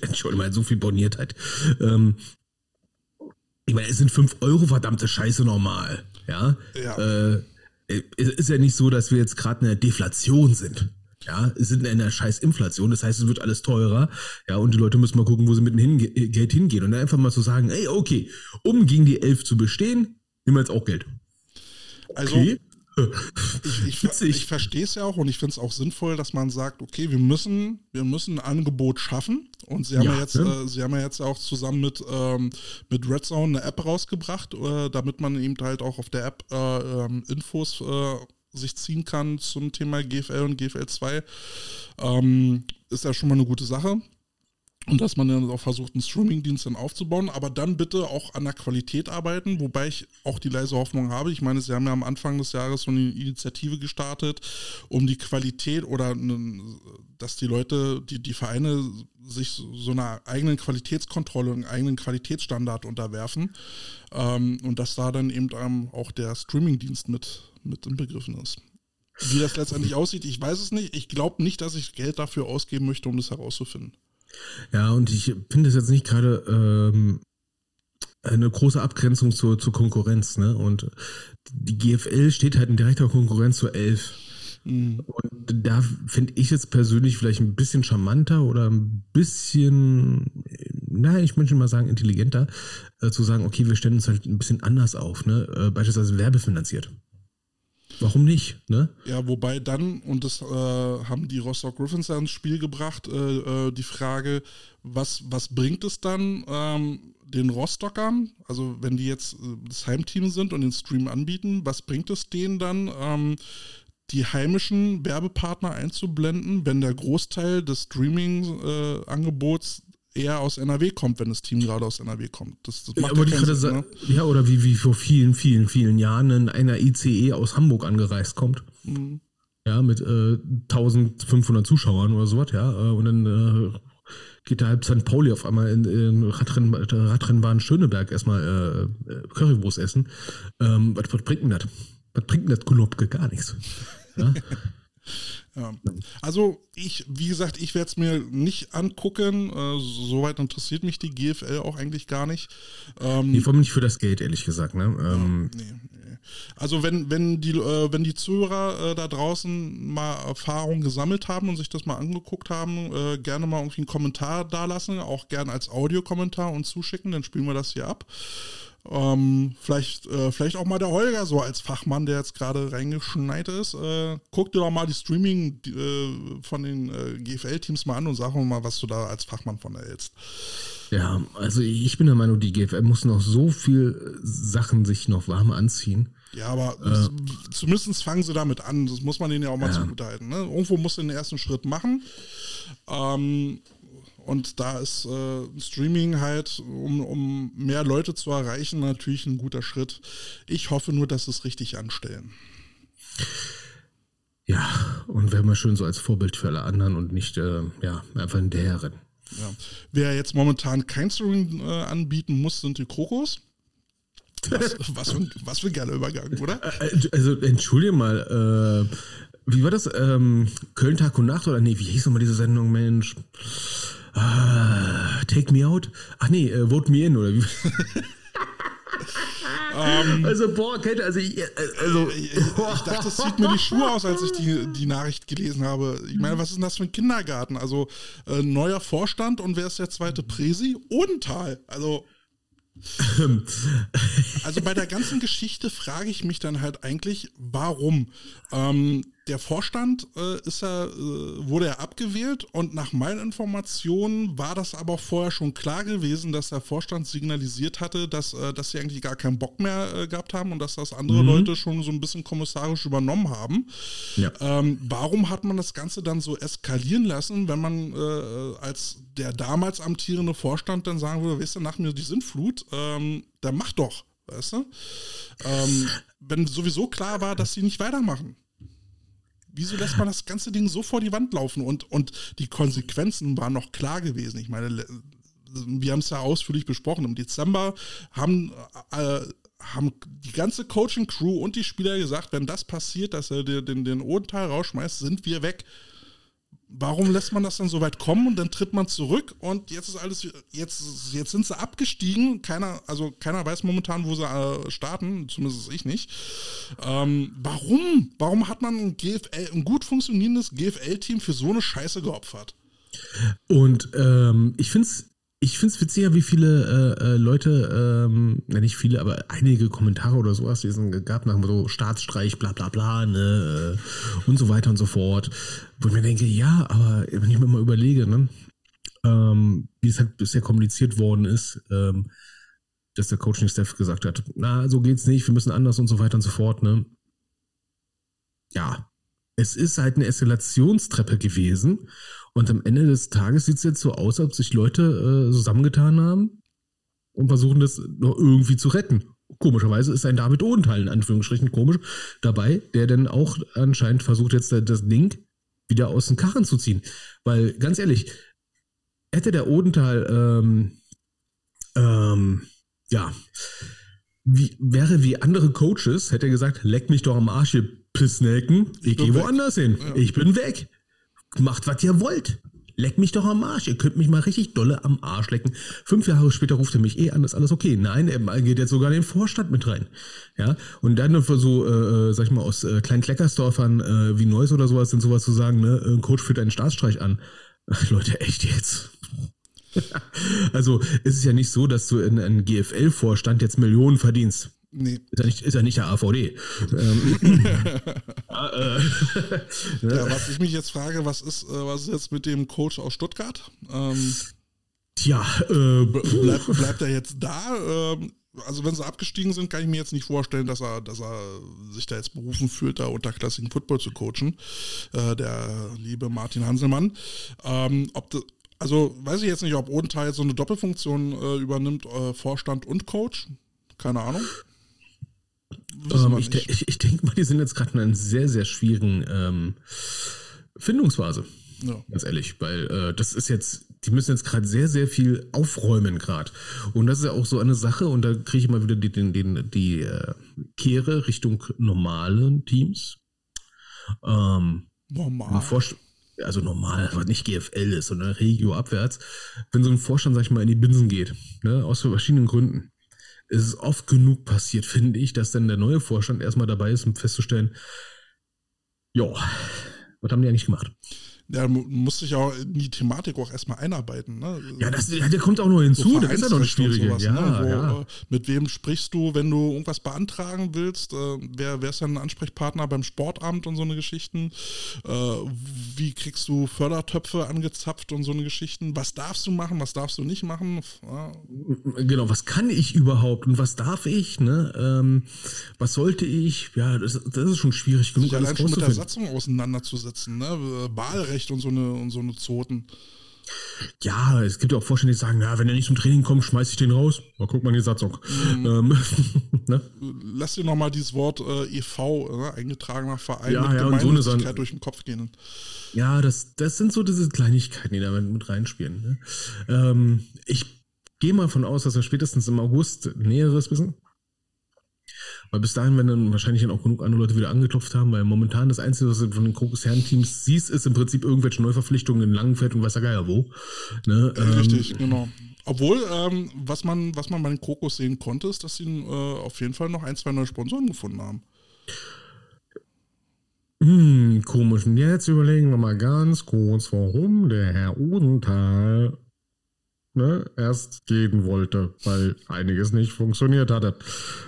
Entschuldigung mal, so viel Boniertheit. Ähm, ich meine, es sind 5 Euro verdammte Scheiße normal. Ja. ja. Äh, es ist ja nicht so, dass wir jetzt gerade eine Deflation sind. Ja, sind in einer scheiß Inflation, das heißt, es wird alles teurer. Ja, und die Leute müssen mal gucken, wo sie mit dem Hinge Geld hingehen. Und dann einfach mal zu so sagen, ey, okay, um gegen die Elf zu bestehen, nehmen wir jetzt auch Geld. Also, okay. ich, ich, ich verstehe es ja auch und ich finde es auch sinnvoll, dass man sagt, okay, wir müssen, wir müssen ein Angebot schaffen. Und sie haben ja, ja jetzt, ne? äh, sie haben ja jetzt auch zusammen mit, ähm, mit Red Zone eine App rausgebracht, äh, damit man eben halt auch auf der App äh, ähm, Infos äh, sich ziehen kann zum Thema GFL und GFL 2, ähm, ist ja schon mal eine gute Sache. Und dass man dann auch versucht, einen Streaming-Dienst dann aufzubauen, aber dann bitte auch an der Qualität arbeiten, wobei ich auch die leise Hoffnung habe. Ich meine, sie haben ja am Anfang des Jahres so eine Initiative gestartet, um die Qualität oder dass die Leute, die, die Vereine sich so einer eigenen Qualitätskontrolle, einen eigenen Qualitätsstandard unterwerfen. Ähm, und dass da dann eben auch der Streaming-Dienst mit mit inbegriffen ist. Wie das letztendlich aussieht, ich weiß es nicht. Ich glaube nicht, dass ich Geld dafür ausgeben möchte, um das herauszufinden. Ja, und ich finde es jetzt nicht gerade ähm, eine große Abgrenzung zur, zur Konkurrenz. Ne? Und die GFL steht halt in direkter Konkurrenz zur 11. Mhm. Und da finde ich es persönlich vielleicht ein bisschen charmanter oder ein bisschen na, ich möchte mal sagen, intelligenter, äh, zu sagen, okay, wir stellen uns halt ein bisschen anders auf, ne? Äh, beispielsweise werbefinanziert. Warum nicht? Ne? Ja, wobei dann, und das äh, haben die Rostock Griffins ins Spiel gebracht, äh, äh, die Frage, was, was bringt es dann ähm, den Rostockern, also wenn die jetzt äh, das Heimteam sind und den Stream anbieten, was bringt es denen dann, ähm, die heimischen Werbepartner einzublenden, wenn der Großteil des Streaming-Angebots eher aus NRW kommt, wenn das Team gerade aus NRW kommt. Das, das macht ja, ja, keinen Sinn, ne? ja, oder wie, wie vor vielen, vielen, vielen Jahren in einer ICE aus Hamburg angereist kommt. Mhm. Ja, mit äh, 1500 Zuschauern oder sowas, ja. Äh, und dann äh, geht da halb St. Pauli auf einmal in, in Radrenn, Radrennbahn Schöneberg erstmal äh, äh, Currywurst essen. Ähm, was, was bringt denn das? Was bringt denn das Kulopke? Gar nichts. Ja? Ja. Also ich, wie gesagt, ich werde es mir nicht angucken. Äh, Soweit interessiert mich die GFL auch eigentlich gar nicht. Ähm, nee, vor allem nicht für das Geld, ehrlich gesagt. Ne? Ähm, ja, nee, nee. Also wenn, wenn, die, äh, wenn die Zuhörer äh, da draußen mal Erfahrungen gesammelt haben und sich das mal angeguckt haben, äh, gerne mal irgendwie einen Kommentar dalassen, auch gerne als Audiokommentar und zuschicken, dann spielen wir das hier ab. Ähm, vielleicht, äh, vielleicht auch mal der Holger so als Fachmann, der jetzt gerade reingeschneit ist. Äh, guck dir doch mal die Streaming äh, von den äh, GFL-Teams mal an und sag mal, was du da als Fachmann von erhältst. Ja, also ich bin der Meinung, die GFL muss noch so viel Sachen sich noch warm anziehen. Ja, aber äh, zumindest fangen sie damit an. Das muss man denen ja auch mal ja. zugutehalten. Ne? Irgendwo muss den ersten Schritt machen. Ähm, und da ist äh, Streaming halt, um, um mehr Leute zu erreichen, natürlich ein guter Schritt. Ich hoffe nur, dass sie es richtig anstellen. Ja, und wäre mal schön so als Vorbild für alle anderen und nicht äh, ja, einfach in der Herren. Ja. Wer jetzt momentan kein Streaming äh, anbieten muss, sind die Krokos. Was, was, für, was für ein geiler Übergang, oder? Äh, also, entschuldige mal, äh, wie war das? Ähm, Köln Tag und Nacht oder nee, wie hieß nochmal diese Sendung, Mensch? Ah, take me out? Ach nee, äh, vote me in, oder wie? Um, ähm, also, boah, Kette, also, ich, äh, also ich, ich, dachte, es zieht mir die Schuhe aus, als ich die, die Nachricht gelesen habe. Ich meine, was ist denn das für ein Kindergarten? Also, äh, neuer Vorstand und wer ist der zweite Präsi? Odenthal. Also, also bei der ganzen Geschichte frage ich mich dann halt eigentlich, warum? Ähm, der Vorstand äh, ist ja, äh, wurde ja abgewählt und nach meinen Informationen war das aber vorher schon klar gewesen, dass der Vorstand signalisiert hatte, dass, äh, dass sie eigentlich gar keinen Bock mehr äh, gehabt haben und dass das andere mhm. Leute schon so ein bisschen kommissarisch übernommen haben. Ja. Ähm, warum hat man das Ganze dann so eskalieren lassen, wenn man äh, als der damals amtierende Vorstand dann sagen würde, weißt du, nach mir die Sintflut, ähm, dann mach doch, weißt du? Ähm, wenn sowieso klar war, dass sie nicht weitermachen. Wieso lässt man das ganze Ding so vor die Wand laufen? Und, und die Konsequenzen waren noch klar gewesen. Ich meine, wir haben es ja ausführlich besprochen. Im Dezember haben, äh, haben die ganze Coaching-Crew und die Spieler gesagt, wenn das passiert, dass er den, den Odenteil rausschmeißt, sind wir weg warum lässt man das dann so weit kommen und dann tritt man zurück und jetzt ist alles, jetzt, jetzt sind sie abgestiegen. Keiner, also keiner weiß momentan, wo sie äh, starten, zumindest ich nicht. Ähm, warum? Warum hat man ein, GFL, ein gut funktionierendes GFL-Team für so eine Scheiße geopfert? Und ähm, ich finde es ich finde es witziger, wie viele äh, äh, Leute, ähm, nicht viele, aber einige Kommentare oder sowas, die es gab nach so Staatsstreich, bla bla bla, ne, äh, und so weiter und so fort. Wo ich mir denke, ja, aber wenn ich mir mal überlege, ne, ähm, wie es halt bisher kommuniziert worden ist, ähm, dass der Coaching-Staff gesagt hat, na, so geht's nicht, wir müssen anders und so weiter und so fort, ne. Ja, es ist halt eine Eskalationstreppe gewesen und am Ende des Tages sieht es jetzt so aus, als ob sich Leute äh, zusammengetan haben und versuchen das noch irgendwie zu retten. Komischerweise ist ein David Odenthal in Anführungsstrichen komisch dabei, der dann auch anscheinend versucht jetzt das Ding wieder aus den Karren zu ziehen. Weil ganz ehrlich, hätte der Odenthal ähm, ähm, ja wie, wäre wie andere Coaches, hätte er gesagt, leck mich doch am Arsch, ihr Pissnelken, ich, ich gehe woanders hin. Ja. Ich bin weg macht, was ihr wollt. Leck mich doch am Arsch. Ihr könnt mich mal richtig dolle am Arsch lecken. Fünf Jahre später ruft er mich eh an, ist alles okay. Nein, er geht jetzt sogar in den Vorstand mit rein. Ja, und dann für so, äh, äh, sag ich mal, aus äh, kleinen Kleckersdorfern äh, wie Neuss oder sowas, sind sowas zu sagen, ne, ein Coach führt einen Staatsstreich an. Ach, Leute, echt jetzt. also es ist ja nicht so, dass du in einem GFL-Vorstand jetzt Millionen verdienst. Nee. Ist ja nicht, ist ja nicht der AVD. Ähm, ja, äh, Ja, was ich mich jetzt frage, was ist, äh, was ist jetzt mit dem Coach aus Stuttgart? Ähm, Tja, äh, bleibt, bleibt er jetzt da? Ähm, also wenn sie abgestiegen sind, kann ich mir jetzt nicht vorstellen, dass er, dass er sich da jetzt berufen fühlt, da unterklassigen Football zu coachen. Äh, der liebe Martin Hanselmann. Ähm, ob das, also weiß ich jetzt nicht, ob Odenthal jetzt so eine Doppelfunktion äh, übernimmt, äh, Vorstand und Coach. Keine Ahnung. Ähm, ich, ich, ich denke mal, die sind jetzt gerade in einer sehr, sehr schwierigen ähm, Findungsphase. Ja. Ganz ehrlich, weil äh, das ist jetzt, die müssen jetzt gerade sehr, sehr viel aufräumen gerade. Und das ist ja auch so eine Sache, und da kriege ich mal wieder die, den, den, die äh, Kehre Richtung normalen Teams. Ähm, Normal. Also normal, was nicht GFL ist, sondern Regio abwärts, wenn so ein Vorstand, sag ich mal, in die Binsen geht, ne, aus verschiedenen Gründen, ist es oft genug passiert, finde ich, dass dann der neue Vorstand erstmal dabei ist, um festzustellen, ja, was haben die eigentlich gemacht? Der mu- muss sich auch in die Thematik auch erstmal einarbeiten. Ne? Ja, das, ja, der kommt auch noch hinzu, das ist ja noch und schwieriger. sowas, Ja, ne? Wo, ja. äh, Mit wem sprichst du, wenn du irgendwas beantragen willst? Äh, wer, wer ist dein Ansprechpartner beim Sportamt und so eine Geschichten? Äh, wie kriegst du Fördertöpfe angezapft und so eine Geschichten? Was darfst du machen, was darfst du nicht machen? Ja, Genau, was kann ich überhaupt und was darf ich? Ne? Ähm, was sollte ich? Ja, das, das ist schon schwierig genug. sich allein schon mit der. Satzung auseinanderzusetzen, ne? Äh, Wahlrecht und so eine und so eine Zoten. Ja, es gibt ja auch Vorstände, die sagen, ja, wenn er nicht zum Training kommt, schmeiß ich den raus. Mal guck mal in die Satzung. Mhm. Ähm, ne? Lass dir nochmal dieses Wort äh, e.V., äh, eingetragener Verein Ja, mit ja, und so eine Gemeinnützigkeit Sachen- durch den Kopf gehen. Ja, das, das sind so diese Kleinigkeiten, die da mit, mit reinspielen. Ne? Ähm, ich gehe mal von aus, dass wir spätestens im August Näheres wissen. Weil bis dahin werden dann wahrscheinlich dann auch genug andere Leute wieder angeklopft haben, weil momentan das Einzige, was du von den Krokus-Herren-Teams siehst, ist im Prinzip irgendwelche Neuverpflichtungen in Langenfeld und weiß der Geier wo. Ne? Äh, Ähm, Richtig, genau. Obwohl, ähm, was, man, was man bei den Kokos sehen konnte, ist, dass sie äh, auf jeden Fall noch ein, zwei neue Sponsoren gefunden haben. Hm, komisch. Und jetzt überlegen wir mal ganz kurz, warum der Herr Odenthal ne, erst gehen wollte, weil einiges nicht funktioniert hatte.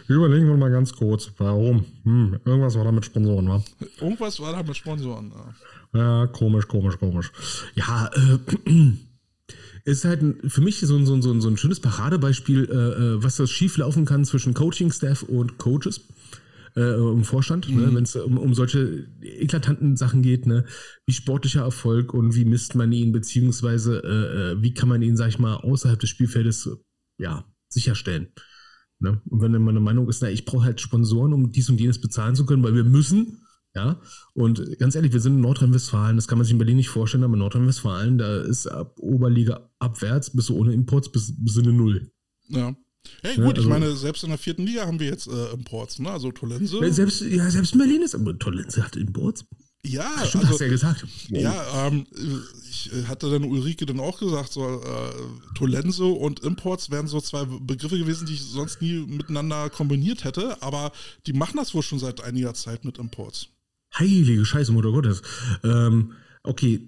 Überlegen wir mal ganz kurz, warum. Hm, irgendwas war da mit Sponsoren, wa? Irgendwas war da mit Sponsoren. Ja. Ja, komisch, komisch, komisch. Ja, äh, ist halt ein, für mich so ein, so, ein, so, ein, schönes Paradebeispiel, äh, äh, was das schief laufen kann zwischen Coaching-Staff und Coaches äh, im Vorstand, ne, wenn es um, um solche eklatanten Sachen geht, ne, wie sportlicher Erfolg und wie misst man ihn, beziehungsweise äh, äh, wie kann man ihn, sag ich mal, außerhalb des Spielfeldes ja, sicherstellen. Ne? Und wenn dann meine Meinung ist, na, ich brauche halt Sponsoren, um dies und jenes bezahlen zu können, weil wir müssen, ja, und ganz ehrlich, wir sind in Nordrhein-Westfalen, das kann man sich in Berlin nicht vorstellen, aber in Nordrhein-Westfalen, da ist ab Oberliga abwärts, bist du ohne Imports bis, bis in eine Null. ja. Hey, Ja, gut, ich also- meine, selbst in der vierten Liga haben wir jetzt äh, Imports, ne? Also Tolense. Ja, Selbst, ja, selbst in Berlin ist aber Tolenze hat Imports. Ja, Stimmt, also, hast du ja gesagt. Ja, ähm, ich äh, hatte dann Ulrike dann auch gesagt, so äh, Tolenso und Imports wären so zwei Begriffe gewesen, die ich sonst nie miteinander kombiniert hätte, aber die machen das wohl schon seit einiger Zeit mit Imports. Heilige Scheiße, Mutter Gottes. Ähm, okay,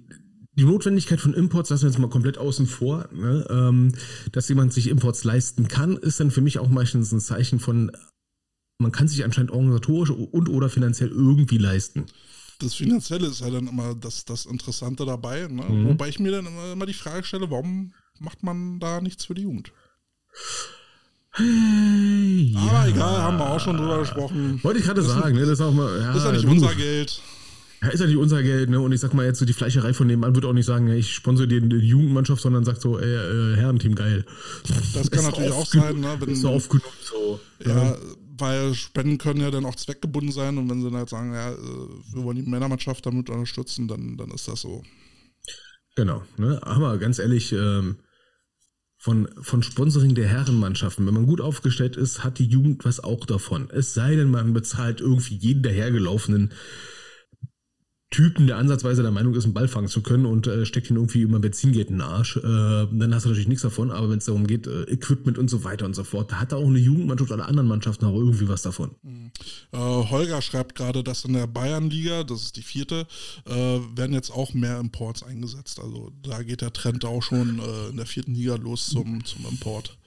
die Notwendigkeit von Imports lassen wir jetzt mal komplett außen vor. Ne? Ähm, dass jemand sich Imports leisten kann, ist dann für mich auch meistens ein Zeichen von, man kann sich anscheinend organisatorisch und oder finanziell irgendwie leisten. Das Finanzielle ist ja dann immer das, das Interessante dabei, ne? Mhm. wobei ich mir dann immer, immer die Frage stelle, warum macht man da nichts für die Jugend? Hey, Aber egal, haben wir auch schon drüber gesprochen. Wollte ich gerade sagen, ne? Das ist auch mal. Ja, Das ist ja nicht unser Geld. Ja, ist ja nicht unser Geld, ne? Und ich sag mal jetzt so, die Fleischerei von nebenan wird auch nicht sagen, ich sponsor dir die Jugendmannschaft, sondern sagt so, ey, äh, Herrenteam geil. Das kann Ist natürlich auch sein, ne? wenn, Ist oft genug so. Ja, weil Spenden können ja dann auch zweckgebunden sein und wenn sie dann halt sagen, ja, äh, wir wollen die Männermannschaft damit unterstützen, dann, dann ist das so. Genau, ne? Aber ganz ehrlich, ähm, von, von Sponsoring der Herrenmannschaften, wenn man gut aufgestellt ist, hat die Jugend was auch davon. Es sei denn, man bezahlt irgendwie jeden dahergelaufenen Typen, der ansatzweise der Meinung ist, einen Ball fangen zu können und äh, steckt ihn irgendwie über Benzingeld in den Arsch, äh, dann hast du natürlich nichts davon. Aber wenn es darum geht, äh, Equipment und so weiter und so fort, da hat auch eine Jugendmannschaft oder anderen Mannschaften auch irgendwie was davon. Mhm. Äh, Holger schreibt gerade, dass in der Bayernliga, das ist die vierte, äh, werden jetzt auch mehr Imports eingesetzt. Also da geht der Trend auch schon äh, in der vierten Liga los zum, zum Import.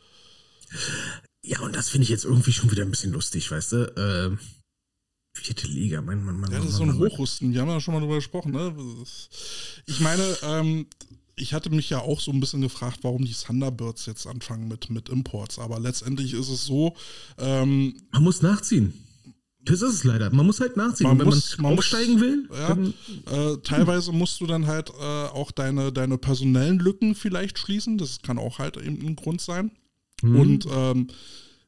Ja, und das finde ich jetzt irgendwie schon wieder ein bisschen lustig, weißt du? Äh, Vierte Liga, mein Mann, Mann. Ja, das ist so ein Hochhusten. Wir haben ja schon mal drüber gesprochen. Ne? Ich meine, ähm, ich hatte mich ja auch so ein bisschen gefragt, warum die Thunderbirds jetzt anfangen mit, mit Imports. Aber letztendlich ist es so. Ähm, man muss nachziehen. Das ist es leider. Man muss halt nachziehen. Man wenn muss, man, aufsteigen muss, will, ja, äh, teilweise musst du dann halt äh, auch deine, deine personellen Lücken vielleicht schließen. Das kann auch halt eben ein Grund sein. Mhm. Und ähm, äh,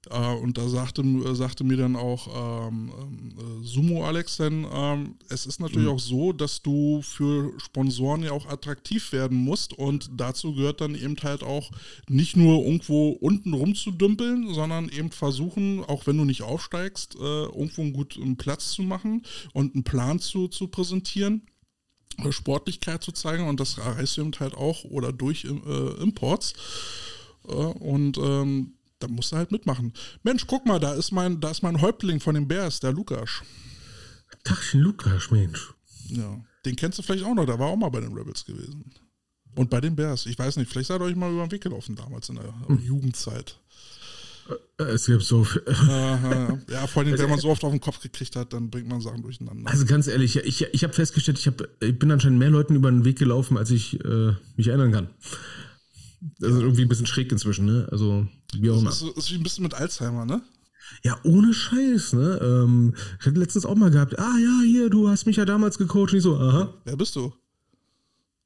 und da sagte, sagte mir dann auch ähm, äh, Sumo Alex dann, ähm, es ist natürlich mhm. auch so, dass du für Sponsoren ja auch attraktiv werden musst und dazu gehört dann eben halt auch nicht nur irgendwo unten rumzudümpeln, sondern eben versuchen, auch wenn du nicht aufsteigst, äh, irgendwo einen guten Platz zu machen und einen Plan zu, zu präsentieren. Äh, Sportlichkeit zu zeigen und das erreichst du eben halt auch oder durch äh, Imports. Äh, und ähm, da musst du halt mitmachen. Mensch, guck mal, da ist mein, da ist mein Häuptling von den Bears, der Lukas. Tachchen Lukas, Mensch. Ja, den kennst du vielleicht auch noch, der war auch mal bei den Rebels gewesen. Und bei den Bears. Ich weiß nicht, vielleicht seid ihr euch mal über den Weg gelaufen damals in der hm. Jugendzeit. Äh, es gibt so viel. ja, vor allem, wenn man so oft auf den Kopf gekriegt hat, dann bringt man Sachen durcheinander. Also ganz ehrlich, ich, ich habe festgestellt, ich, hab, ich bin anscheinend mehr Leuten über den Weg gelaufen, als ich äh, mich erinnern kann. Das ist irgendwie ein bisschen schräg inzwischen, ne? Also, wie auch immer. Das ist, ist wie ein bisschen mit Alzheimer, ne? Ja, ohne Scheiß, ne? Ähm, ich hatte letztens auch mal gehabt, ah ja, hier, du hast mich ja damals gecoacht. Und ich so, aha. Wer bist du?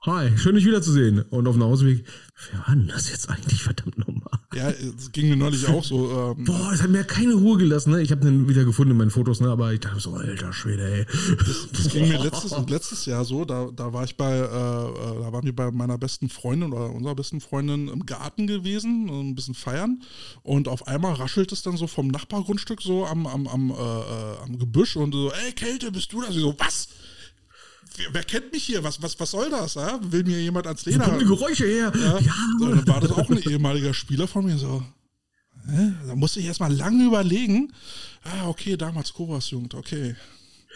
Hi, schön dich wiederzusehen. Und auf dem Hausweg, wer war denn das jetzt eigentlich verdammt nochmal? Ja, es ging mir neulich auch so. Ähm, Boah, es hat mir keine Ruhe gelassen, ne? Ich habe den wieder gefunden in meinen Fotos, ne? Aber ich dachte so, alter Schwede, ey. Das, das ging mir letztes, letztes Jahr so, da, da war ich bei, äh, äh, da waren wir bei meiner besten Freundin oder unserer besten Freundin im Garten gewesen, ein bisschen feiern. Und auf einmal raschelt es dann so vom Nachbargrundstück so am, am, am, äh, äh am Gebüsch und so, ey, Kälte, bist du das? Ich so, was? Wer kennt mich hier? Was, was, was soll das? Ja? Will mir jemand ans Leder? Kommen die Geräusche her? Ja. ja. So, dann war das auch ein ehemaliger Spieler von mir so. Hä? Da musste ich erstmal lange überlegen. Ah, okay, damals Koras Jugend, okay.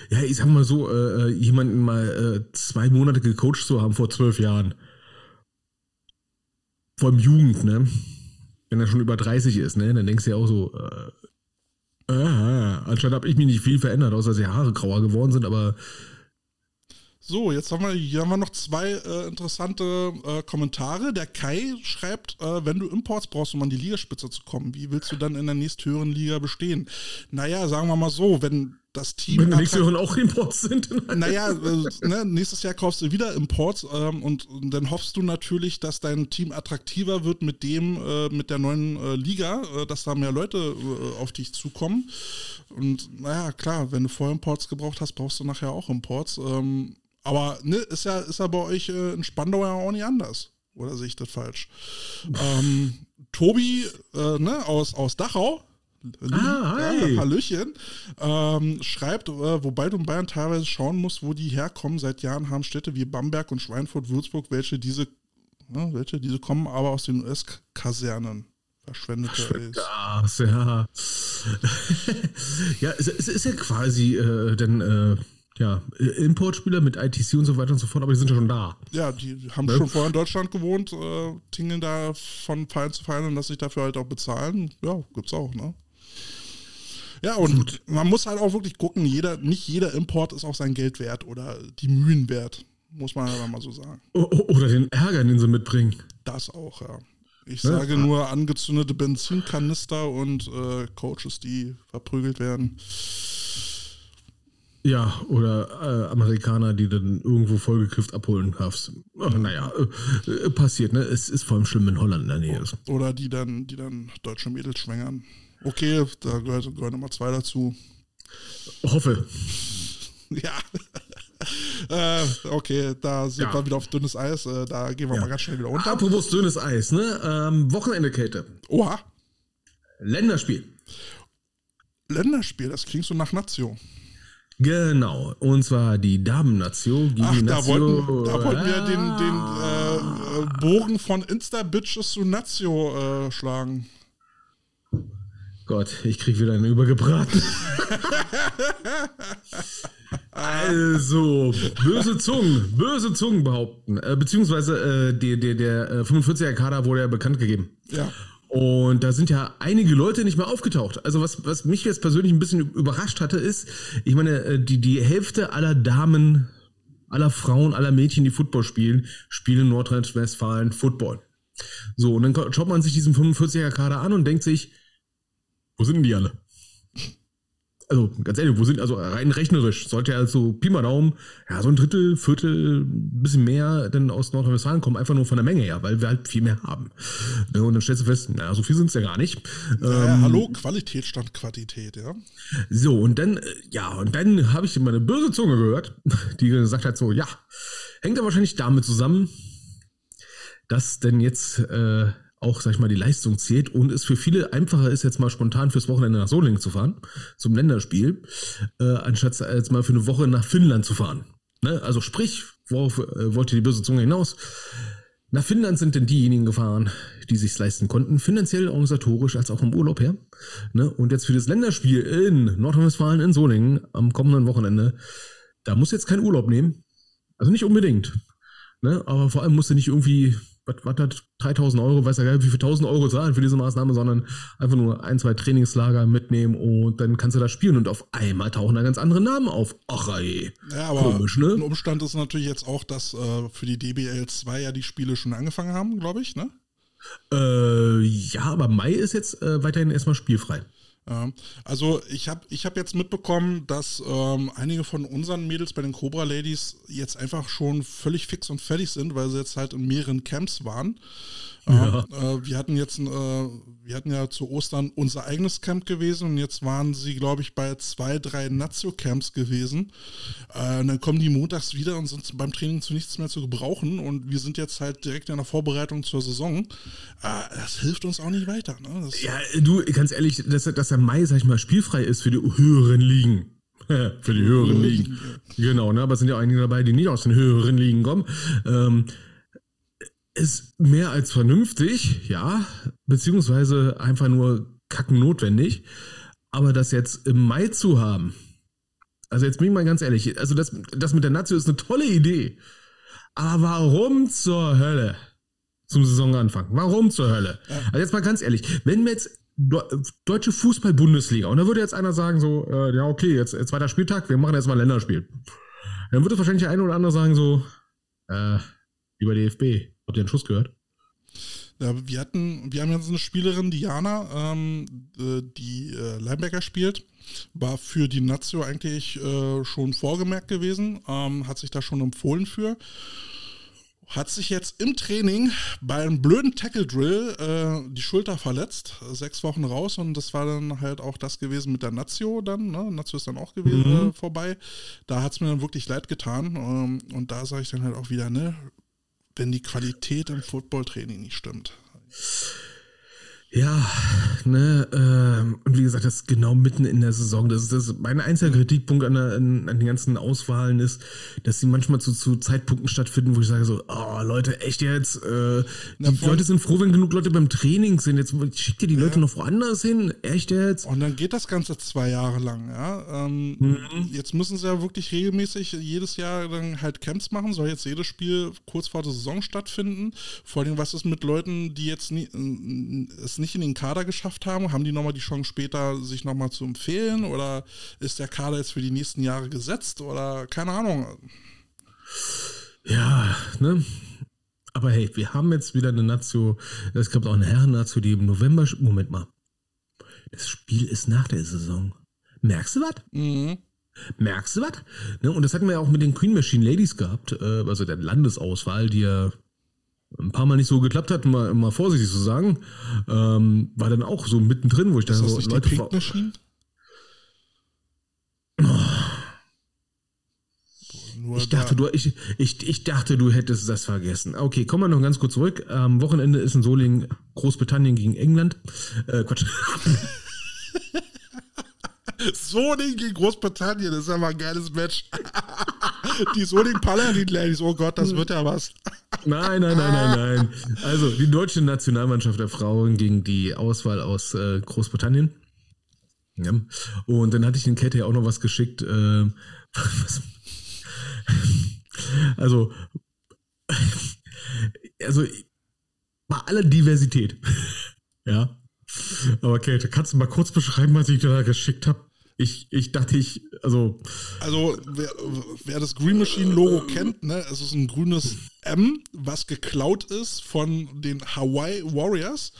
Ja, ich sag mal so, äh, äh, jemanden mal äh, zwei Monate gecoacht zu haben vor zwölf Jahren. Vor allem Jugend, ne? Wenn er schon über 30 ist, ne? Dann denkst du ja auch so, äh, äh, anscheinend habe ich mich nicht viel verändert, außer dass die Haare grauer geworden sind, aber so, jetzt haben wir hier haben wir noch zwei äh, interessante äh, Kommentare. Der Kai schreibt, äh, wenn du Imports brauchst, um an die Ligaspitze zu kommen, wie willst du dann in der nächsthöheren Liga bestehen? Naja, sagen wir mal so, wenn das Team. Wenn die nächsten auch Imports sind. naja, äh, ne, nächstes Jahr kaufst du wieder Imports ähm, und, und, dann hoffst du natürlich, dass dein Team attraktiver wird mit dem, äh, mit der neuen äh, Liga, äh, dass da mehr Leute äh, auf dich zukommen. Und naja, klar, wenn du vorher Imports gebraucht hast, brauchst du nachher auch Imports. Ähm, aber ne, ist ja, ist ja bei euch äh, in Spandau ja auch nicht anders. Oder sehe ich das falsch? ähm, Tobi ne, aus, aus Dachau, ah, hi. Ja, Hallöchen. Ähm, schreibt, äh, wobei du in Bayern teilweise schauen musst, wo die herkommen. Seit Jahren haben Städte wie Bamberg und Schweinfurt, Würzburg, welche diese, äh, welche diese kommen aber aus den US-Kasernen. Verschwendete Gas, ja. ja, es, es, ist ja quasi äh, dann äh, ja, Importspieler mit ITC und so weiter und so fort, aber die sind ja schon da. Ja, die haben ne? schon vorher in Deutschland gewohnt, äh, tingeln da von Verein zu Verein und lassen sich dafür halt auch bezahlen. Ja, gibt's auch, ne? Ja, und man muss halt auch wirklich gucken, jeder, nicht jeder Import ist auch sein Geld wert oder die Mühen wert, muss man aber mal so sagen. Oder den Ärger, den sie mitbringen. Das auch, ja. Ich ne? sage nur angezündete Benzinkanister und äh, Coaches, die verprügelt werden. Ja, oder äh, Amerikaner, die dann irgendwo vollgekifft abholen darfst. Naja, äh, äh, passiert, ne? Es ist vor allem schlimm, wenn Holland in der Nähe ist. Oder die dann, die dann deutsche Mädels schwängern. Okay, da gehört, gehören nochmal zwei dazu. Hoffe. ja. äh, okay, da sind ja. wir wieder auf dünnes Eis. Äh, da gehen wir ja. mal ganz schnell wieder unter. Apropos dünnes Eis, ne? Ähm, Wochenende Kälte. Oha. Länderspiel. Länderspiel, das klingt so nach Nation. Genau, und zwar die Damen-Nation gegen Ach, die da Nazio. wollten, da wollten wir den, den äh, äh, Bogen von Insta-Bitches zu Nazio äh, schlagen. Gott, ich krieg wieder einen übergebraten. also, böse Zungen, böse Zungen behaupten. Äh, beziehungsweise äh, die, der äh, 45er Kader wurde ja bekannt gegeben. Ja. Und da sind ja einige Leute nicht mehr aufgetaucht. Also was, was mich jetzt persönlich ein bisschen überrascht hatte, ist, ich meine, äh, die, die Hälfte aller Damen, aller Frauen, aller Mädchen, die Football spielen, spielen in Nordrhein-Westfalen Football. So, und dann schaut man sich diesen 45er Kader an und denkt sich, wo sind denn die alle? Also ganz ehrlich, wo sind, also rein rechnerisch, sollte ja so Pi mal Daumen, ja, so ein Drittel, Viertel, ein bisschen mehr denn aus Nordrhein-Westfalen kommen, einfach nur von der Menge her, weil wir halt viel mehr haben. Ne, und dann stellst du fest, na, so viel sind es ja gar nicht. Naja, ähm, hallo, Qualität stand Quantität, ja. So, und dann, äh, ja, und dann habe ich meine böse Zunge gehört, die gesagt hat so, ja, hängt ja wahrscheinlich damit zusammen, dass denn jetzt äh, auch, sag ich mal, die Leistung zählt und es für viele einfacher ist, jetzt mal spontan fürs Wochenende nach Solingen zu fahren, zum Länderspiel, äh, anstatt jetzt mal für eine Woche nach Finnland zu fahren. Ne? Also sprich, worauf äh, wollte die böse Zunge hinaus? Nach Finnland sind denn diejenigen gefahren, die sich leisten konnten, finanziell, organisatorisch als auch im Urlaub her. Ne? Und jetzt für das Länderspiel in Nordrhein-Westfalen in Solingen am kommenden Wochenende, da muss jetzt kein Urlaub nehmen. Also nicht unbedingt. Ne? Aber vor allem musst du nicht irgendwie was, was hat 3000 Euro, weiß ja gar nicht, wie viel 1000 Euro zahlen für diese Maßnahme, sondern einfach nur ein, zwei Trainingslager mitnehmen und dann kannst du da spielen und auf einmal tauchen da ganz andere Namen auf. Ach, ey. Ja, aber Komisch, ne? ein Umstand ist natürlich jetzt auch, dass äh, für die DBL 2 ja die Spiele schon angefangen haben, glaube ich, ne? Äh, ja, aber Mai ist jetzt äh, weiterhin erstmal spielfrei. Also ich habe ich hab jetzt mitbekommen, dass ähm, einige von unseren Mädels bei den Cobra Ladies jetzt einfach schon völlig fix und fertig sind, weil sie jetzt halt in mehreren Camps waren. Ja. Äh, wir hatten jetzt, äh, wir hatten ja zu Ostern unser eigenes Camp gewesen und jetzt waren sie, glaube ich, bei zwei, drei Nazio-Camps gewesen. Äh, dann kommen die montags wieder und sind beim Training zu nichts mehr zu gebrauchen und wir sind jetzt halt direkt in der Vorbereitung zur Saison. Äh, das hilft uns auch nicht weiter. Ne? ja, du, ganz ehrlich, dass, dass der Mai, sag ich mal, spielfrei ist für die höheren Ligen. für die höheren Ligen. Genau, ne? aber es sind ja einige dabei, die nicht aus den höheren Ligen kommen. Ähm, ist mehr als vernünftig, ja, beziehungsweise einfach nur kacken notwendig. Aber das jetzt im Mai zu haben, also jetzt bin ich mal ganz ehrlich, also das, das mit der Nazio ist eine tolle Idee. Aber warum zur Hölle? Zum Saisonanfang. Warum zur Hölle? Also jetzt mal ganz ehrlich, wenn wir jetzt Deutsche Fußball-Bundesliga und da würde jetzt einer sagen so, äh, ja okay, jetzt, jetzt zweiter Spieltag, wir machen jetzt mal Länderspiel. Dann würde wahrscheinlich der eine oder andere sagen so, äh, lieber DFB, Habt ihr einen Schuss gehört? Ja, wir hatten, wir haben jetzt eine Spielerin, Diana, ähm, äh, die äh, Linebacker spielt, war für die Nazio eigentlich äh, schon vorgemerkt gewesen, ähm, hat sich da schon empfohlen für. Hat sich jetzt im Training bei einem blöden Tackle-Drill äh, die Schulter verletzt, sechs Wochen raus und das war dann halt auch das gewesen mit der Nazio dann, ne? Nazio ist dann auch gewesen, mhm. Äh, vorbei. Da hat es mir dann wirklich leid getan ähm, und da sage ich dann halt auch wieder, ne, wenn die Qualität im Footballtraining nicht stimmt. Ja, ne, äh, und wie gesagt, das ist genau mitten in der Saison. Das ist das, mein einziger Kritikpunkt an, der, an, an, den ganzen Auswahlen ist, dass sie manchmal zu, zu Zeitpunkten stattfinden, wo ich sage so, oh Leute, echt jetzt, äh, die Na, Leute sind froh, wenn genug Leute beim Training sind. Jetzt schickt ihr die. Leute noch woanders hin, echt jetzt? Und dann geht das Ganze zwei Jahre lang, ja. Ähm, mhm. Jetzt müssen sie ja wirklich regelmäßig jedes Jahr dann halt Camps machen, soll jetzt jedes Spiel kurz vor der Saison stattfinden. Vor allem, was ist mit Leuten, die jetzt nie, äh, es nicht in den Kader geschafft haben? Haben die nochmal die Chance später, sich nochmal zu empfehlen? Oder ist der Kader jetzt für die nächsten Jahre gesetzt? Oder keine Ahnung. Ja, ne? Aber hey, wir haben jetzt wieder eine Nazio. Es gibt auch eine Herren-Nazio, die im November. Moment mal. Das Spiel ist nach der Saison. Merkst du was? Mhm. Merkst du was? Ne, und das hatten wir ja auch mit den Queen Machine Ladies gehabt, äh, also der Landesauswahl, die ja ein paar Mal nicht so geklappt hat, mal, mal vorsichtig zu sagen, ähm, war dann auch so mittendrin, wo ich dachte, so, nicht Leute, die Pink Machine? Ich dachte, du, ich, ich, ich dachte, du hättest das vergessen. Okay, kommen wir noch ganz kurz zurück. Am Wochenende ist in Solingen Großbritannien gegen England. Äh, Quatsch. Soling gegen Großbritannien, das ist ja mal ein geiles Match. die Soling Paladin Ladies, oh Gott, das wird ja was. Nein, nein, nein, nein, nein. Also die deutsche Nationalmannschaft der Frauen gegen die Auswahl aus äh, Großbritannien. Ja. Und dann hatte ich den Kette ja auch noch was geschickt. Äh, was, also, also bei aller Diversität. ja. Aber Kate, kannst du mal kurz beschreiben, was ich dir da geschickt habe? Ich, ich dachte, ich, also. Also, wer, wer das Green Machine Logo kennt, ne, es ist ein grünes M, was geklaut ist von den Hawaii Warriors,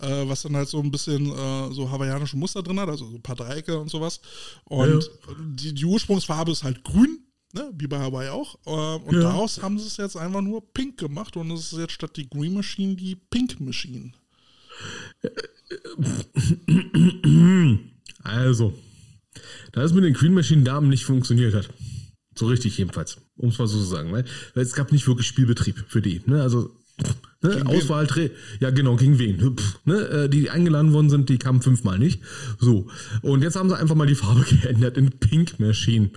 äh, was dann halt so ein bisschen äh, so hawaiianische Muster drin hat, also so ein paar Dreiecke und sowas. Und ja. die, die Ursprungsfarbe ist halt grün, Ne, wie bei Hawaii auch. Äh, und ja. daraus haben sie es jetzt einfach nur pink gemacht und es ist jetzt statt die Green Machine die Pink Machine. Also, da es mit den Green Machine Damen nicht funktioniert hat. So richtig jedenfalls, um es mal so zu sagen. Weil, es gab nicht wirklich Spielbetrieb für die. Ne? Also Ne, Auswahl, ja genau, gegen wen? Pff, ne, äh, die eingeladen worden sind, die kamen fünfmal nicht. So, und jetzt haben sie einfach mal die Farbe geändert in Pink Machine.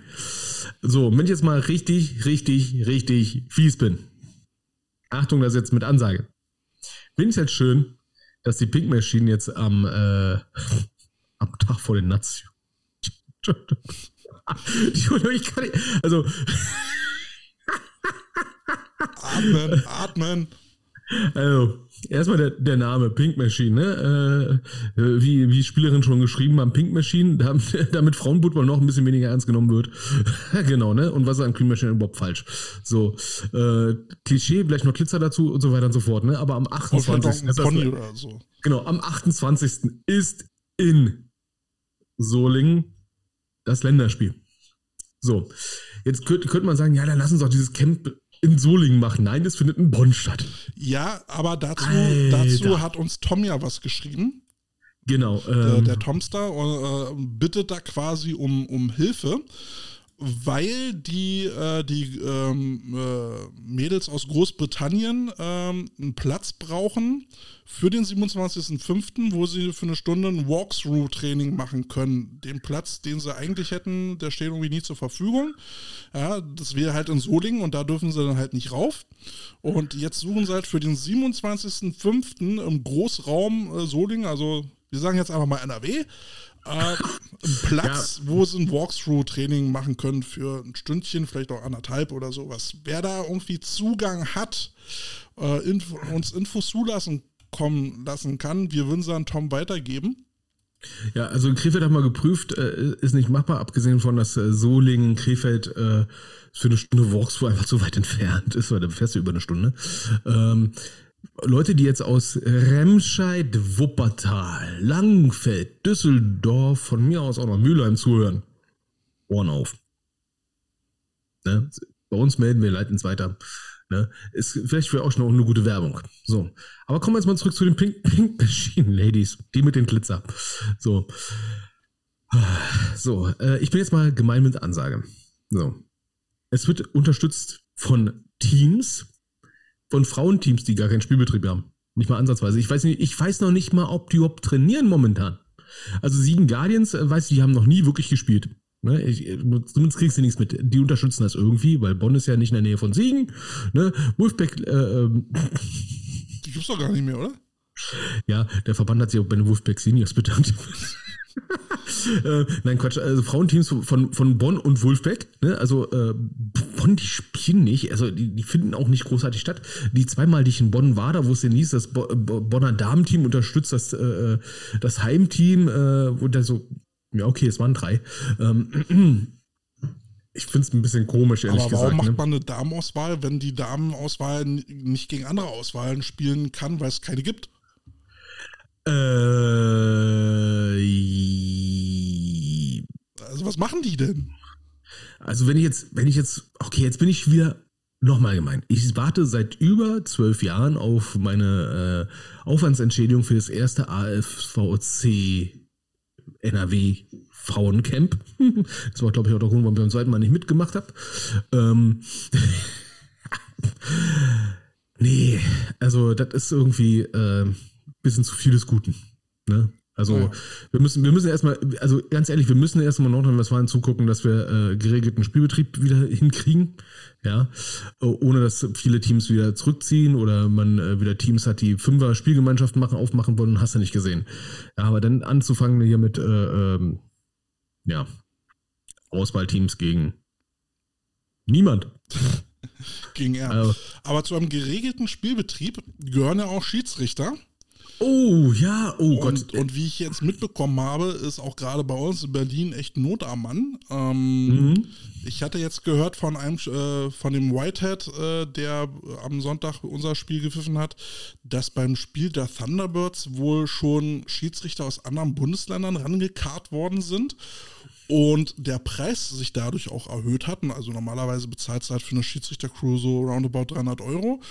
So, wenn ich jetzt mal richtig, richtig, richtig fies bin. Achtung, das jetzt mit Ansage. Bin ich jetzt schön, dass die Pink Machine jetzt am, äh, am Tag vor den Nats. ich kann nicht, also. atmen, atmen. Also, erstmal der, der Name Pink Machine, ne? Äh, wie, wie Spielerin schon geschrieben haben, Pink Machine, damit, damit Frauenfootball noch ein bisschen weniger ernst genommen wird. genau, ne? Und was ist an Green Machine überhaupt falsch? So, äh, Klischee, vielleicht noch Glitzer dazu und so weiter und so fort, ne? Aber am 28. Ist das, so. Genau, am 28. ist in Solingen das Länderspiel. So, jetzt könnte, könnte man sagen, ja, dann lass uns doch dieses Camp in Solingen machen. Nein, es findet in Bonn statt. Ja, aber dazu, dazu hat uns Tom ja was geschrieben. Genau. Ähm, der, der Tomster äh, bittet da quasi um, um Hilfe weil die, äh, die ähm, äh, Mädels aus Großbritannien ähm, einen Platz brauchen für den 27.05., wo sie für eine Stunde ein Walkthrough-Training machen können. Den Platz, den sie eigentlich hätten, der steht irgendwie nie zur Verfügung. Ja, das wäre halt in Solingen und da dürfen sie dann halt nicht rauf. Und jetzt suchen sie halt für den 27.05. im Großraum äh, Solingen, also wir sagen jetzt einfach mal NRW, äh, Platz, ja. wo sie ein Walkthrough-Training machen können für ein Stündchen, vielleicht auch anderthalb oder sowas. Wer da irgendwie Zugang hat, äh, Info, uns Infos zulassen kommen lassen kann, wir würden sie an Tom weitergeben. Ja, also in Krefeld haben wir geprüft, äh, ist nicht machbar, abgesehen von, dass äh, Solingen, Krefeld äh, für eine Stunde Walkthrough einfach zu weit entfernt ist, weil da fährst du über eine Stunde. Ähm, Leute, die jetzt aus Remscheid, Wuppertal, Langenfeld, Düsseldorf, von mir aus auch noch Mülheim zuhören, Ohren auf. Ne? Bei uns melden wir, leiten es weiter. Ne? Ist vielleicht für auch schon eine gute Werbung. So. Aber kommen wir jetzt mal zurück zu den Pink, Pink Machine Ladies. Die mit den Glitzer. So. So, äh, ich bin jetzt mal gemein mit Ansage. So. Es wird unterstützt von Teams, von Frauenteams, die gar keinen Spielbetrieb haben. Nicht mal ansatzweise. Ich weiß nicht, ich weiß noch nicht mal, ob die überhaupt trainieren momentan. Also Siegen Guardians, äh, weiß ich, die haben noch nie wirklich gespielt. Ne, ich, zumindest kriegst du nichts mit. Die unterstützen das irgendwie, weil Bonn ist ja nicht in der Nähe von Siegen. Ne? Wolfpack, äh, ähm, Die gibt's doch gar nicht mehr, oder? Ja, der Verband hat sich auch bei den Wolfpack Seniors bedankt. Äh, nein, Quatsch. Also Frauenteams von, von Bonn und Wolfpack. Ne? Also äh, Bonn, die spielen nicht. Also die, die finden auch nicht großartig statt. Die zweimal, die ich in Bonn war, da wo es denn hieß, das Bo Bonner Damenteam unterstützt das, äh, das Heimteam. Äh, wo da so, ja okay, es waren drei. Ähm, ich finde es ein bisschen komisch, ehrlich Aber warum gesagt. Warum macht ne? man eine Damenauswahl, wenn die Damenauswahl nicht gegen andere Auswahlen spielen kann, weil es keine gibt? Äh, also was machen die denn? Also wenn ich jetzt, wenn ich jetzt, okay, jetzt bin ich wieder nochmal gemeint. Ich warte seit über zwölf Jahren auf meine äh, Aufwandsentschädigung für das erste AFVC NRW Frauencamp. Das war, glaube ich, auch der Grund, warum ich beim zweiten Mal nicht mitgemacht habe. Ähm, nee, also das ist irgendwie. Äh, bisschen zu viel des Guten. Ne? Also Ja. wir müssen, wir müssen erstmal, also ganz ehrlich, wir müssen erstmal Nordrhein-Westfalen zugucken, dass wir äh, geregelten Spielbetrieb wieder hinkriegen. Ja, ohne dass viele Teams wieder zurückziehen oder man äh, wieder Teams hat, die Fünfer Spielgemeinschaften machen, aufmachen wollen, hast du nicht gesehen. Ja, aber dann anzufangen hier mit, äh, ähm, ja, Auswahlteams gegen niemand. Gegen er. Also- Aber zu einem geregelten Spielbetrieb gehören ja auch Schiedsrichter. Oh, ja, oh Und, Gott. und wie ich jetzt mitbekommen habe, ist auch gerade bei uns in Berlin echt Not am Mann. Ähm, Mhm. Ich hatte jetzt gehört von einem äh, von dem Whitehead, äh, der am Sonntag unser Spiel gepfiffen hat, dass beim Spiel der Thunderbirds wohl schon Schiedsrichter aus anderen Bundesländern rangekarrt worden sind und der Preis sich dadurch auch erhöht hat. Also normalerweise bezahlt es halt für eine Schiedsrichtercrew so roundabout 300 Euro.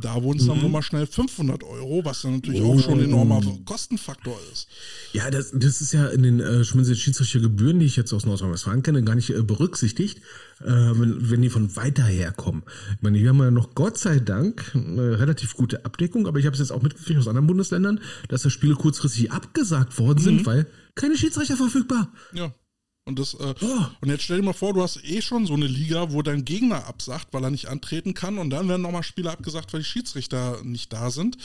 Da wurden es dann wohl mal schnell 500 Euro, was dann natürlich auch schon ein enormer Kostenfaktor ist. Ja, das, das ist ja in den äh, Schiedsrichtergebühren, die ich jetzt aus Nordrhein-Westfalen kenne, gar nicht äh, berücksichtigt, äh, wenn, wenn die von weiter her kommen. Ich meine, wir haben ja noch Gott sei Dank eine relativ gute Abdeckung, aber ich habe es jetzt auch mitgekriegt aus anderen Bundesländern, dass da Spiele kurzfristig abgesagt worden sind, weil keine Schiedsrichter verfügbar. Ja. Und, das, äh, Oh. und jetzt stell dir mal vor, du hast eh schon so eine Liga, wo dein Gegner absagt, weil er nicht antreten kann und dann werden nochmal Spiele abgesagt, weil die Schiedsrichter nicht da sind.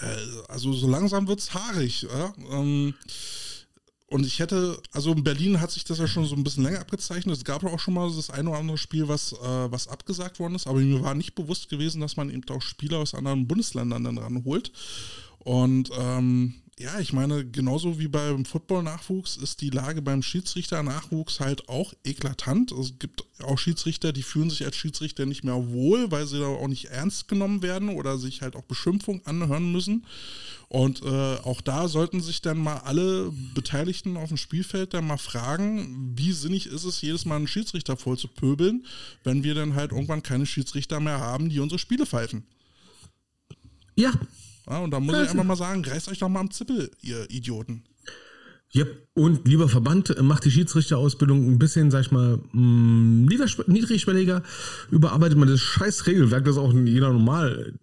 Äh, also so langsam wird's haarig. Ja? Ähm, und ich hätte, also in Berlin hat sich das ja schon so ein bisschen länger abgezeichnet. Es gab auch schon mal das eine oder andere Spiel, was, äh, was abgesagt worden ist, aber mir war nicht bewusst gewesen, dass man eben auch Spieler aus anderen Bundesländern dann ranholt. Und ähm, ja, ich meine, genauso wie beim Football-Nachwuchs ist die Lage beim Schiedsrichter-Nachwuchs halt auch eklatant. Es gibt auch Schiedsrichter, die fühlen sich als Schiedsrichter nicht mehr wohl, weil sie da auch nicht ernst genommen werden oder sich halt auch Beschimpfung anhören müssen. Und äh, auch da sollten sich dann mal alle Beteiligten auf dem Spielfeld dann mal fragen, wie sinnig ist es, jedes Mal einen Schiedsrichter voll zu pöbeln, wenn wir dann halt irgendwann keine Schiedsrichter mehr haben, die unsere Spiele pfeifen. Ja. Ja, und da muss ich einfach mal sagen, reißt euch doch mal am Zippel, ihr Idioten. Yep. Und lieber Verband, äh, macht die Schiedsrichterausbildung ein bisschen, sag ich mal, niederschw- niedrigschwelliger. Überarbeitet man das scheiß Regelwerk, das auch jeder normal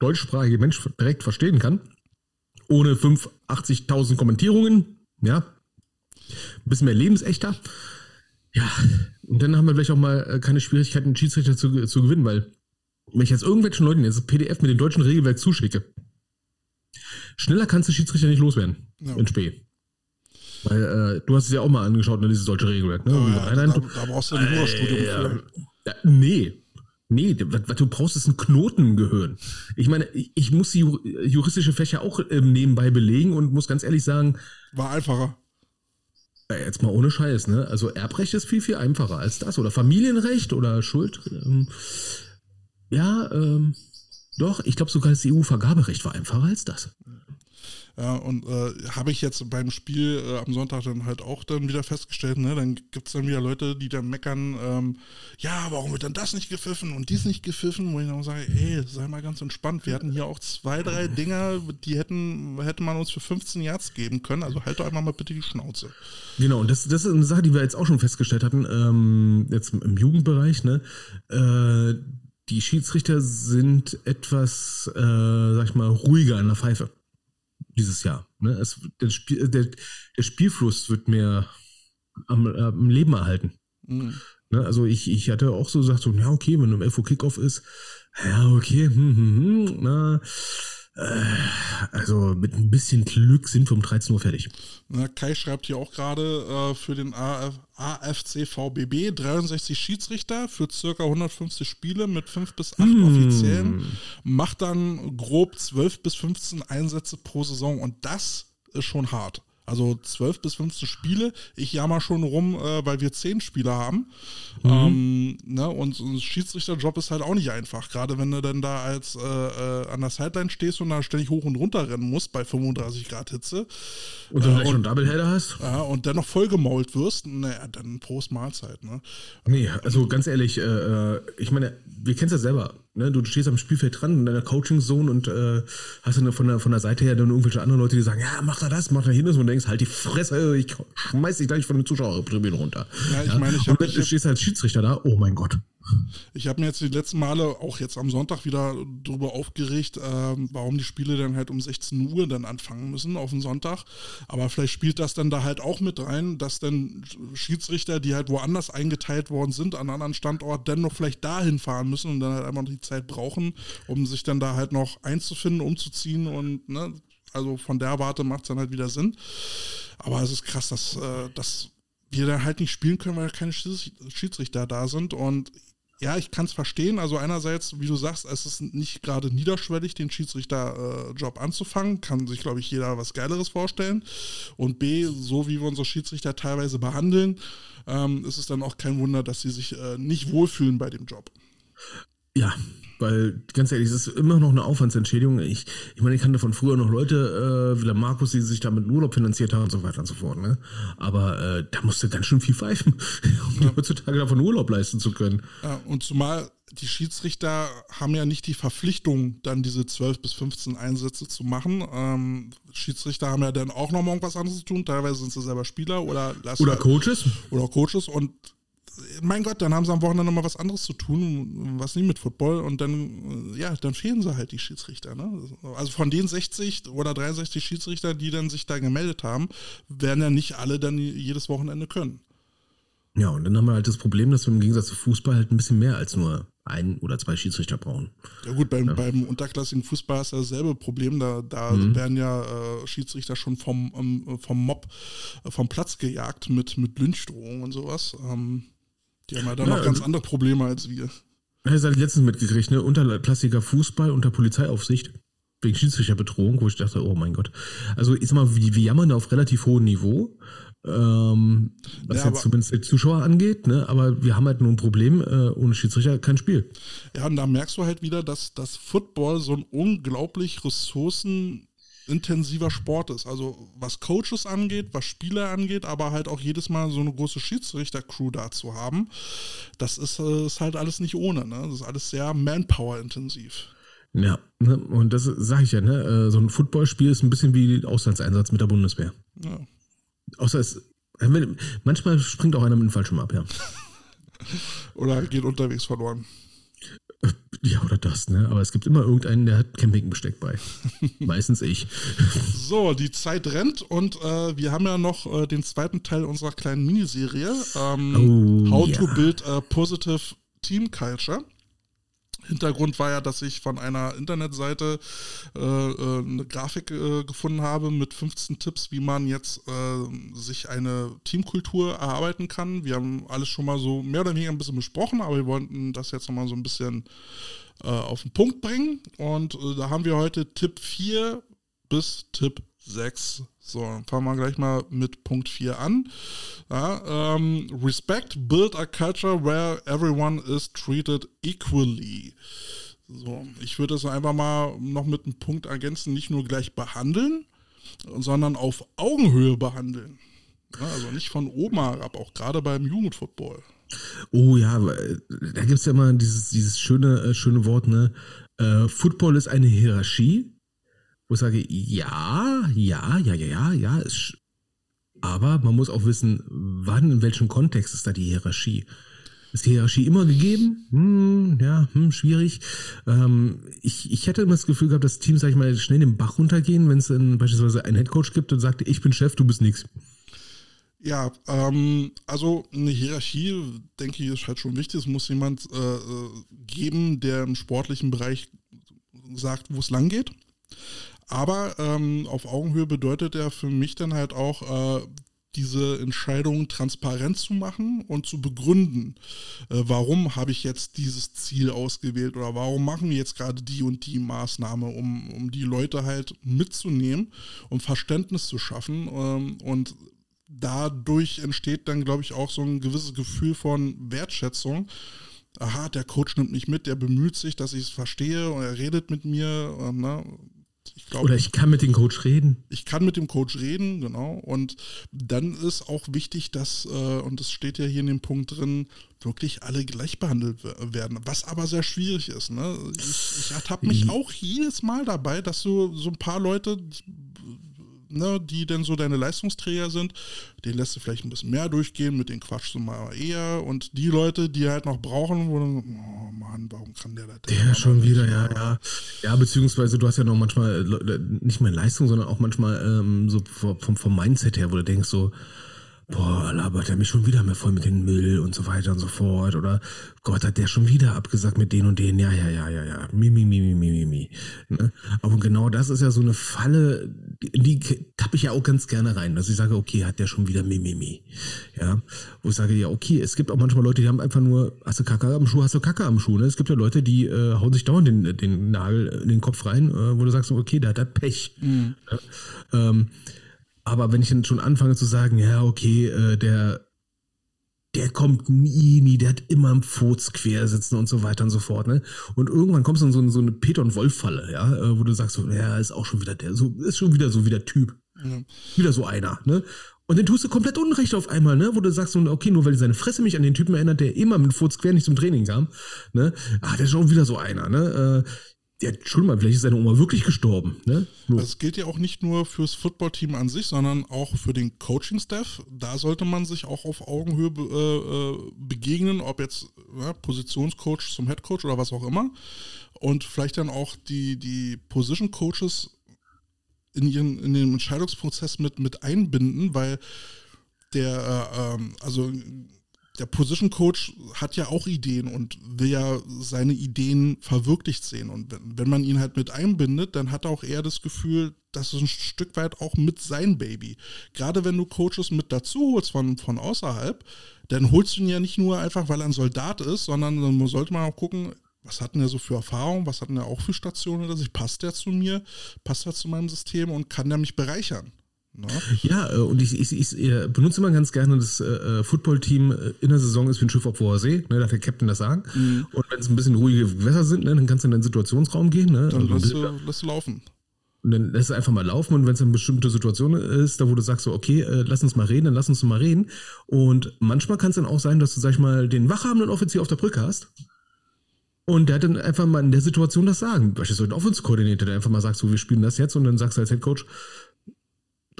deutschsprachige Mensch direkt verstehen kann. Ohne 5, 80.000 Kommentierungen. Ja. Ein bisschen mehr lebensechter. Ja. Und dann haben wir vielleicht auch mal äh, keine Schwierigkeiten, einen Schiedsrichter zu, zu gewinnen, weil wenn ich jetzt irgendwelchen Leuten jetzt das PDF mit dem deutschen Regelwerk zuschicke, schneller kannst du Schiedsrichter nicht loswerden. Ja. In Spee. Weil äh, du hast es ja auch mal angeschaut, ne, dieses deutsche Regelwerk. Ne? Ja, rein- da, da brauchst du ein Jurastudium für. ja, nee. Nee, was, was du brauchst, ist ein Knotengehirn. Ich meine, ich, ich muss die ju- juristische Fächer auch ähm, nebenbei belegen und muss ganz ehrlich sagen, War einfacher. äh, jetzt mal ohne Scheiß, ne? Also Erbrecht ist viel, viel einfacher als das. Oder Familienrecht oder Schuld. Ähm, ja, ähm, doch, ich glaube sogar das EU-Vergaberecht war einfacher als das. Ja, und äh, habe ich jetzt beim Spiel äh, am Sonntag dann halt auch dann wieder festgestellt, ne? Dann gibt es dann wieder Leute, die dann meckern, ähm, ja, warum wird dann das nicht gepfiffen und dies nicht gepfiffen, wo ich dann sage, ey, sei mal ganz entspannt. Wir hatten hier auch zwei, drei Dinger, die hätten, hätte man uns für 15 Yards geben können. Also halt doch einmal mal bitte die Schnauze. Genau, und das, das ist eine Sache, die wir jetzt auch schon festgestellt hatten, ähm, jetzt im Jugendbereich, ne? Äh, die Schiedsrichter sind etwas, äh, sag ich mal, ruhiger in der Pfeife dieses Jahr. Ne? Es, der, Spiel, der, der Spielfluss wird mehr am, am Leben erhalten. Mhm. Ne? Also ich, ich hatte auch so gesagt, so, ja, okay, wenn um 11 Uhr Kickoff ist, ja, okay, hm, hm, hm, na, also mit ein bisschen Glück sind wir um 13 Uhr fertig. Na, Kai schreibt hier auch gerade äh, für den AF, AFC VBB 63 Schiedsrichter für circa 150 Spiele mit 5 bis 8 Offiziellen. Macht dann grob 12 bis 15 Einsätze pro Saison und das ist schon hart. Also 12 bis 15 Spiele. Ich jammer schon rum, äh, weil wir 10 Spieler haben. Ähm, ne? Und ein Schiedsrichterjob ist halt auch nicht einfach. Gerade wenn du dann da als äh, äh, an der Sideline stehst und da ständig hoch und runter rennen musst bei 35 Grad Hitze. Und dann Äh, und- schon Doubleheader hast? Ja, und dennoch vollgemault wirst, naja, dann Prost Mahlzeit, ne? Nee, also ganz ehrlich, äh, äh, ich meine, wir kennen es ja selber. Ne? Du stehst am Spielfeld dran in deiner Coaching-Zone und äh, hast dann von der, von der Seite her dann irgendwelche anderen Leute, die sagen, ja, mach da das, mach da hin und du denkst, halt die Fresse, ich schmeiß dich gleich von den Zuschauertribünen runter. Ja, ich meine, ich und dann stehst du als Schiedsrichter da, oh mein Gott. Ich habe mir jetzt die letzten Male, auch jetzt am Sonntag, wieder darüber aufgeregt, äh, warum die Spiele dann halt um 16 Uhr dann anfangen müssen auf den Sonntag. Aber vielleicht spielt das dann da halt auch mit rein, dass dann Schiedsrichter, die halt woanders eingeteilt worden sind, an anderen Standort, dann noch vielleicht dahin fahren müssen und dann halt einfach die Zeit brauchen, um sich dann da halt noch einzufinden, umzuziehen und ne, also von der Warte macht es dann halt wieder Sinn. Aber es ist krass, dass, äh, dass wir dann halt nicht spielen können, weil keine Schiedsrichter da sind. Und ja, ich kann es verstehen. Also einerseits, wie du sagst, es ist nicht gerade niederschwellig, den Schiedsrichterjob äh, anzufangen. Kann sich, glaube ich, jeder was Geileres vorstellen. Und B, so wie wir unsere Schiedsrichter teilweise behandeln, ähm, ist es dann auch kein Wunder, dass sie sich äh, nicht wohlfühlen bei dem Job. Ja, weil, ganz ehrlich, es ist immer noch eine Aufwandsentschädigung. Ich, ich meine, ich kannte von früher noch Leute, äh, wie der Markus, die sich damit Urlaub finanziert haben und so weiter und so fort. Ne? Aber äh, da musste ganz schön viel pfeifen, um ja. heutzutage davon Urlaub leisten zu können. Ja, und zumal die Schiedsrichter haben ja nicht die Verpflichtung, dann diese 12 bis 15 Einsätze zu machen. Ähm, Schiedsrichter haben ja dann auch noch mal irgendwas anderes zu tun. Teilweise sind sie selber Spieler oder Oder Coaches. Oder Coaches und mein Gott, dann haben sie am Wochenende nochmal was anderes zu tun, was nicht mit Football und dann, ja, dann fehlen sie halt die Schiedsrichter. Ne? Also von den 60 oder 63 Schiedsrichter, die dann sich da gemeldet haben, werden ja nicht alle dann jedes Wochenende können. Ja, und dann haben wir halt das Problem, dass wir im Gegensatz zu Fußball halt ein bisschen mehr als nur ein oder zwei Schiedsrichter brauchen. Ja gut, beim, ja. beim unterklassigen Fußball ist ja dasselbe Problem. Da, da mhm. werden ja äh, Schiedsrichter schon vom, um, vom Mob äh, vom Platz gejagt mit, mit Lynchdrohungen und sowas. Ähm, die haben ja dann ja, noch ganz also, andere Probleme als wir. Das habe ich letztens mitgekriegt, ne? Unterklassiker Fußball unter Polizeiaufsicht wegen Schiedsrichterbedrohung, wo ich dachte, oh mein Gott. Also ich sag mal, wir, wir jammern auf relativ hohem Niveau, ähm, was ja, jetzt zumindest die Zuschauer angeht, ne? aber wir haben halt nur ein Problem, äh, ohne Schiedsrichter kein Spiel. Ja, und da merkst du halt wieder, dass das Football so ein unglaublich Ressourcen intensiver Sport ist. Also was Coaches angeht, was Spieler angeht, aber halt auch jedes Mal so eine große Schiedsrichter-Crew da zu haben, das ist, äh, ist halt alles nicht ohne. Ne? Das ist alles sehr Manpower-intensiv. Ja, ne? und das sage ich ja, ne? Äh, so ein Footballspiel ist ein bisschen wie Auslandseinsatz mit der Bundeswehr. Ja. Außer es, manchmal springt auch einer mit dem Fallschirm ab, ja. Oder geht unterwegs verloren. Ja, oder das, ne? Aber es gibt immer irgendeinen, der hat Campingbesteck bei. Meistens ich. So, die Zeit rennt und äh, wir haben ja noch äh, den zweiten Teil unserer kleinen Miniserie. Ähm, oh, How ja. to Build a Positive Team Culture. Hintergrund war ja, dass ich von einer Internetseite äh, äh, eine Grafik äh, gefunden habe mit 15 Tipps, wie man jetzt äh, sich eine Teamkultur erarbeiten kann. Wir haben alles schon mal so mehr oder weniger ein bisschen besprochen, aber wir wollten das jetzt nochmal so ein bisschen äh, auf den Punkt bringen. Und äh, da haben wir heute Tipp 4 bis Tipp 6. So, fangen wir gleich mal mit Punkt 4 an. Ja, ähm, respect, build a culture where everyone is treated equally. So, ich würde es einfach mal noch mit einem Punkt ergänzen, nicht nur gleich behandeln, sondern auf Augenhöhe behandeln. Ja, also nicht von oben herab, auch gerade beim Jugendfootball. Oh ja, da gibt es ja immer dieses, dieses schöne, äh, schöne Wort, ne? Äh, Football ist eine Hierarchie wo ich sage, ja, ja, ja, ja, ja, ja, ist, aber man muss auch wissen, wann, in welchem Kontext ist da die Hierarchie. Ist die Hierarchie immer gegeben? Hm, ja, hm, schwierig. Ähm, ich, ich hätte immer das Gefühl gehabt, dass Teams, sag ich mal, schnell den Bach runtergehen, wenn es beispielsweise einen Headcoach gibt und sagt, ich bin Chef, du bist nix. Ja, ähm, also eine Hierarchie, denke ich, ist halt schon wichtig. Es muss jemand äh, äh geben, der im sportlichen Bereich sagt, wo es lang geht. Aber ähm, auf Augenhöhe bedeutet er für mich dann halt auch, äh, diese Entscheidung transparent zu machen und zu begründen, äh, warum habe ich jetzt dieses Ziel ausgewählt oder warum machen wir jetzt gerade die und die Maßnahme, um, um die Leute halt mitzunehmen, um Verständnis zu schaffen. Ähm, und dadurch entsteht dann, glaube ich, auch so ein gewisses Gefühl von Wertschätzung. Aha, der Coach nimmt mich mit, der bemüht sich, dass ich es verstehe und er redet mit mir. Äh, ne? Ich glaub, Oder ich kann mit dem Coach reden. Ich kann mit dem Coach reden, genau. Und dann ist auch wichtig, dass, äh, und das steht ja hier in dem Punkt drin, wirklich alle gleich behandelt werden. Was aber sehr schwierig ist. Ne? Ich, ich ertappe mich auch jedes Mal dabei, dass so, so ein paar Leute ne, die denn so deine Leistungsträger sind, den lässt du vielleicht ein bisschen mehr durchgehen, mit denen quatschst du mal eher. Und die Leute, die halt noch brauchen, wo dann, oh Mann, warum kann der das? Der schon wieder, ja, ja. Ja, beziehungsweise du hast ja noch manchmal, äh, nicht mehr Leistung, sondern auch manchmal ähm, so vom, vom Mindset her, wo du denkst so, boah, labert er mich schon wieder mehr voll mit dem Müll und so weiter und so fort. Oder Gott, hat der schon wieder abgesagt mit den und denen. Ja, ja, ja, ja, ja. Mi, mi, mi, mi, mi, mi. Ne? Aber genau das ist ja so eine Falle, die tappe ich ja auch ganz gerne rein. Dass ich sage, okay, hat der schon wieder mi, mi, mi. Ja. Wo ich sage, ja, okay, es gibt auch manchmal Leute, die haben einfach nur, hast du Kacke am Schuh, hast du Kacke am Schuh. Ne? Es gibt ja Leute, die äh, hauen sich dauernd den, den Nagel in den Kopf rein, äh, wo du sagst, okay, der hat Pech. Mhm. Ja? Ähm, aber wenn ich dann schon anfange zu sagen, ja, okay, äh, der, der kommt nie, nie, der hat immer im Furz quer sitzen und so weiter und so fort, ne? Und irgendwann kommst du in so, so eine Peter- und Wolf-Falle, ja, äh, wo du sagst, so, ja, ist auch schon wieder der, so, ist schon wieder so wie der Typ. Ja. Wieder so einer, ne? Und dann tust du komplett Unrecht auf einmal, ne? Wo du sagst, okay, nur weil seine Fresse mich an den Typen erinnert, der immer mit Furz quer nicht zum Training kam, ne? Ah, der ist schon wieder so einer, ne? Äh, ja, Entschuldigung mal, vielleicht ist seine Oma wirklich gestorben. Ne? Das gilt ja auch nicht nur fürs Footballteam an sich, sondern auch für den Coaching-Staff. Da sollte man sich auch auf Augenhöhe be äh, äh begegnen, ob jetzt ja, Positionscoach zum Headcoach oder was auch immer. Und vielleicht dann auch die, die Position-Coaches in, in den Entscheidungsprozess mit, mit einbinden, weil der, äh, ähm, also der Position Coach hat ja auch Ideen und will ja seine Ideen verwirklicht sehen. Und wenn, man ihn halt mit einbindet, dann hat er auch eher das Gefühl, das ist ein Stück weit auch mit sein Baby. Gerade wenn du Coaches mit dazu holst von, von außerhalb, dann holst du ihn ja nicht nur einfach, weil er ein Soldat ist, sondern dann sollte man auch gucken, was hat denn er so für Erfahrungen, was hat denn er auch für Stationen, dass ich passt der zu mir, passt er zu meinem System und kann der mich bereichern? No? Ja, äh, und ich, ich, ich, ich, benutze immer ganz gerne das äh, äh Footballteam äh, in der Saison ist wie ein Schiff auf hoher See, ne, darf der Captain das sagen. Mhm. Und wenn es ein bisschen ruhige Gewässer sind, ne, dann kannst du in den Situationsraum gehen. Ne, dann lässt du, lässt du laufen. Und dann lässt du einfach mal laufen und wenn es eine bestimmte Situation ist, da wo du sagst so, okay, äh, lass uns mal reden, dann lass uns mal reden. Und manchmal kann es dann auch sein, dass du, sag ich mal, den wachhabenden Offizier auf der Brücke hast. Und der hat dann einfach mal in der Situation das sagen. Beispielsweise ein Offense-Koordinator, der einfach mal sagt, so, wir spielen das jetzt und dann sagst du als Head Coach,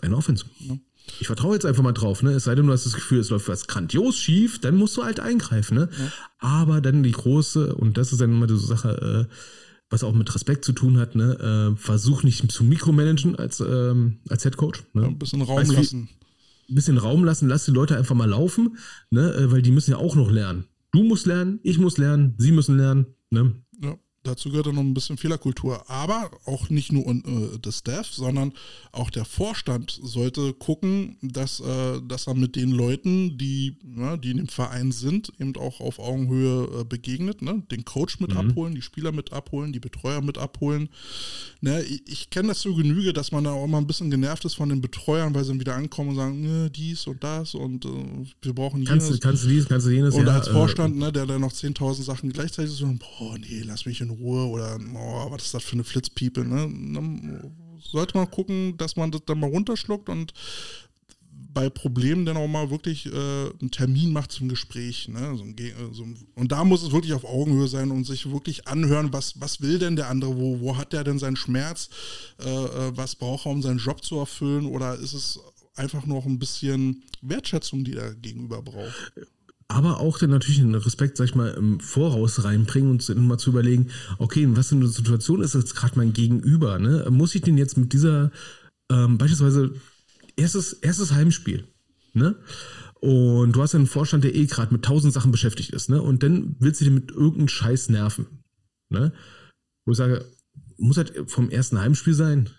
eine Offense. Ja. Ich vertraue jetzt einfach mal drauf, ne? Es sei denn, du hast das Gefühl, es läuft was grandios schief, dann musst du halt eingreifen, ne? Ja. Aber dann die große, und das ist dann immer die Sache, äh, was auch mit Respekt zu tun hat, ne? Äh, versuch nicht zu mikromanagen als, ähm, als Head Coach. Ne? Ja, ein bisschen Raum weißt, lassen. Ein bisschen Raum lassen, lass die Leute einfach mal laufen, ne? Äh, weil die müssen ja auch noch lernen. Du musst lernen, ich muss lernen, sie müssen lernen, ne? Ja. Dazu gehört dann noch ein bisschen Fehlerkultur. Aber auch nicht nur äh, das Staff, sondern auch der Vorstand sollte gucken, dass, äh, dass er mit den Leuten, die, ja, die in dem Verein sind, eben auch auf Augenhöhe äh, begegnet. Ne? Den Coach mit mhm. abholen, die Spieler mit abholen, die Betreuer mit abholen. Ne? Ich, ich kenne das so Genüge, dass man da auch mal ein bisschen genervt ist von den Betreuern, weil sie dann wieder ankommen und sagen, ne, dies und das und äh, wir brauchen jenes. Kannst, kannst du dies, kannst du jenes. Und ja, als äh, Vorstand, ne, der dann noch 10.000 Sachen gleichzeitig so, boah, nee, lass mich in in Ruhe oder oh, was ist das für eine Flitzpiepe, ne? Sollte man gucken, dass man das dann mal runterschluckt und bei Problemen dann auch mal wirklich äh, einen Termin macht zum Gespräch. Ne? So ein, so und da muss es wirklich auf Augenhöhe sein und sich wirklich anhören, was, was will denn der andere, wo, wo hat der denn seinen Schmerz, äh, äh was braucht er, um seinen Job zu erfüllen oder ist es einfach noch ein bisschen Wertschätzung, die er gegenüber braucht? Aber auch dann natürlich einen Respekt, sag ich mal, im Voraus reinbringen und mal zu überlegen, okay, in was für eine Situation ist jetzt gerade mein Gegenüber, ne? Muss ich den jetzt mit dieser, ähm, beispielsweise, erstes, erstes Heimspiel, ne? Und du hast einen Vorstand, der eh gerade mit tausend Sachen beschäftigt ist, ne? Und dann willst du den mit irgendeinem Scheiß nerven, ne? Wo ich sage, muss halt vom ersten Heimspiel sein?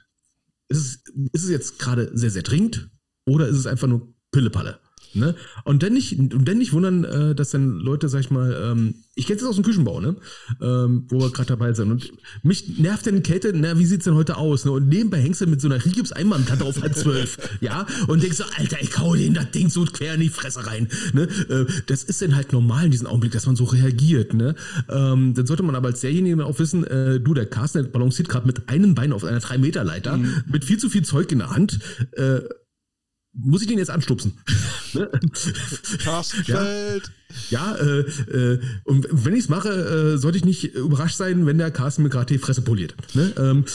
Ist es, ist es jetzt gerade sehr, sehr dringend? Oder ist es einfach nur Pillepalle? Ne? Und dann nicht, und dann nicht wundern, äh, dass dann Leute, sag ich mal, ähm, ich kenne es aus dem Küchenbau, ne? Ähm, wo wir gerade dabei sind. Und mich nervt dann Kälte, na, wie sieht's denn heute aus? Ne? Und nebenbei hängst du mit so einer Rigips Einmannplatte auf halb zwölf, ja? Und denkst so, Alter, ich hau den das Ding so quer in die Fresse rein. Ne? Äh, das ist dann halt normal in diesem Augenblick, dass man so reagiert, ne? Ähm, dann sollte man aber als derjenige auch wissen, äh, du, der Carsten der balanciert gerade mit einem Bein auf einer 3-Meter-Leiter, mhm. mit viel zu viel Zeug in der Hand. Äh, muss ich den jetzt anstupsen? ne? Carsten Feld. Ja, äh, äh, und wenn ich es mache, äh, sollte ich nicht überrascht sein, wenn der Carsten mir gerade die Fresse poliert. Ne? Ähm,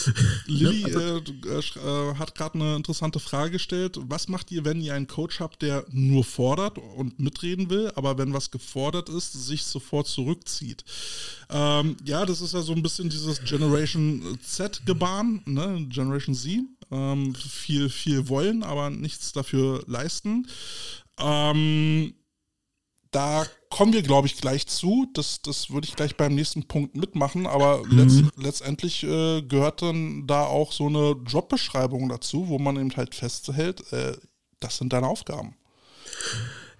Lilly ne? äh, hat gerade eine interessante Frage gestellt. Was macht ihr, wenn ihr einen Coach habt, der nur fordert und mitreden will, aber wenn was gefordert ist, sich sofort zurückzieht? Ähm, ja, das ist ja so ein bisschen dieses Generation Z-Gebaren, ne? Generation Z. Ähm, viel, viel wollen, aber nichts dafür leisten. Ähm, da kommen wir, glaube ich, gleich zu. Das, das würde ich gleich beim nächsten Punkt mitmachen. Aber mhm. letzt, letztendlich äh, gehört dann da auch so eine Jobbeschreibung dazu, wo man eben halt festhält, äh, das sind deine Aufgaben.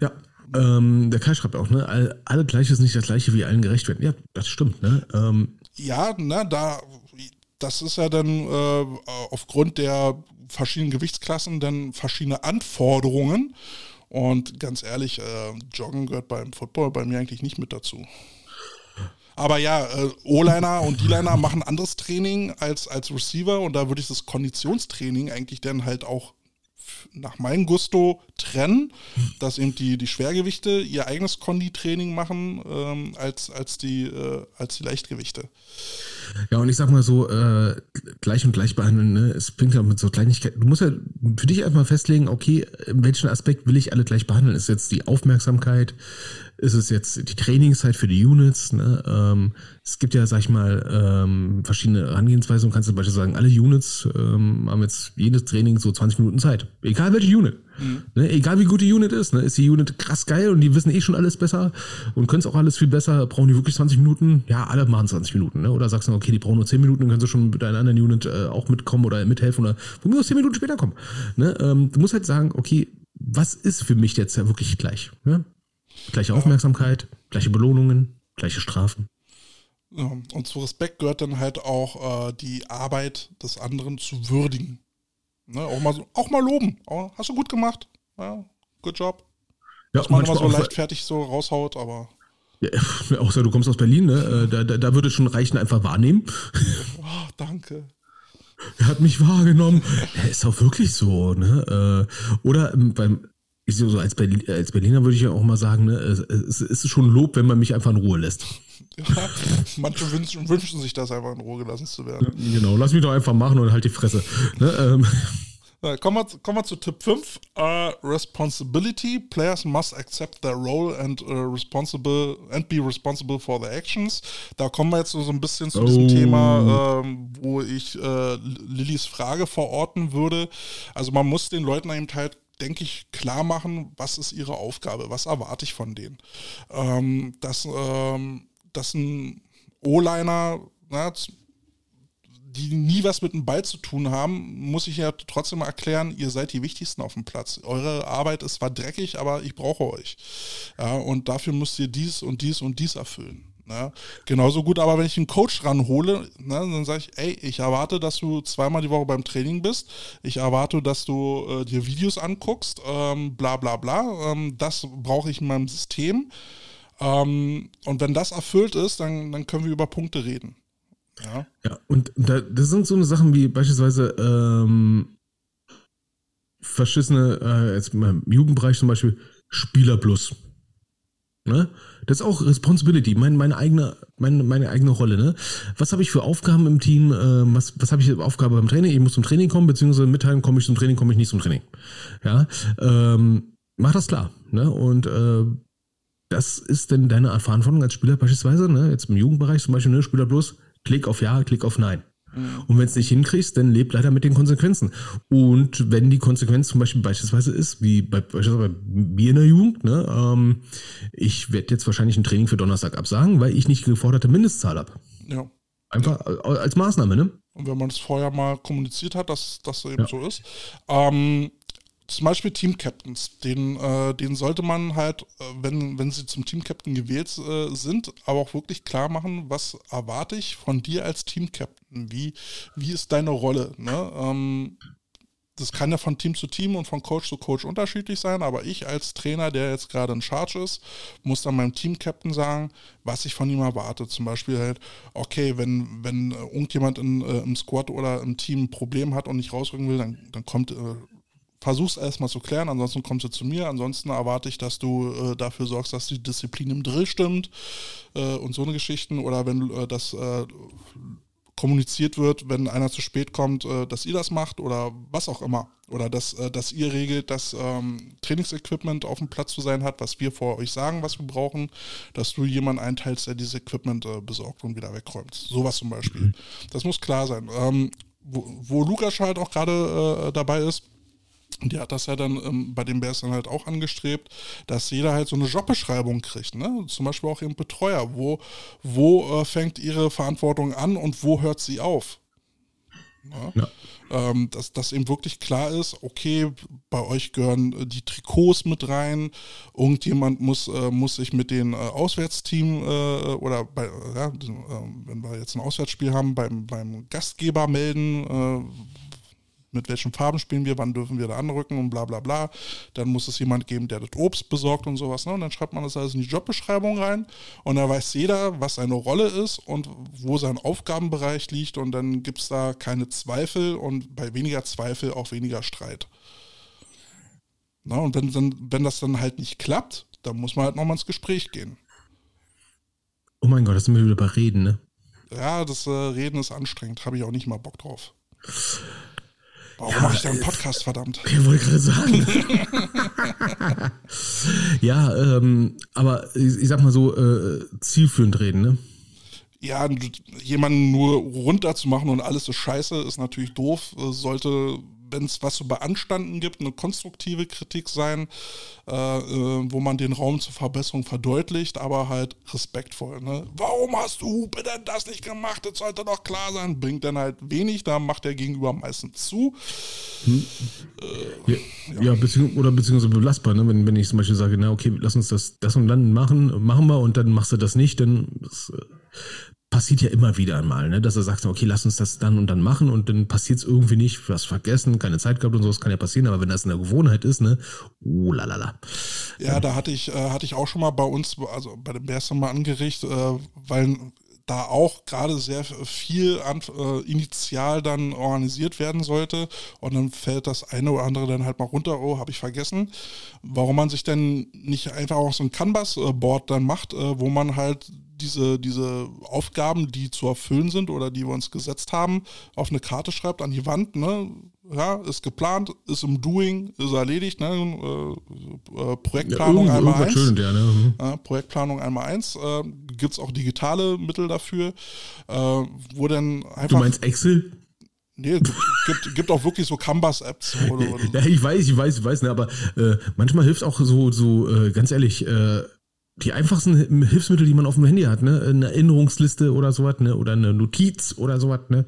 Ja, ähm, der Kai schreibt auch, ne, all, alle gleich ist nicht das gleiche, wie allen gerecht werden. Ja, das stimmt, ne? Ähm, ja, ne, da, das ist ja dann äh, aufgrund der verschiedenen Gewichtsklassen dann verschiedene Anforderungen. Und ganz ehrlich, äh, Joggen gehört beim Football bei mir eigentlich nicht mit dazu. Aber ja, äh, O-Liner und D-Liner machen anderes Training als, als Receiver und da würde ich das Konditionstraining eigentlich dann halt auch nach meinem Gusto trennen, dass eben die, die Schwergewichte ihr eigenes Kondi-Training machen ähm, als, als, die, äh, als die Leichtgewichte. Ja, und ich sag mal so, äh, gleich und gleich behandeln, ne? es bringt ja mit so Kleinigkeiten. Du musst ja für dich erstmal festlegen, okay, in welchen Aspekt will ich alle gleich behandeln? Ist jetzt die Aufmerksamkeit, ist es jetzt die Trainingszeit für die Units. Ne? Ähm, es gibt ja, sag ich mal, ähm, verschiedene Herangehensweisen. Du kannst zum Beispiel sagen, alle Units ähm, haben jetzt jedes Training so 20 Minuten Zeit. Egal welche Unit. Mhm. Ne? Egal wie gut die Unit ist. Ne? Ist die Unit krass geil und die wissen eh schon alles besser und können es auch alles viel besser. Brauchen die wirklich 20 Minuten? Ja, alle machen 20 Minuten. Ne? Oder sagst du, okay, die brauchen nur 10 Minuten, dann können sie schon mit einer anderen Unit äh, auch mitkommen oder mithelfen oder von mir aus 10 Minuten später kommen. Ne? Ähm, du musst halt sagen, okay, was ist für mich jetzt ja wirklich gleich? Ne? Gleiche Aufmerksamkeit, gleiche Belohnungen, gleiche Strafen. Ja, und zu Respekt gehört dann halt auch äh, die Arbeit des anderen zu würdigen. Ne, auch, mal so, auch mal loben. Oh, hast du gut gemacht. Ja, good job. Ja, Dass man immer so leichtfertig so raushaut, aber. Ja, außer du kommst aus Berlin, ne? Äh, da, da, da würde es schon reichen, einfach wahrnehmen. Oh, danke. Er hat mich wahrgenommen. Ja, ist auch wirklich so, ne? Äh, oder ähm, beim, ich so als, Berlin, als Berliner würde ich ja auch mal sagen, ne, es, ist schon Lob, wenn man mich einfach in Ruhe lässt. Ja, manche wünschen, wünschen, sich das einfach in Ruhe gelassen zu werden. Genau, lass mich doch einfach machen und halt die Fresse. Ne, ähm. Kommen wir, kommen wir zu Tipp 5. Uh, responsibility. Players must accept their role and uh, responsible and be responsible for their actions. Da kommen wir jetzt so ein bisschen zu oh. diesem Thema, ähm, wo ich äh, Lillys Frage verorten würde. Also man muss den Leuten eben halt denke ich, klar machen, was ist ihre Aufgabe, was erwarte ich von denen. Ähm, dass, ähm, dass ein O-Liner, die nie was mit dem Ball zu tun haben, muss ich ja trotzdem erklären, ihr seid die Wichtigsten auf dem Platz. Eure Arbeit ist zwar dreckig, aber ich brauche euch. Ja, und dafür müsst ihr dies und dies und dies erfüllen. Ne? Genauso gut, aber wenn ich einen Coach ranhole, ne, dann sage ich, ey, ich erwarte, dass du zweimal die Woche beim Training bist. Ich erwarte, dass du äh, dir Videos anguckst, ähm, bla bla bla. Ähm, das brauche ich in meinem System. Ähm, und wenn das erfüllt ist, dann, dann können wir über Punkte reden. Ja, ja und da, das sind so eine Sachen wie beispielsweise ähm, verschissene, äh, jetzt im Jugendbereich zum Beispiel, Spieler Plus. Ne? Das ist auch Responsibility, mein, meine, eigene, meine, meine eigene Rolle. Ne? Was habe ich für Aufgaben im Team? Äh, was was habe ich für Aufgabe beim Training? Ich muss zum Training kommen, beziehungsweise mitteilen, komme ich zum Training, komme ich nicht zum Training. Ja, ähm, mach das klar. Ne? Und äh, das ist denn deine Verantwortung als Spieler beispielsweise, ne? jetzt im Jugendbereich zum Beispiel, ne? Spieler bloß, klick auf Ja, klick auf Nein. Mhm. Und wenn es nicht hinkriegst, dann leb leider mit den Konsequenzen. Und wenn die Konsequenz zum Beispiel beispielsweise ist, wie bei, beispielsweise bei mir in der Jugend, ne, ähm, ich werde jetzt wahrscheinlich ein Training für Donnerstag absagen, weil ich nicht geforderte Mindestzahl habe. Ja. Einfach ja. als Maßnahme, ne? Und wenn man es vorher mal kommuniziert hat, dass das eben ja. so ist. Ähm, zum Beispiel Team-Captains, den, äh, den sollte man halt, äh, wenn, wenn sie zum Team-Captain gewählt äh, sind, aber auch wirklich klar machen, was erwarte ich von dir als Team-Captain? Wie, wie ist deine Rolle? Ne? Ähm, das kann ja von Team zu Team und von Coach zu Coach unterschiedlich sein, aber ich als Trainer, der jetzt gerade in Charge ist, muss dann meinem Team-Captain sagen, was ich von ihm erwarte. Zum Beispiel halt, okay, wenn, wenn irgendjemand in, äh, im Squad oder im Team ein Problem hat und nicht rausrücken will, dann, dann kommt äh, versuch's erstmal zu klären, ansonsten kommst du zu mir, ansonsten erwarte ich, dass du äh, dafür sorgst, dass die Disziplin im Drill stimmt äh, und so eine Geschichten oder wenn äh, das äh, kommuniziert wird, wenn einer zu spät kommt, äh, dass ihr das macht oder was auch immer. Oder dass, äh, dass ihr regelt, dass ähm, Trainingsequipment auf dem Platz zu sein hat, was wir vor euch sagen, was wir brauchen, dass du jemanden einteilst, der dieses Equipment äh, besorgt und wieder wegräumt. Sowas zum Beispiel. Mhm. Das muss klar sein. Ähm, wo, wo Lukas halt auch gerade äh, dabei ist, die hat das ja dann ähm, bei den Bears dann halt auch angestrebt, dass jeder halt so eine Jobbeschreibung kriegt. Ne? Zum Beispiel auch im Betreuer. Wo, wo äh, fängt ihre Verantwortung an und wo hört sie auf? Ja? Ja. Ähm, dass, dass eben wirklich klar ist, okay, bei euch gehören die Trikots mit rein, irgendjemand muss, äh, muss sich mit den äh, Auswärtsteam äh, oder bei, ja, äh, wenn wir jetzt ein Auswärtsspiel haben, beim, beim Gastgeber melden, äh, mit welchen Farben spielen wir, wann dürfen wir da anrücken und bla bla bla. Dann muss es jemand geben, der das Obst besorgt und sowas. Ne? Und dann schreibt man das alles in die Jobbeschreibung rein und da weiß jeder, was seine Rolle ist und wo sein Aufgabenbereich liegt und dann gibt es da keine Zweifel und bei weniger Zweifel auch weniger Streit. Na, und wenn, dann, wenn das dann halt nicht klappt, dann muss man halt nochmal ins Gespräch gehen. Oh mein Gott, das sind wir wieder bei Reden, ne? Ja, das äh, Reden ist anstrengend, habe ich auch nicht mal Bock drauf. Warum ja, mache ich da einen Podcast, verdammt? Ich wollte gerade sagen. ja, ähm, aber ich, ich, sag mal so, äh, zielführend reden, ne? Ja, jemanden nur runterzumachen und alles ist scheiße, ist natürlich doof. Sollte wenn es was zu beanstanden gibt, eine konstruktive Kritik sein, äh, äh, wo man den Raum zur Verbesserung verdeutlicht, aber halt respektvoll. Ne? Warum hast du Hupe denn das nicht gemacht? Das sollte doch klar sein. Bringt dann halt wenig, da macht der Gegenüber meistens zu. Hm. Äh, ja, ja. ja beziehungs oder beziehungsweise belastbar, ne? wenn, wenn ich zum Beispiel sage, na okay, lass uns das, das und dann machen, machen wir und dann machst du das nicht, dann das, passiert ja immer wieder einmal, ne? dass er sagt, okay, lass uns das dann und dann machen und dann passiert es irgendwie nicht, was vergessen, keine Zeit gehabt und sowas kann ja passieren, aber wenn das eine Gewohnheit ist, ne, oh lalala. Ja, da hatte ich, äh, hatte ich auch schon mal bei uns, also bei dem Bärsten mal angerichtet, äh, weil da auch gerade sehr viel an, äh, initial dann organisiert werden sollte und dann fällt das eine oder andere dann halt mal runter, oh, habe ich vergessen. Warum man sich denn nicht einfach auch so ein Canvas-Board dann macht, äh, wo man halt diese, diese Aufgaben, die zu erfüllen sind oder die wir uns gesetzt haben, auf eine Karte schreibt, an die Wand, ne? Ja, ist geplant, ist im Doing, ist erledigt, ne? Äh, äh, Projektplanung ja, einmal eins. Schön, ja, ne? Mhm. äh, Projektplanung einmal eins. Äh, Gibt es auch digitale Mittel dafür, äh, wo dann einfach. Du meinst Excel? Nee, gibt, gibt auch wirklich so Canvas-Apps. Ja, ich weiß, ich weiß, ich weiß, ne, aber äh, manchmal hilft auch so, so äh, ganz ehrlich, äh, die einfachsten Hilfsmittel, die man auf dem Handy hat, ne? Eine Erinnerungsliste oder sowas, ne? Oder eine Notiz oder sowas, ne?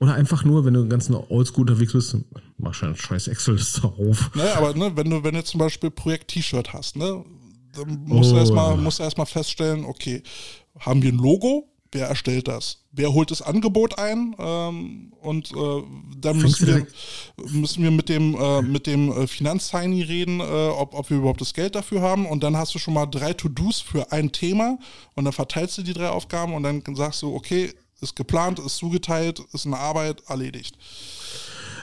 Oder einfach nur, wenn du ganz oldschool unterwegs bist, mach schon scheiß Excel-Liste auf. Naja, aber ne, wenn du, wenn du zum Beispiel Projekt-T-Shirt hast, ne, dann musst oh. du erstmal erst feststellen, okay, haben wir ein Logo? Wer erstellt das? Wer holt das Angebot ein? Ähm, und äh, dann müssen wir, müssen wir mit dem, äh, mit dem äh, Finanzheini reden, äh, ob, ob wir überhaupt das Geld dafür haben. Und dann hast du schon mal drei To-Dos für ein Thema und dann verteilst du die drei Aufgaben und dann sagst du, okay, ist geplant, ist zugeteilt, ist eine Arbeit, erledigt.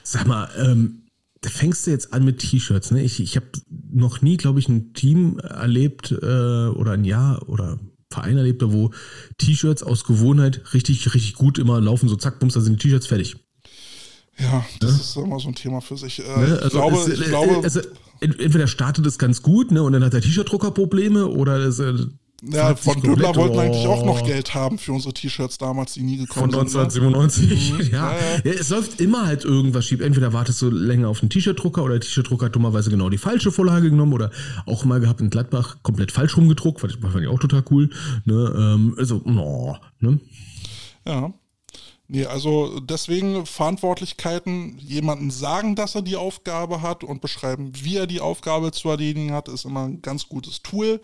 Sag mal, ähm, da fängst du jetzt an mit T-Shirts. Ne? Ich, ich habe noch nie, glaube ich, ein Team erlebt äh, oder ein Jahr oder Verein erlebt habe, wo T-Shirts aus Gewohnheit richtig, richtig gut immer laufen, so zack, bums, da sind die T-Shirts fertig. Ja, das ja? ist immer so ein Thema für sich. Äh, ne? also ich glaube, es, ich glaube also, entweder startet es ganz gut, ne, und dann hat der T-Shirt-Drucker Probleme, oder es, äh, ja, von wollten oh. eigentlich auch noch Geld haben für unsere T-Shirts damals, die nie gekommen sind. Von 1997. Ne? Mhm. Ja. Ja, es läuft immer halt irgendwas schief. Entweder wartest du länger auf den T-Shirt-Drucker oder der T-Shirt-Drucker hat dummerweise genau die falsche Vorlage genommen oder auch mal gehabt in Gladbach komplett falsch rumgedruckt, fand ich auch total cool. Ne? Ähm, also, no, ne? Ja. Nee, also deswegen Verantwortlichkeiten, jemanden sagen, dass er die Aufgabe hat und beschreiben, wie er die Aufgabe zu erledigen hat, ist immer ein ganz gutes Tool.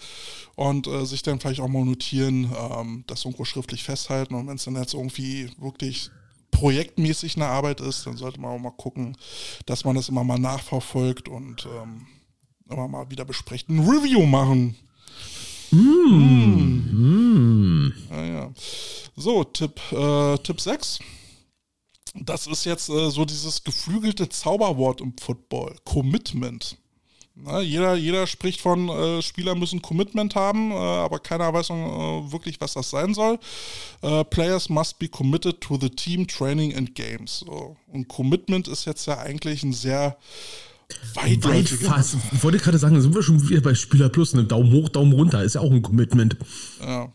Und äh, sich dann vielleicht auch mal notieren, ähm, das irgendwo schriftlich festhalten. Und wenn es dann jetzt irgendwie wirklich projektmäßig eine Arbeit ist, dann sollte man auch mal gucken, dass man das immer mal nachverfolgt und ähm, immer mal wieder bespricht. Ein Review machen. Mm. Mm. Ja, ja. So, Tipp, äh, Tipp 6. das ist jetzt äh, so dieses geflügelte Zauberwort im Football, Commitment. Na, jeder, jeder spricht von, äh, Spieler müssen Commitment haben, äh, aber keiner weiß äh, wirklich, was das sein soll. Äh, players must be committed to the team, training and games. So. Und Commitment ist jetzt ja eigentlich ein sehr weit fast. Ich wollte gerade sagen, sind wir schon wieder bei Spieler Plus, ne? Daumen hoch, Daumen runter, ist ja auch ein Commitment. Ja.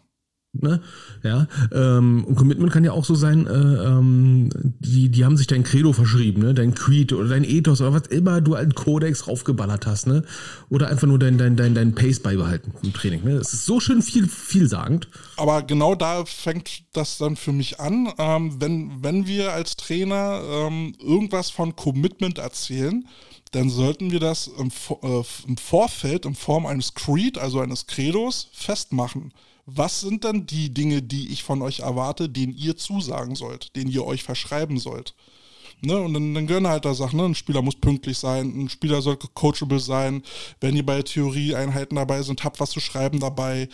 Ne? Ja, ähm, und Commitment kann ja auch so sein, äh, ähm, die, die haben sich dein Credo verschrieben, ne? dein Creed oder dein Ethos oder was immer du einen Kodex raufgeballert hast, ne? Oder einfach nur dein, dein, dein, dein Pace beibehalten im Training. Ne? Das ist so schön viel, vielsagend. Aber genau da fängt das dann für mich an. Ähm, wenn, wenn wir als Trainer ähm, irgendwas von Commitment erzählen, dann sollten wir das im, äh, im Vorfeld in Form eines Creed, also eines Credos, festmachen was sind dann die Dinge, die ich von euch erwarte, denen ihr zusagen sollt, denen ihr euch verschreiben sollt? Ne? Und dann, dann gehören halt da Sachen, ne? ein Spieler muss pünktlich sein, ein Spieler soll coachable sein, wenn ihr bei Theorieeinheiten dabei sind, habt was zu schreiben dabei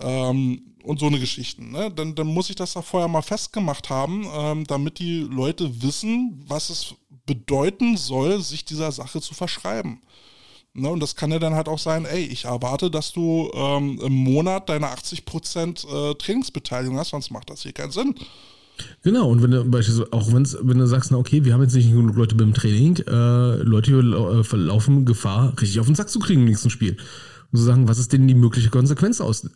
ähm, und so eine Geschichten. Ne? Dann, dann muss ich das da vorher mal festgemacht haben, ähm, damit die Leute wissen, was es bedeuten soll, sich dieser Sache zu verschreiben. Ne, und das kann ja dann halt auch sein, ey, ich erwarte, dass du ähm, im Monat deine 80% äh, Trainingsbeteiligung hast, sonst macht das hier keinen Sinn. Genau, und wenn du beispielsweise auch wenn's, wenn du sagst, na okay, wir haben jetzt nicht genug Leute beim Training, äh, Leute äh, laufen Gefahr, richtig auf den Sack zu kriegen im nächsten Spiel. Und zu sagen, was ist denn die mögliche Konsequenz aus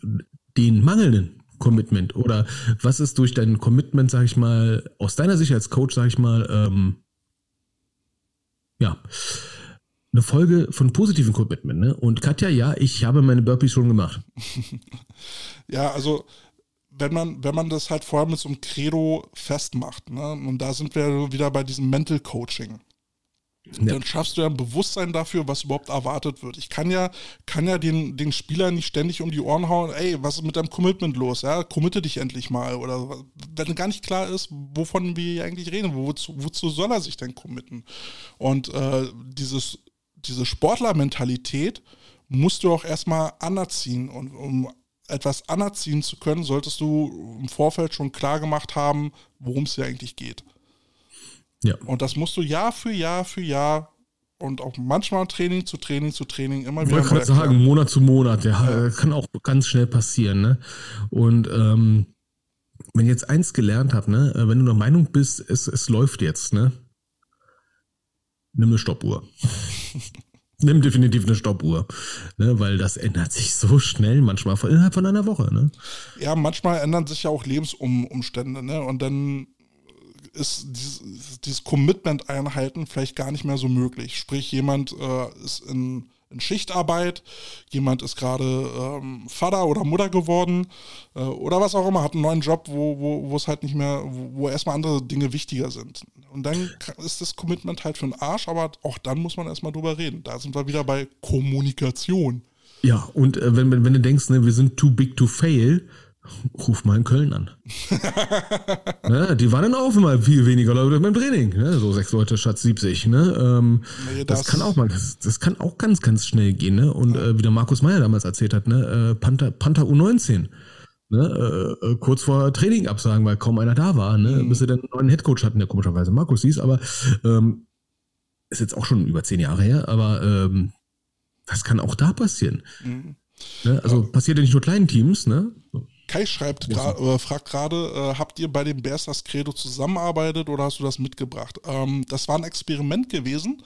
den mangelnden Commitment? Oder was ist durch dein Commitment, sag ich mal, aus deiner Sicht als Coach, sag ich mal, ähm, ja, eine Folge von positiven Commitment. Ne? Und Katja, ja, ich habe meine Burpees schon gemacht. ja, also wenn man, wenn man das halt vorher mit so einem Credo festmacht, ne? und da sind wir wieder bei diesem Mental Coaching. Ja. Dann schaffst du ja ein Bewusstsein dafür, was überhaupt erwartet wird. Ich kann ja, kann ja den, den Spieler nicht ständig um die Ohren hauen, ey, was ist mit deinem Commitment los? Ja, committe dich endlich mal. Oder wenn gar nicht klar ist, wovon wir hier eigentlich reden, wozu, wozu soll er sich denn committen? Und äh, dieses diese Sportlermentalität musst du auch erstmal anerziehen. Und um etwas anerziehen zu können, solltest du im Vorfeld schon klar gemacht haben, worum es hier eigentlich geht. Ja. Und das musst du Jahr für Jahr für Jahr und auch manchmal Training zu Training zu Training immer wieder. Ich wollte gerade sagen, Monat zu Monat, ja, ja, kann auch ganz schnell passieren. Ne? Und ähm, wenn ich jetzt eins gelernt habe, ne, wenn du der Meinung bist, es, es läuft jetzt, ne, nimm eine Stoppuhr. nimm definitiv eine Stoppuhr, ne, weil das ändert sich so schnell, manchmal innerhalb von einer Woche. Ne? Ja, manchmal ändern sich ja auch Lebensumstände, ne? Und dann ist dieses, dieses Commitment einhalten vielleicht gar nicht mehr so möglich. Sprich, jemand äh, ist in in Schichtarbeit, jemand ist gerade ähm, Vater oder Mutter geworden äh, oder was auch immer, hat einen neuen Job, wo, wo, wo es halt nicht mehr, wo, wo erstmal andere Dinge wichtiger sind. Und dann ist das Commitment halt für den Arsch, aber auch dann muss man erstmal drüber reden. Da sind wir wieder bei Kommunikation. Ja, und äh, wenn, wenn, wenn du denkst, ne, wir sind too big to fail, Ruf mal in Köln an. ne, die waren dann auch immer viel weniger Leute beim Training. Ne? So sechs Leute statt 70. Ne? Ähm, nee, das, das, kann auch mal, das, das, kann auch ganz, ganz schnell gehen. Ne? Und ja. äh, wie der Markus Meyer damals erzählt hat, ne? Äh, Panther, Panther U19. Ne? Äh, äh, kurz vor Training absagen, weil kaum einer da war, ne? Mhm. bis sie dann einen neuen Headcoach hatten, der komischerweise Markus hieß, aber ähm, ist jetzt auch schon über zehn Jahre her, aber ähm, das kann auch da passieren. Mhm. Ne? Also ja. passiert ja nicht nur kleinen Teams, ne? Kai schreibt äh, fragt gerade, äh, habt ihr bei den Bears das Credo zusammenarbeitet oder hast du das mitgebracht? Ähm, das war ein Experiment gewesen.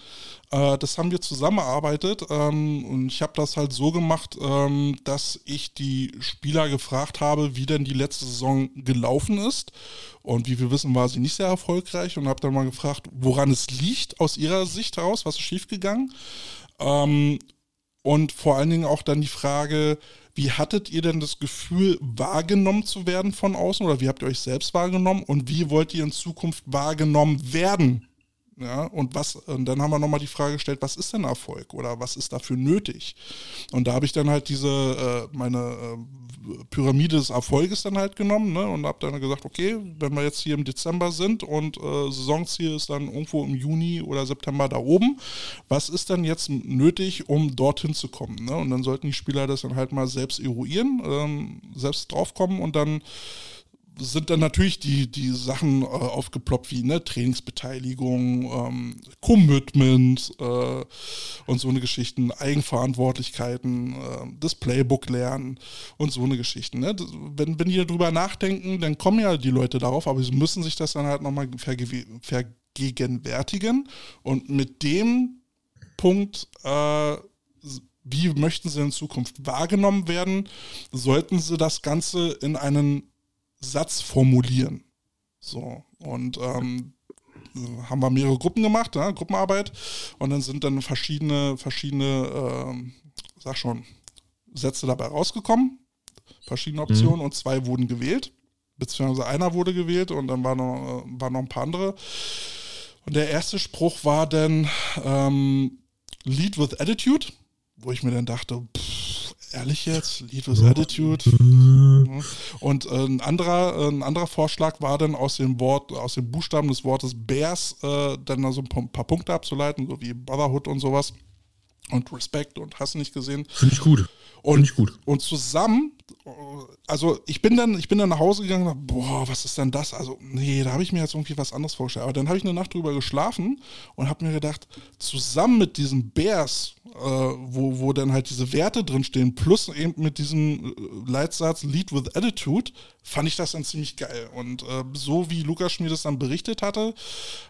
Äh, das haben wir zusammengearbeitet ähm, und ich habe das halt so gemacht, ähm, dass ich die Spieler gefragt habe, wie denn die letzte Saison gelaufen ist. Und wie wir wissen, war sie nicht sehr erfolgreich und habe dann mal gefragt, woran es liegt aus ihrer Sicht heraus, was ist schiefgegangen. Ähm, und vor allen Dingen auch dann die Frage, wie hattet ihr denn das Gefühl, wahrgenommen zu werden von außen oder wie habt ihr euch selbst wahrgenommen und wie wollt ihr in Zukunft wahrgenommen werden? Ja, und was, und dann haben wir nochmal die Frage gestellt, was ist denn Erfolg oder was ist dafür nötig? Und da habe ich dann halt diese, äh, meine äh, Pyramide des Erfolges dann halt genommen ne, und habe dann gesagt, okay, wenn wir jetzt hier im Dezember sind und äh, Saisonziel ist dann irgendwo im Juni oder September da oben, was ist denn jetzt nötig, um dorthin zu kommen? Ne? Und dann sollten die Spieler das dann halt mal selbst eruieren, ähm, selbst draufkommen und dann sind dann natürlich die, die Sachen äh, aufgeploppt wie ne, Trainingsbeteiligung, ähm, Commitment äh, und so eine Geschichten, Eigenverantwortlichkeiten, äh, das Playbook lernen und so eine Geschichten. Ne? Wenn, wenn die darüber nachdenken, dann kommen ja die Leute darauf, aber sie müssen sich das dann halt nochmal vergegenwärtigen und mit dem Punkt äh, wie möchten sie in Zukunft wahrgenommen werden, sollten sie das Ganze in einen Satz formulieren. So, und ähm, haben wir mehrere Gruppen gemacht, ja, Gruppenarbeit, und dann sind dann verschiedene, verschiedene, äh, sag schon, Sätze dabei rausgekommen, verschiedene mhm. Optionen, mhm. und zwei wurden gewählt, beziehungsweise einer wurde gewählt und dann waren noch, äh, waren noch ein paar andere. Und der erste Spruch war dann ähm, Lead with Attitude wo ich mir dann dachte, pff, ehrlich jetzt, Lead with Attitude. Und äh, ein, anderer, äh, ein anderer Vorschlag war dann aus dem Wort, aus den Buchstaben des Wortes Bears äh, dann so ein paar Punkte abzuleiten, so wie Brotherhood und sowas. Und Respect und hast nicht gesehen. Finde ich gut. Und, Find ich gut. Und zusammen also ich bin dann, ich bin dann nach Hause gegangen und dachte, boah, was ist denn das? Also, nee, da habe ich mir jetzt irgendwie was anderes vorgestellt. Aber dann habe ich eine Nacht drüber geschlafen und habe mir gedacht, zusammen mit diesen Bears, äh, wo, wo dann halt diese Werte drinstehen, plus eben mit diesem äh, Leitsatz Lead with Attitude, fand ich das dann ziemlich geil. Und äh, so wie Lukas mir das dann berichtet hatte,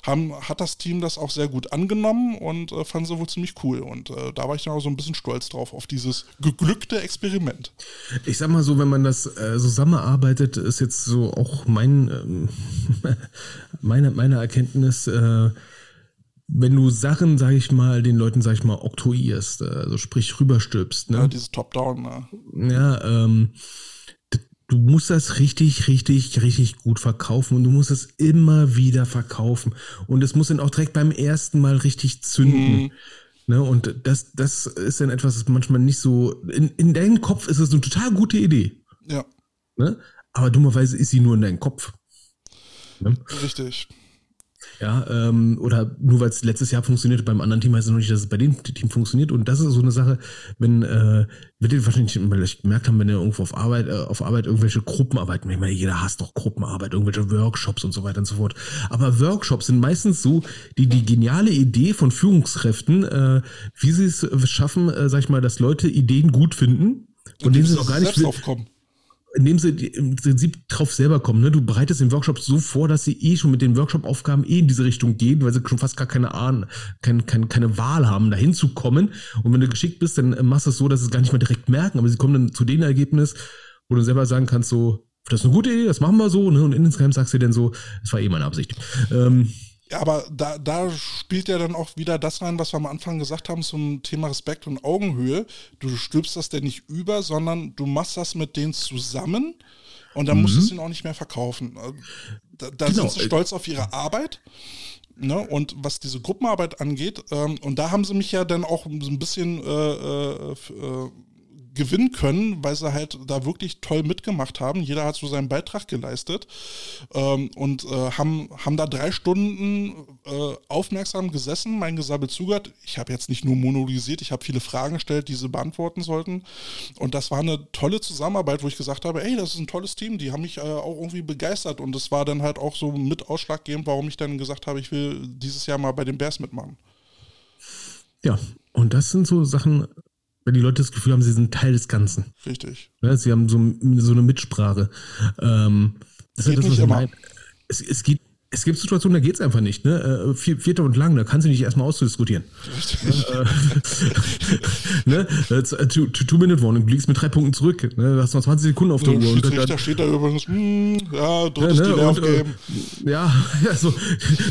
haben, hat das Team das auch sehr gut angenommen und äh, fanden sie wohl ziemlich cool. Und äh, da war ich dann auch so ein bisschen stolz drauf, auf dieses geglückte Experiment. Ich sag mal so, wenn man das äh, zusammenarbeitet, ist jetzt so auch mein, äh, meine, meine Erkenntnis, äh, wenn du Sachen, sag ich mal, den Leuten, sag ich mal, oktroyierst, äh, also sprich rüberstülpst. Ne? Ja, dieses Top-Down, ne? Ja, ähm, du musst das richtig, richtig, richtig gut verkaufen und du musst es immer wieder verkaufen. Und es muss dann auch direkt beim ersten Mal richtig zünden. Mhm. Ne, und das, das ist dann etwas, das manchmal nicht so. In, in deinem Kopf ist es eine total gute Idee. Ja. Ne? Aber dummerweise ist sie nur in deinem Kopf. Ne? Richtig. Ja, ähm, oder nur weil es letztes Jahr funktioniert, beim anderen Team heißt es noch nicht, dass es bei dem Team funktioniert. Und das ist so eine Sache, wenn, äh, wird ihr wahrscheinlich vielleicht gemerkt haben, wenn ihr irgendwo auf Arbeit, äh, auf Arbeit irgendwelche Gruppenarbeiten, ich meine, jeder hasst doch Gruppenarbeit, irgendwelche Workshops und so weiter und so fort. Aber Workshops sind meistens so die, die geniale Idee von Führungskräften, äh, wie sie es schaffen, äh, sag ich mal, dass Leute Ideen gut finden und, und denen sie auch gar nicht. Aufkommen indem sie im Prinzip drauf selber kommen. Ne? Du bereitest den Workshop so vor, dass sie eh schon mit den Workshop-Aufgaben eh in diese Richtung gehen, weil sie schon fast gar keine Ahnung, keine, keine, keine Wahl haben, dahin zu kommen. Und wenn du geschickt bist, dann machst du es so, dass sie es gar nicht mehr direkt merken, aber sie kommen dann zu dem Ergebnis, wo du selber sagen kannst, so, das ist eine gute Idee, das machen wir so, ne? Und insgeheim sagst du dann so, das war eh meine Absicht. Ähm, aber da, da spielt ja dann auch wieder das rein, was wir am Anfang gesagt haben zum Thema Respekt und Augenhöhe. Du stülpst das denn nicht über, sondern du machst das mit denen zusammen und dann mhm. musst du es ihnen auch nicht mehr verkaufen. Äh, da, da genau. sind sie stolz auf ihre Arbeit. Ne, und was diese Gruppenarbeit angeht, ähm, und da haben sie mich ja dann auch so ein bisschen äh, äh, äh gewinnen können, weil sie halt da wirklich toll mitgemacht haben. Jeder hat so seinen Beitrag geleistet ähm, und äh, haben, haben da drei Stunden äh, aufmerksam gesessen, mein Gesabbel zugehört. Ich habe jetzt nicht nur monologisiert, ich habe viele Fragen gestellt, die sie beantworten sollten. Und das war eine tolle Zusammenarbeit, wo ich gesagt habe, ey, das ist ein tolles Team, die haben mich äh, auch irgendwie begeistert. Und das war dann halt auch so mit ausschlaggebend, warum ich dann gesagt habe, ich will dieses Jahr mal bei den Bears mitmachen. Ja, und das sind so Sachen, wenn die Leute das Gefühl haben, sie sind Teil des Ganzen. Richtig. Ja, sie haben so, so eine Mitsprache. Ähm, das geht ist das, was ich meine. Es, es, geht, es gibt Situationen, da geht es einfach nicht. Ne? Äh, Vierter und lang, da kannst du nicht erstmal ausdiskutieren. ne? Äh, äh, Two-Minute-Warning, du liegst mit drei Punkten zurück. Ne? Du hast noch 20 Sekunden auf der Uhr. Und da, da steht da übrigens, hm, ja, drittes ja, ne? Delay aufgeben. Äh, ja, also,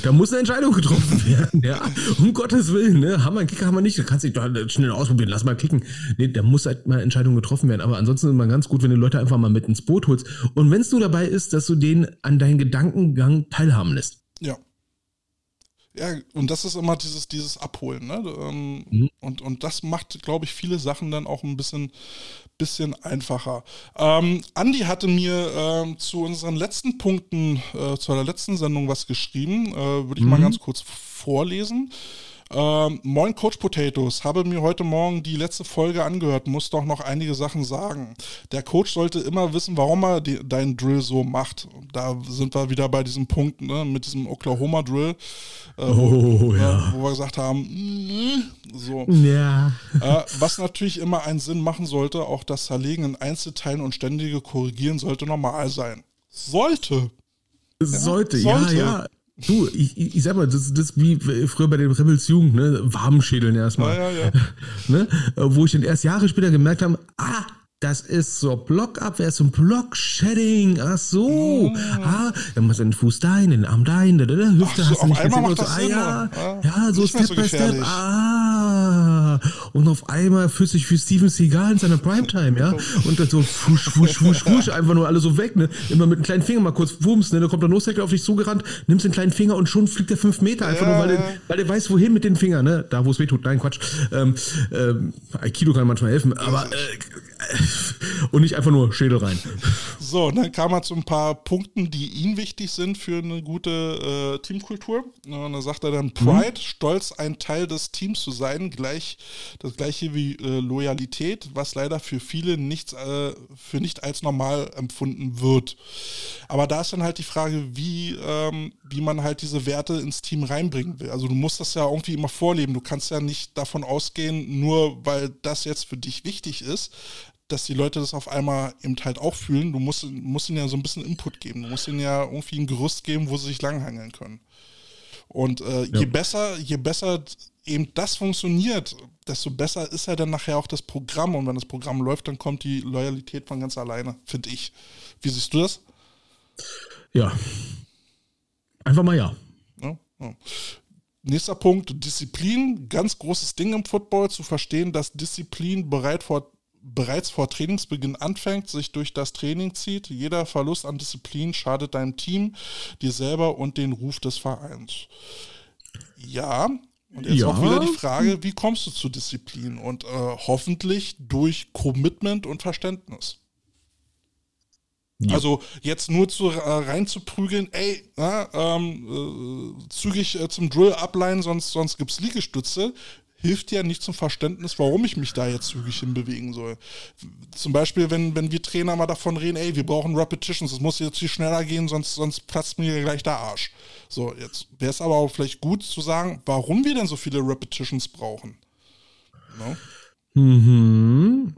da muss eine Entscheidung getroffen werden. Ja, um Gottes Willen. Ne? Haben wir einen Kicker, haben wir nicht. Da kannst du dich schnell ausprobieren, lass mal kicken. Nee, da muss halt mal Entscheidung getroffen werden. Aber ansonsten ist mal ganz gut, wenn du Leute einfach mal mit ins Boot holst. Und wenn es nur dabei ist, dass du denen an deinen Gedankengang teilhaben lässt. Ja. Ja, und das ist immer dieses, dieses Abholen, ne? Ähm, mhm. und, und das macht, glaube ich, viele Sachen dann auch ein bisschen, bisschen einfacher. Ähm, Andi hatte mir ähm, zu unseren letzten Punkten, äh, zu der letzten Sendung was geschrieben. Äh, Würde ich mhm. mal ganz kurz vorlesen. Ähm, Moin Coach Potatoes, habe mir heute Morgen die letzte Folge angehört, muss doch noch einige Sachen sagen. Der Coach sollte immer wissen, warum er die, deinen Drill so macht. Da sind wir wieder bei diesem Punkt ne, mit diesem Oklahoma Drill, äh, Oh, wo, ja. äh, wo wir gesagt haben, so. Ja. Äh, was natürlich immer einen Sinn machen sollte, auch das Zerlegen in Einzelteilen und ständige Korrigieren sollte normal sein. Sollte. Sollte, sollte. ja, ja. Du, ich, ich, ich sag mal, das das ist wie früher bei den Rebels Jugend, ne? Warmschädeln erstmal. Ja, ja, ja. Ne? Wo ich dann erst Jahre später gemerkt habe, ah, das ist so Blockabwehr, ist so ein Block-Shedding. Ach so. Ah, dann machst du den Fuß dahin, den Arm dahin, da, da, da, Hüfte Ach so, hast du nicht gesehen. macht so, ah, Sinn, ja, ja. ja, so Step so by Step. Ah. Und auf einmal fühlt sich für Steven Seagal in seiner Primetime, ja. Und dann so fusch, fusch, fusch, fusch, einfach nur alle so weg, ne. Immer mit dem kleinen Finger mal kurz wumms, ne. Da kommt der Nose auf dich zugerannt, nimmst den kleinen Finger und schon fliegt der fünf Meter. Einfach Ja, nur, weil, der, weil der weiß, wohin mit den Fingern, ne. Da, wo es weh tut. Nein, Quatsch. Ähm, ähm, Aikido kann manchmal helfen, aber, äh, und nicht einfach nur Schädel rein. So, und dann kam er zu ein paar Punkten, die ihm wichtig sind für eine gute äh, Teamkultur. Und da sagt er dann Pride, Stolz, ein Teil des Teams zu sein, gleich das gleiche wie äh, Loyalität, was leider für viele nichts, äh, für nicht als normal empfunden wird. Aber da ist dann halt die Frage, wie, ähm, wie man halt diese Werte ins Team reinbringen will. Also du musst das ja irgendwie immer vorleben. Du kannst ja nicht davon ausgehen, nur weil das jetzt für dich wichtig ist, dass die Leute das auf einmal eben halt auch fühlen. Du musst, musst ihnen ja so ein bisschen Input geben. Du musst ihnen ja irgendwie ein Gerüst geben, wo sie sich langhangeln können. Und äh, je besser, je besser eben das funktioniert, desto besser ist ja dann nachher auch das Programm. Und wenn das Programm läuft, dann kommt die Loyalität von ganz alleine, finde ich. Wie siehst du das? Ja. Einfach mal ja. Ja, ja. Nächster Punkt, Disziplin. Ganz großes Ding im Football, zu verstehen, dass Disziplin bereit vor, bereits vor Trainingsbeginn anfängt, sich durch das Training zieht. Jeder Verlust an Disziplin schadet deinem Team, dir selber und den Ruf des Vereins. Ja, und jetzt Ja. auch wieder die Frage, wie kommst du zu Disziplin? Und äh, hoffentlich durch Commitment und Verständnis. Ja. Also jetzt nur zu, äh, reinzuprügeln, ey, na, ähm, äh, zügig äh, zum Drill ableihen, sonst, sonst gibt es Liegestütze, hilft ja nicht zum Verständnis, warum ich mich da jetzt zügig hinbewegen soll. Zum Beispiel, wenn, wenn wir Trainer mal davon reden, ey, wir brauchen Repetitions, es muss jetzt viel schneller gehen, sonst, sonst platzt mir gleich der Arsch. So, jetzt wäre es aber auch vielleicht gut zu sagen, warum wir denn so viele Repetitions brauchen. No? Mhm.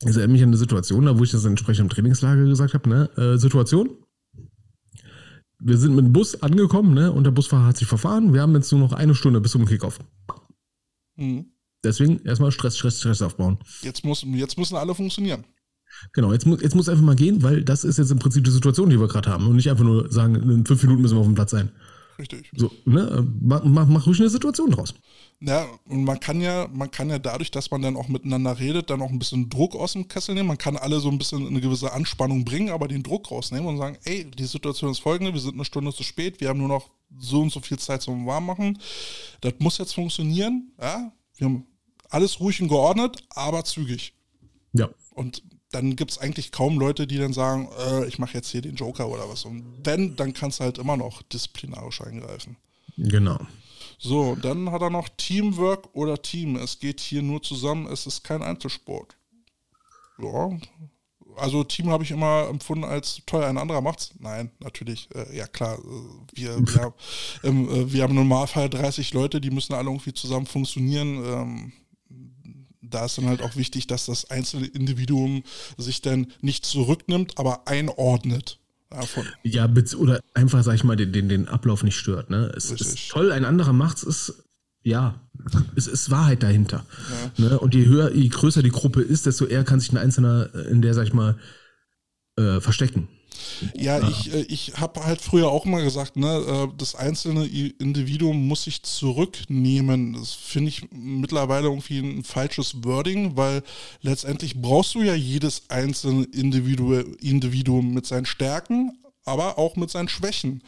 Das erinnert mich an eine Situation, da wo ich das entsprechend im Trainingslager gesagt habe, ne? Äh, Situation. Wir sind mit dem Bus angekommen, ne? Und der Busfahrer hat sich verfahren. Wir haben jetzt nur noch eine Stunde bis zum Kickoff. Mhm. Deswegen erstmal Stress, Stress, Stress aufbauen. Jetzt, muss, jetzt müssen alle funktionieren. Genau, jetzt, muss jetzt muss einfach mal gehen, weil das ist jetzt im Prinzip die Situation, die wir gerade haben. Und nicht einfach nur sagen, in fünf Minuten müssen wir auf dem Platz sein. Richtig. So, ne? Mach, mach, mach ruhig eine Situation draus. Ja, und man kann ja, man kann ja dadurch, dass man dann auch miteinander redet, dann auch ein bisschen Druck aus dem Kessel nehmen. Man kann alle so ein bisschen eine gewisse Anspannung bringen, aber den Druck rausnehmen und sagen, ey, die Situation ist folgende, wir sind eine Stunde zu spät, wir haben nur noch so und so viel Zeit zum Warmmachen. Das muss jetzt funktionieren, ja. Wir haben alles ruhig und geordnet, aber zügig. Ja. Und dann gibt es eigentlich kaum Leute, die dann sagen, äh, ich mache jetzt hier den Joker oder was. Und wenn, dann kannst du halt immer noch disziplinarisch eingreifen. Genau. So, dann hat er noch Teamwork oder Team. Es geht hier nur zusammen, es ist kein Einzelsport. Ja, also Team habe ich immer empfunden als toll, ein anderer macht's. Nein, natürlich, äh, ja klar, äh, wir, wir, ähm, äh, wir haben im Normalfall 30 Leute, die müssen alle irgendwie zusammen funktionieren. Ähm, da ist dann halt auch wichtig, dass das einzelne Individuum sich dann nicht zurücknimmt, aber einordnet. Ja, von, Ja, oder einfach, sag ich mal, den, den, den Ablauf nicht stört. Ne? Es Richtig. ist toll, ein anderer macht's, ist, ja, es ist Wahrheit dahinter. Ne? Und je höher, je größer die Gruppe ist, desto eher kann sich ein Einzelner in der, sag ich mal, äh, verstecken. Ja, ich, äh, ich habe halt früher auch immer gesagt, ne, äh, das einzelne Individuum muss sich zurücknehmen. Das finde ich mittlerweile irgendwie ein falsches Wording, weil letztendlich brauchst du ja jedes einzelne Individu Individuum mit seinen Stärken, aber auch mit seinen Schwächen.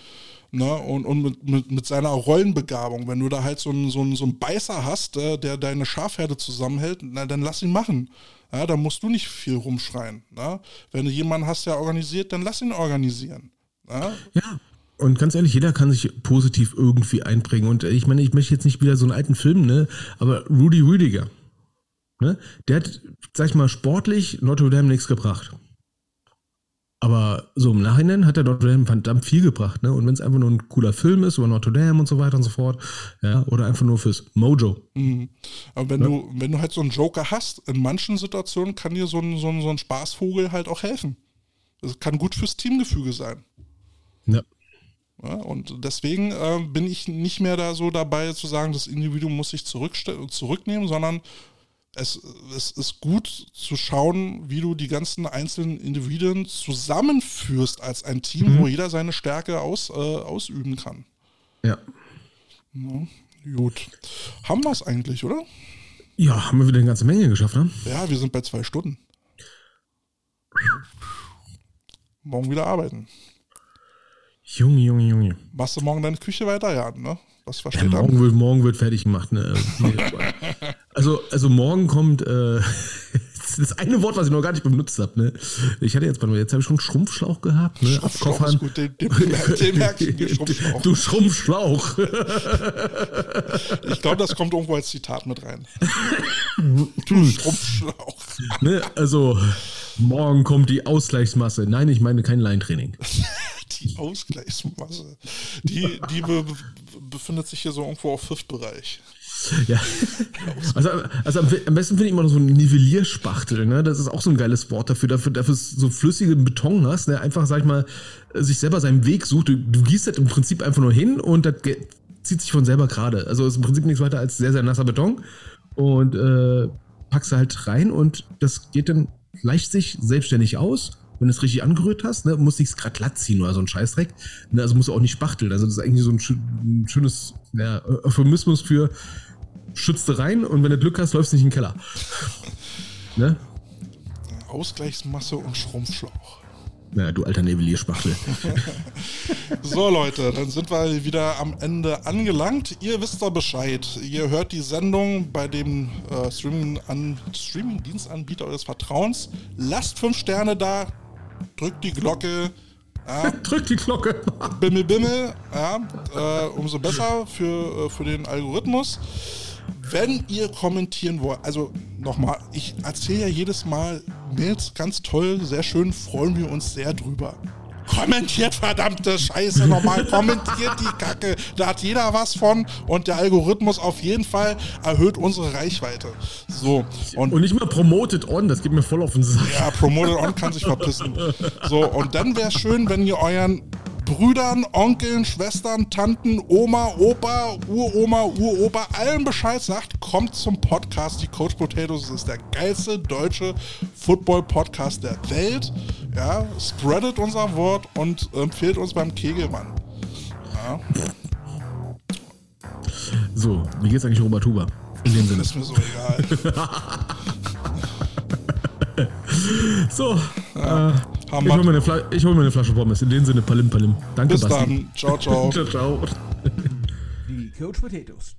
Ne, und und mit, mit, mit seiner Rollenbegabung. Wenn du da halt so einen, so einen, so einen Beißer hast, äh, der deine Schafherde zusammenhält, na, dann lass ihn machen. Ja, da musst du nicht viel rumschreien. Ne? Wenn du jemanden hast, der organisiert, dann lass ihn organisieren. Ja? Ja. und ganz ehrlich, jeder kann sich positiv irgendwie einbringen. Und ich meine, ich möchte jetzt nicht wieder so einen alten Film, ne? Aber Rudy Rüdiger, ne? Der hat, sag ich mal, sportlich Notre Dame nichts gebracht. Aber so im Nachhinein hat der Notre Dame verdammt viel gebracht, ne? Und wenn es einfach nur ein cooler Film ist über Notre Dame und so weiter und so fort, ja, oder einfach nur fürs Mojo. Mhm. Aber wenn ja. du, wenn du halt so einen Joker hast, in manchen Situationen kann dir so ein, so ein, so ein Spaßvogel halt auch helfen. Das kann gut fürs Teamgefüge sein. Ja. ja und deswegen äh, bin ich nicht mehr da so dabei zu sagen, das Individuum muss sich zurücknehmen, sondern es, es ist gut zu schauen, wie du die ganzen einzelnen Individuen zusammenführst als ein Team, mhm. wo jeder seine Stärke aus, äh, ausüben kann. Ja. ja. Gut. Haben wir es eigentlich, oder? Ja, haben wir wieder eine ganze Menge geschafft, ne? Ja, wir sind bei zwei Stunden. Morgen wieder arbeiten. Junge, Junge, Junge. Machst du morgen deine Küche weiter? Ja, ne? Was versteht ja, morgen, wird, morgen wird fertig gemacht. Ne? also, also morgen kommt äh, das eine Wort, was ich noch gar nicht benutzt habe. Ne? Ich hatte jetzt, jetzt habe ich schon Schrumpfschlauch gehabt. Ne? Schrumpfschlauch ist gut, den, den, den merke ich Schrumpfschlauch. Du Schrumpfschlauch. ich glaube, das kommt irgendwo als Zitat mit rein. du Schrumpfschlauch. Ne? Also, morgen kommt die Ausgleichsmasse. Nein, ich meine kein Leintraining die Ausgleichsmasse, die, die be, befindet sich hier so irgendwo auf Fifth-Bereich. Ja. Also, also am besten finde ich immer noch so ein Nivellierspachtel, ne? Das ist auch so ein geiles Wort dafür, dafür, dafür so flüssigen Beton hast, der einfach, sag ich mal, sich selber seinen Weg sucht. Du, du gießt das im Prinzip einfach nur hin und das zieht sich von selber gerade. Also ist im Prinzip nichts weiter als sehr, sehr nasser Beton. Und äh, packst du halt rein und das geht dann leicht sich selbstständig aus wenn du es richtig angerührt hast, ne, musst du es gerade glatt ziehen oder so ein Scheißdreck. Ne, also musst du auch nicht spachteln. Also das ist eigentlich so ein, ein schönes ja, Euphemismus für schützte rein und wenn du Glück hast, läufst du nicht in den Keller. ne? Ausgleichsmasse und Schrumpfschlauch. Ja, du alter Nivellierspachtel. so, Leute, dann sind wir wieder am Ende angelangt. Ihr wisst doch Bescheid. Ihr hört die Sendung bei dem äh, Streaming-Dienstanbieter eures Vertrauens. Lasst fünf Sterne da, drückt die Glocke. Ja. drückt die Glocke. bimmel, bimmel. Ja, äh, umso besser für, äh, für den Algorithmus. Wenn ihr kommentieren wollt, also nochmal, ich erzähle ja jedes Mal Mails, ganz toll, sehr schön, freuen wir uns sehr drüber. Kommentiert verdammte Scheiße nochmal, kommentiert die Kacke. Da hat jeder was von und der Algorithmus auf jeden Fall erhöht unsere Reichweite. So. Und, und nicht mal promoted on, das geht mir voll auf den Sack. Ja, promoted on kann sich verpissen. So, und dann wäre es schön, wenn ihr euren Brüdern, Onkeln, Schwestern, Tanten, Oma, Opa, Uroma, Uropa, allen Bescheid sagt, kommt zum Podcast. Die Coach Potatoes ist der geilste deutsche Football-Podcast der Welt. Ja, spreadet unser Wort und empfehlt uns beim Kegelmann. Ja. So, wie geht's eigentlich Robert Huber? In dem Sinne. Ist mir so egal. so, ja. äh, ich hole mir, hol mir, eine Flasche Pommes. In dem Sinne, Palim Palim. Danke, Bis Basti. dann. Ciao, ciao. ciao, ciao. Die Coach Potatoes.